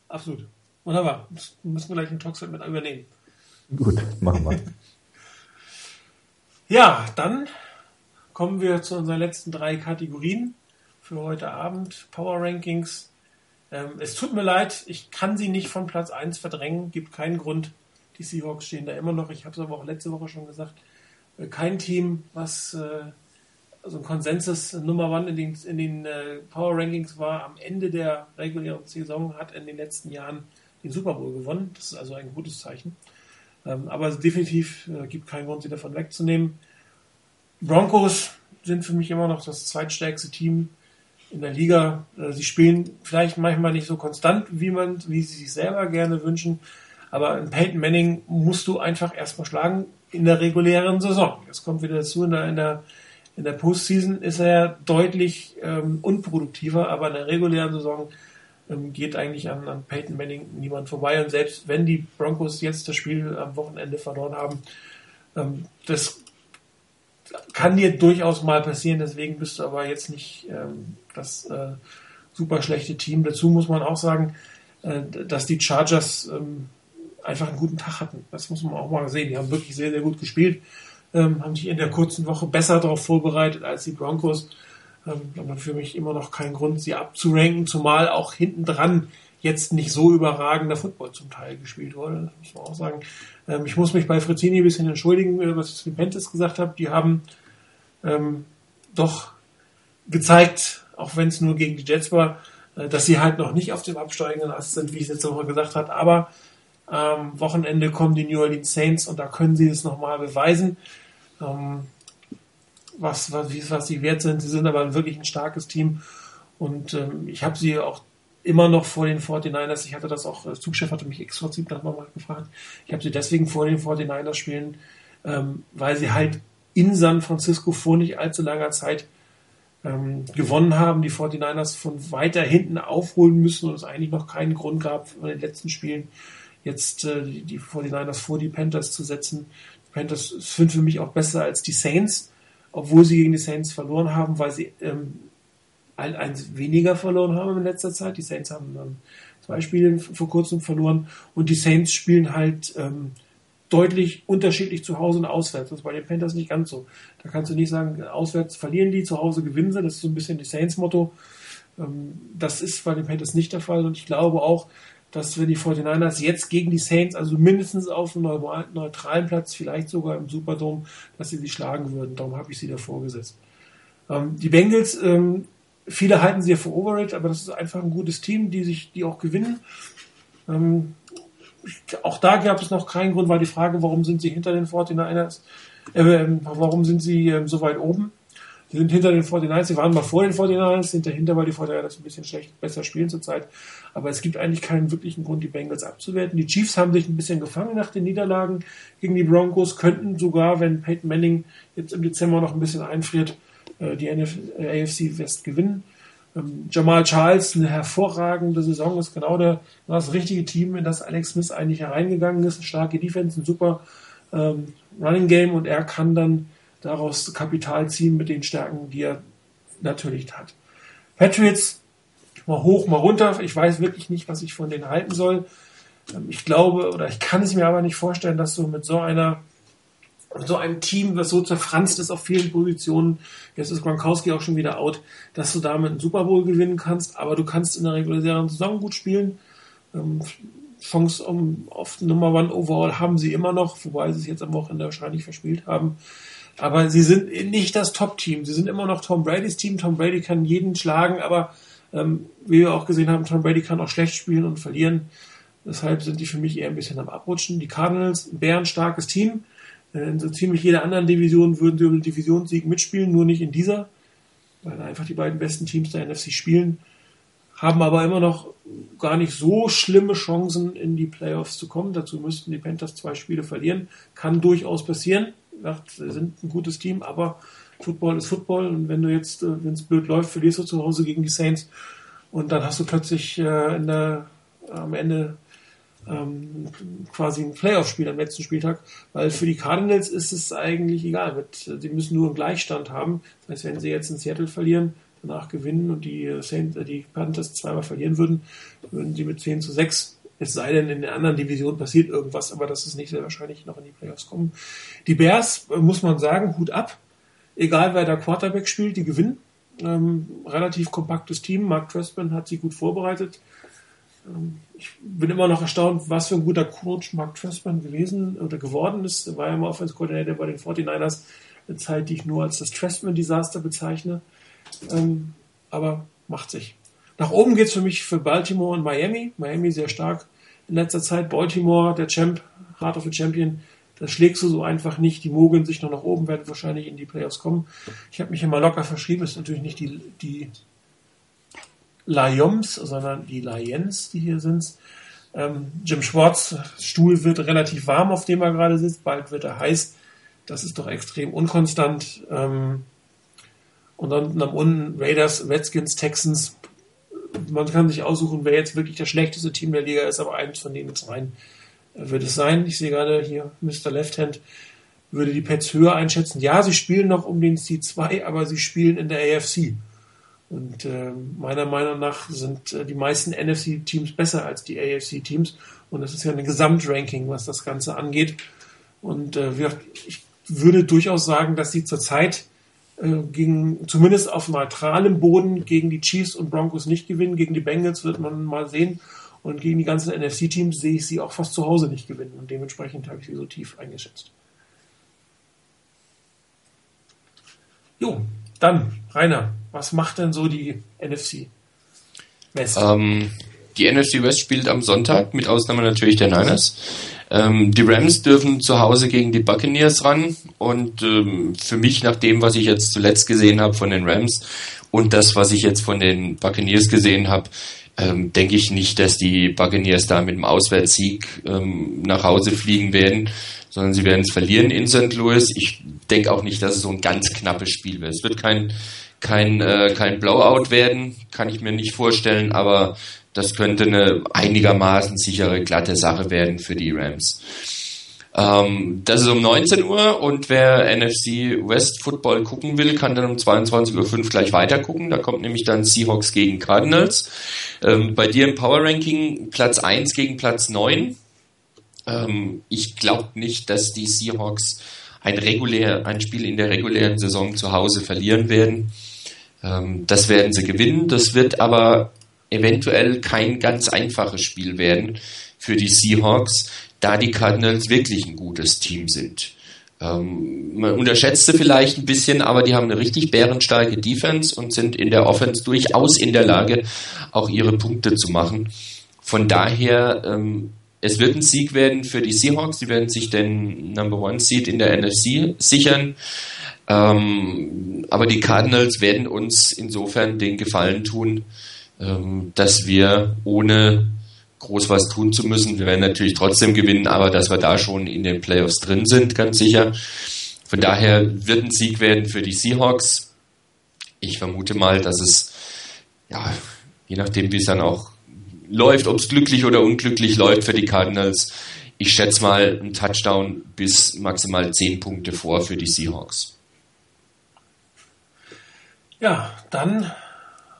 Absolut. Wunderbar. Müssen wir gleich einen Talkset mit übernehmen. Gut, machen wir. Ja, dann kommen wir zu unseren letzten drei Kategorien für heute Abend. Power Rankings. Ähm, es tut mir leid, ich kann sie nicht von Platz 1 verdrängen. Gibt keinen Grund. Die Seahawks stehen da immer noch. Ich habe es aber auch letzte Woche schon gesagt. Äh, kein Team, was äh, also ein Konsensus Nummer One in den, in den äh, Power Rankings war, am Ende der regulären Saison hat in den letzten Jahren den Super Bowl gewonnen. Das ist also ein gutes Zeichen. Ähm, aber definitiv äh, gibt keinen Grund, sie davon wegzunehmen. Broncos sind für mich immer noch das zweitstärkste Team in der Liga. Äh, sie spielen vielleicht manchmal nicht so konstant, wie man, wie sie sich selber gerne wünschen. Aber in Peyton Manning musst du einfach erstmal schlagen in der regulären Saison. Das kommt wieder dazu. In der, in der, in der Postseason ist er deutlich ähm, unproduktiver, aber in der regulären Saison ähm, geht eigentlich an, an Peyton Manning niemand vorbei. Und selbst wenn die Broncos jetzt das Spiel am Wochenende verloren haben, ähm, das kann dir durchaus mal passieren. Deswegen bist du aber jetzt nicht ähm, das äh, super schlechte Team. Dazu muss man auch sagen, äh, dass die Chargers ähm, einfach einen guten Tag hatten. Das muss man auch mal sehen. Die haben wirklich sehr, sehr gut gespielt, ähm, haben sich in der kurzen Woche besser darauf vorbereitet als die Broncos. Ähm, aber für mich immer noch kein Grund, sie abzuranken, zumal auch hinten dran jetzt nicht so überragender Football zum Teil gespielt wurde. Das muss man auch sagen. Ähm, ich muss mich bei Frizzini ein bisschen entschuldigen, äh, was ich zu Panthers gesagt habe. Die haben ähm, doch gezeigt, auch wenn es nur gegen die Jets war, äh, dass sie halt noch nicht auf dem absteigenden Ast sind, wie ich es letzte Woche gesagt habe. Aber am Wochenende kommen die New Orleans Saints und da können sie es nochmal beweisen, ähm, was, was, was sie wert sind. Sie sind aber wirklich ein starkes Team und ähm, ich habe sie auch immer noch vor den 49ers. Ich hatte das auch, der Zugchef hatte mich explizit nochmal gefragt. Ich habe sie deswegen vor den 49ers spielen, ähm, weil sie halt in San Francisco vor nicht allzu langer Zeit ähm, gewonnen haben, die 49ers von weiter hinten aufholen müssen und es eigentlich noch keinen Grund gab, von den letzten Spielen jetzt äh, die, die 49ers vor die Panthers zu setzen. Die Panthers sind für mich auch besser als die Saints, obwohl sie gegen die Saints verloren haben, weil sie ähm, ein, eins weniger verloren haben in letzter Zeit. Die Saints haben ähm, zwei Spiele vor kurzem verloren und die Saints spielen halt ähm, deutlich unterschiedlich zu Hause und auswärts. Das ist bei den Panthers nicht ganz so. Da kannst du nicht sagen, auswärts verlieren die, zu Hause gewinnen sie. Das ist so ein bisschen das Saints-Motto. Ähm, das ist bei den Panthers nicht der Fall. Und ich glaube auch, dass wenn die 49ers jetzt gegen die Saints, also mindestens auf einem neutralen Platz, vielleicht sogar im Superdome, dass sie sie schlagen würden. Darum habe ich sie davor gesetzt. Ähm, die Bengals, ähm, viele halten sie ja für Overrated, aber das ist einfach ein gutes Team, die sich, die auch gewinnen. Ähm, auch da gab es noch keinen Grund, war die Frage, warum sind sie hinter den 49ers, äh, warum sind sie äh, so weit oben? Sie sind hinter den 49ers, sie waren mal vor den 49ers, sind dahinter, weil die 49ers ein bisschen schlecht, besser spielen zurzeit. Aber es gibt eigentlich keinen wirklichen Grund, die Bengals abzuwerten. Die Chiefs haben sich ein bisschen gefangen nach den Niederlagen gegen die Broncos, könnten sogar, wenn Peyton Manning jetzt im Dezember noch ein bisschen einfriert, die NF äh, AFC West gewinnen. Ähm, Jamal Charles, eine hervorragende Saison, ist genau der, das richtige Team, in das Alex Smith eigentlich hereingegangen ist. Starke Defense, ein super ähm, Running Game und er kann dann daraus Kapital ziehen mit den Stärken, die er natürlich hat. Patriots, mal hoch, mal runter. Ich weiß wirklich nicht, was ich von denen halten soll. Ähm, ich glaube, oder ich kann es mir aber nicht vorstellen, dass du mit so einer so einem Team, das so zerfranst ist auf vielen Positionen, jetzt ist Gronkowski auch schon wieder out, dass du damit einen Super Bowl gewinnen kannst, aber du kannst in der regulären Saison gut spielen. Ähm, Chance um, auf Nummer One Overall haben sie immer noch, wobei sie es jetzt am Wochenende wahrscheinlich verspielt haben. Aber sie sind nicht das Top-Team. Sie sind immer noch Tom Brady's Team. Tom Brady kann jeden schlagen, aber ähm, wie wir auch gesehen haben, Tom Brady kann auch schlecht spielen und verlieren. Deshalb sind die für mich eher ein bisschen am Abrutschen. Die Cardinals, ein bärenstarkes Team. In so ziemlich jeder anderen Division würden sie um den Divisionssieg mitspielen, nur nicht in dieser, weil einfach die beiden besten Teams der NFC spielen, haben aber immer noch gar nicht so schlimme Chancen in die Playoffs zu kommen. Dazu müssten die Panthers zwei Spiele verlieren. Kann durchaus passieren. Sie sind ein gutes Team, aber Football ist Football und wenn du jetzt, äh, wenn es blöd läuft, verlierst du zu Hause gegen die Saints und dann hast du plötzlich äh, der, am Ende ähm, quasi ein Playoff-Spiel am letzten Spieltag, weil für die Cardinals ist es eigentlich egal. Mit, sie müssen nur einen Gleichstand haben. Das heißt, wenn sie jetzt in Seattle verlieren, danach gewinnen und die, Saints, äh, die Panthers zweimal verlieren würden, würden sie mit 10 zu 6 es sei denn, in der anderen Division passiert irgendwas, aber das ist nicht sehr wahrscheinlich noch in die Playoffs kommen. Die Bears, äh, muss man sagen, Hut ab. Egal wer da Quarterback spielt, die gewinnen. Ähm, relativ kompaktes Team. Mark Trestman hat sie gut vorbereitet. Ähm, ich bin immer noch erstaunt, was für ein guter Coach Mark Trestman gewesen oder geworden ist. Er war ja mal Offense Coordinator bei den 49ers. Eine Zeit, die ich nur als das Trestman-Desaster bezeichne. Ähm, aber macht sich. Nach oben geht es für mich für Baltimore und Miami. Miami sehr stark in letzter Zeit. Baltimore, der Champ, Heart of the Champion, das schlägst du so einfach nicht. Die mogeln sich noch nach oben, werden wahrscheinlich in die Playoffs kommen. Ich habe mich immer locker verschrieben. Das ist natürlich nicht die, die Lions, sondern die Lions, die hier sind. Ähm, Jim Schwartz Stuhl wird relativ warm, auf dem er gerade sitzt. Bald wird er heiß. Das ist doch extrem unkonstant. Ähm, und dann am unten Raiders, Redskins, Texans. Man kann sich aussuchen, wer jetzt wirklich das schlechteste Team der Liga ist, aber eins von denen rein wird es sein. Ich sehe gerade hier Mr. Left Hand würde die Pets höher einschätzen. Ja, sie spielen noch um den C2, aber sie spielen in der AFC. Und äh, meiner Meinung nach sind äh, die meisten NFC-Teams besser als die AFC-Teams. Und das ist ja ein Gesamtranking, was das Ganze angeht. Und äh, ich würde durchaus sagen, dass sie zurzeit äh, gegen, zumindest auf neutralem Boden gegen die Chiefs und Broncos nicht gewinnen. Gegen die Bengals wird man mal sehen. Und gegen die ganzen NFC-Teams sehe ich sie auch fast zu Hause nicht gewinnen. Und dementsprechend habe ich sie so tief eingeschätzt. Jo, dann, Rainer, was macht denn so die NFC West? Ähm, die NFC West spielt am Sonntag, mit Ausnahme natürlich der Niners. Ähm, die Rams dürfen zu Hause gegen die Buccaneers ran und ähm, für mich, nach dem, was ich jetzt zuletzt gesehen habe von den Rams und das, was ich jetzt von den Buccaneers gesehen habe, ähm, denke ich nicht, dass die Buccaneers da mit dem Auswärtssieg ähm, nach Hause fliegen werden, sondern sie werden es verlieren in St. Louis. Ich denke auch nicht, dass es so ein ganz knappes Spiel wird. Es wird kein kein, äh, kein Blowout werden, kann ich mir nicht vorstellen, aber das könnte eine einigermaßen sichere, glatte Sache werden für die Rams. Ähm, das ist um 19 Uhr und wer NFC West Football gucken will, kann dann um 22.05 Uhr gleich weiter gucken. Da kommt nämlich dann Seahawks gegen Cardinals. Ähm, bei dir im Power Ranking Platz 1 gegen Platz 9. Ähm, ich glaube nicht, dass die Seahawks ein, regulär, ein Spiel in der regulären Saison zu Hause verlieren werden. Ähm, das werden sie gewinnen. Das wird aber eventuell kein ganz einfaches Spiel werden für die Seahawks, da die Cardinals wirklich ein gutes Team sind. Ähm, man unterschätzt sie vielleicht ein bisschen, aber die haben eine richtig bärenstarke Defense und sind in der Offense durchaus in der Lage, auch ihre Punkte zu machen. Von daher, ähm, es wird ein Sieg werden für die Seahawks. Die werden sich den Number One Seed in der NFC sichern. Ähm, aber die Cardinals werden uns insofern den Gefallen tun, ähm, dass wir ohne groß was tun zu müssen. Wir werden natürlich trotzdem gewinnen, aber dass wir da schon in den Playoffs drin sind, ganz sicher. Von daher wird ein Sieg werden für die Seahawks. Ich vermute mal, dass es, ja, je nachdem, wie es dann auch läuft, ob es glücklich oder unglücklich läuft für die Cardinals, ich schätze mal ein Touchdown bis maximal 10 Punkte vor für die Seahawks. Ja, dann,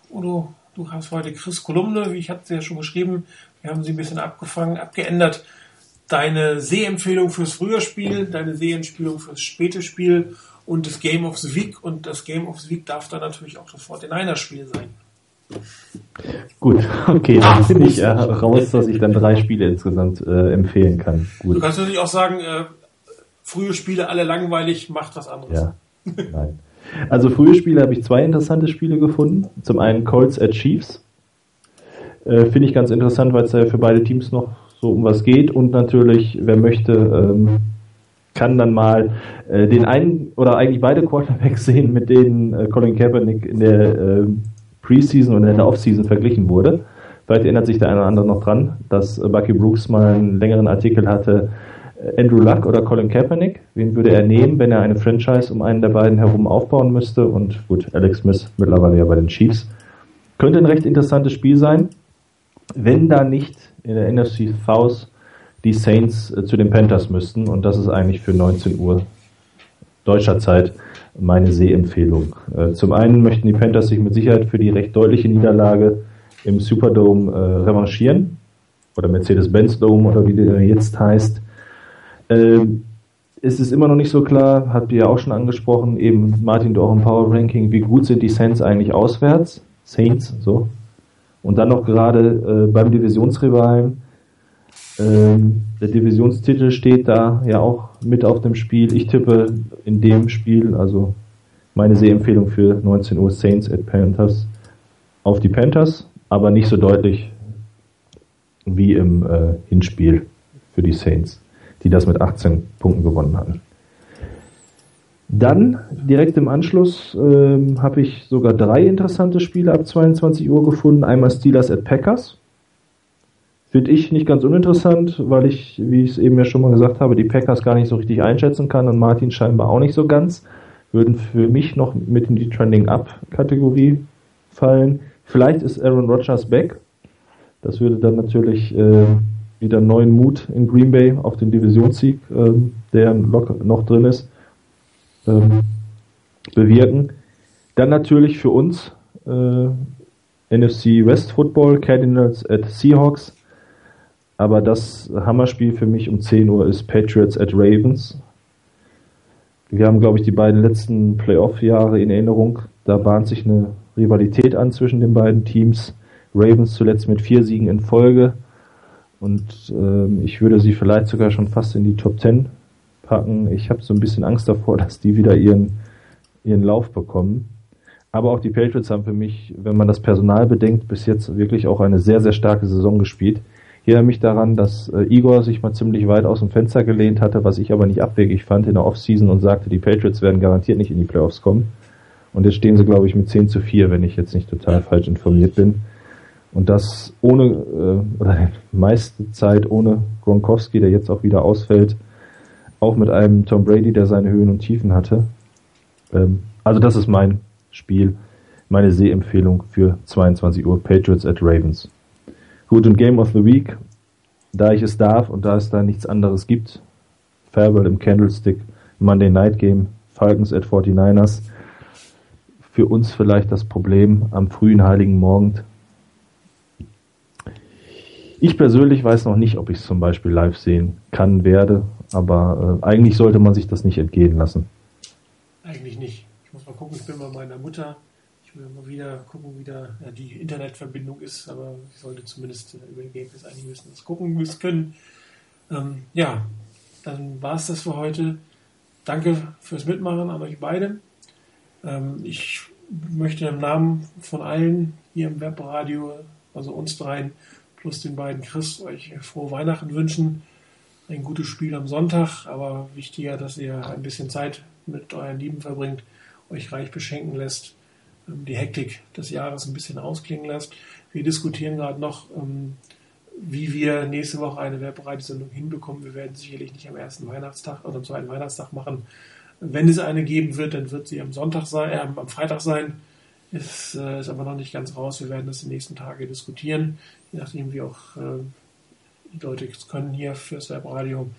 Udo, du hast heute Chris Kolumne, wie ich hatte sie ja schon geschrieben, wir haben sie ein bisschen abgefangen, abgeändert. Deine Sehempfehlung fürs frühe Spiel, deine Sehempfehlung fürs späte Spiel und das Game of the Week. Und das Game of the Week darf dann natürlich auch das 49er-Spiel sein. Gut, okay, dann bin ich äh, raus, dass ich dann drei Spiele insgesamt äh, empfehlen kann. Gut. Du kannst natürlich auch sagen, äh, frühe Spiele alle langweilig, macht was anderes. Ja, nein. Also frühe Spiele habe ich zwei interessante Spiele gefunden. Zum einen Colts at Chiefs. Äh, Finde ich ganz interessant, weil es ja für beide Teams noch so um was geht und natürlich, wer möchte, ähm, kann dann mal äh, den einen oder eigentlich beide Quarterbacks sehen, mit denen äh, Colin Kaepernick in der äh, Preseason und in der Offseason verglichen wurde. Vielleicht erinnert sich der eine oder andere noch dran, dass äh, Bucky Brooks mal einen längeren Artikel hatte, Andrew Luck oder Colin Kaepernick, wen würde er nehmen, wenn er eine Franchise um einen der beiden herum aufbauen müsste? Und gut, Alex Smith mittlerweile ja bei den Chiefs. Könnte ein recht interessantes Spiel sein wenn da nicht in der NFC South die Saints äh, zu den Panthers müssten. Und das ist eigentlich für 19 Uhr deutscher Zeit meine Sehempfehlung. Äh, zum einen möchten die Panthers sich mit Sicherheit für die recht deutliche Niederlage im Superdome äh, revanchieren. Oder Mercedes-Benz Dome oder wie der jetzt heißt. Ähm, es ist immer noch nicht so klar, habt ihr ja auch schon angesprochen, eben Martin, du auch im Power Ranking, wie gut sind die Saints eigentlich auswärts? Saints, so, und dann noch gerade äh, beim Divisionsrivalen. Ähm, der Divisionstitel steht da ja auch mit auf dem Spiel. Ich tippe in dem Spiel, also meine Sehempfehlung für 19 Uhr Saints at Panthers auf die Panthers, aber nicht so deutlich wie im äh, Hinspiel für die Saints, die das mit 18 Punkten gewonnen hatten. Dann direkt im Anschluss ähm, habe ich sogar drei interessante Spiele ab 22 Uhr gefunden. Einmal Steelers at Packers. Finde ich nicht ganz uninteressant, weil ich, wie ich es eben ja schon mal gesagt habe, die Packers gar nicht so richtig einschätzen kann und Martin scheinbar auch nicht so ganz. Würden für mich noch mit in die Trending Up Kategorie fallen. Vielleicht ist Aaron Rodgers back. Das würde dann natürlich äh, wieder neuen Mut in Green Bay auf den Divisionssieg, äh, der noch drin ist ähm, bewirken. Dann natürlich für uns äh, NFC West Football, Cardinals at Seahawks. Aber das Hammerspiel für mich um 10 Uhr ist Patriots at Ravens. Wir haben, glaube ich, die beiden letzten Playoff-Jahre in Erinnerung. Da bahnt sich eine Rivalität an zwischen den beiden Teams. Ravens zuletzt mit vier Siegen in Folge. Und ähm, ich würde sie vielleicht sogar schon fast in die Top 10 packen. Ich habe so ein bisschen Angst davor, dass die wieder ihren, ihren Lauf bekommen. Aber auch die Patriots haben für mich, wenn man das Personal bedenkt, bis jetzt wirklich auch eine sehr, sehr starke Saison gespielt. Ich erinnere mich daran, dass äh, Igor sich mal ziemlich weit aus dem Fenster gelehnt hatte, was ich aber nicht abwegig fand in der Offseason und sagte, die Patriots werden garantiert nicht in die Playoffs kommen. Und jetzt stehen sie, glaube ich, mit 10 zu 4, wenn ich jetzt nicht total falsch informiert bin. Und das ohne, äh, oder meiste Zeit ohne Gronkowski, der jetzt auch wieder ausfällt auch mit einem Tom Brady, der seine Höhen und Tiefen hatte. Ähm, also das ist mein Spiel, meine Sehempfehlung für 22 Uhr Patriots at Ravens. Gut, und Game of the Week, da ich es darf und da es da nichts anderes gibt, Farewell im Candlestick, Monday Night Game, Falcons at 49ers. Für uns vielleicht das Problem am frühen Heiligen Morgen. Ich persönlich weiß noch nicht, ob ich es zum Beispiel live sehen kann, werde, aber äh, eigentlich sollte man sich das nicht entgehen lassen. Eigentlich nicht. Ich muss mal gucken, ich bin bei meiner Mutter. Ich will mal wieder gucken, wie da ja, die Internetverbindung ist, aber ich sollte zumindest äh, über den Game Pass eigentlich müssen das gucken müssen können. Ähm, ja, dann war es das für heute. Danke fürs Mitmachen an euch beide. Ähm, ich möchte im Namen von allen hier im Webradio, also uns dreien, plus den beiden Chris, euch frohe Weihnachten wünschen. Ein gutes Spiel am Sonntag, aber wichtiger, dass ihr ein bisschen Zeit mit euren Lieben verbringt, euch reich beschenken lässt, ähm, die Hektik des Jahres ein bisschen ausklingen lässt. Wir diskutieren gerade noch, ähm, wie wir nächste Woche eine Werbbereitsendung hinbekommen. Wir werden sicherlich nicht am ersten Weihnachtstag oder am zweiten Weihnachtstag machen. Wenn es eine geben wird, dann wird sie am Sonntag sein, äh, am Freitag sein. Ist, äh, ist aber noch nicht ganz raus. Wir werden das die nächsten Tage diskutieren, je nachdem wie auch äh, die Leute es können hier fürs Webradio.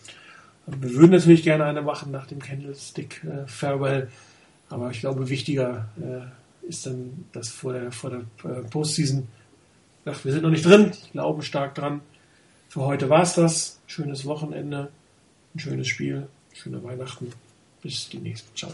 Wir würden natürlich gerne eine machen nach dem Candlestick äh, Farewell, aber ich glaube, wichtiger äh, ist dann das vor der, vor der äh, Postseason. Ach, wir sind noch nicht drin, ich glaube stark dran. Für heute war es das. Schönes Wochenende, ein schönes Spiel, schöne Weihnachten. Bis demnächst. Ciao.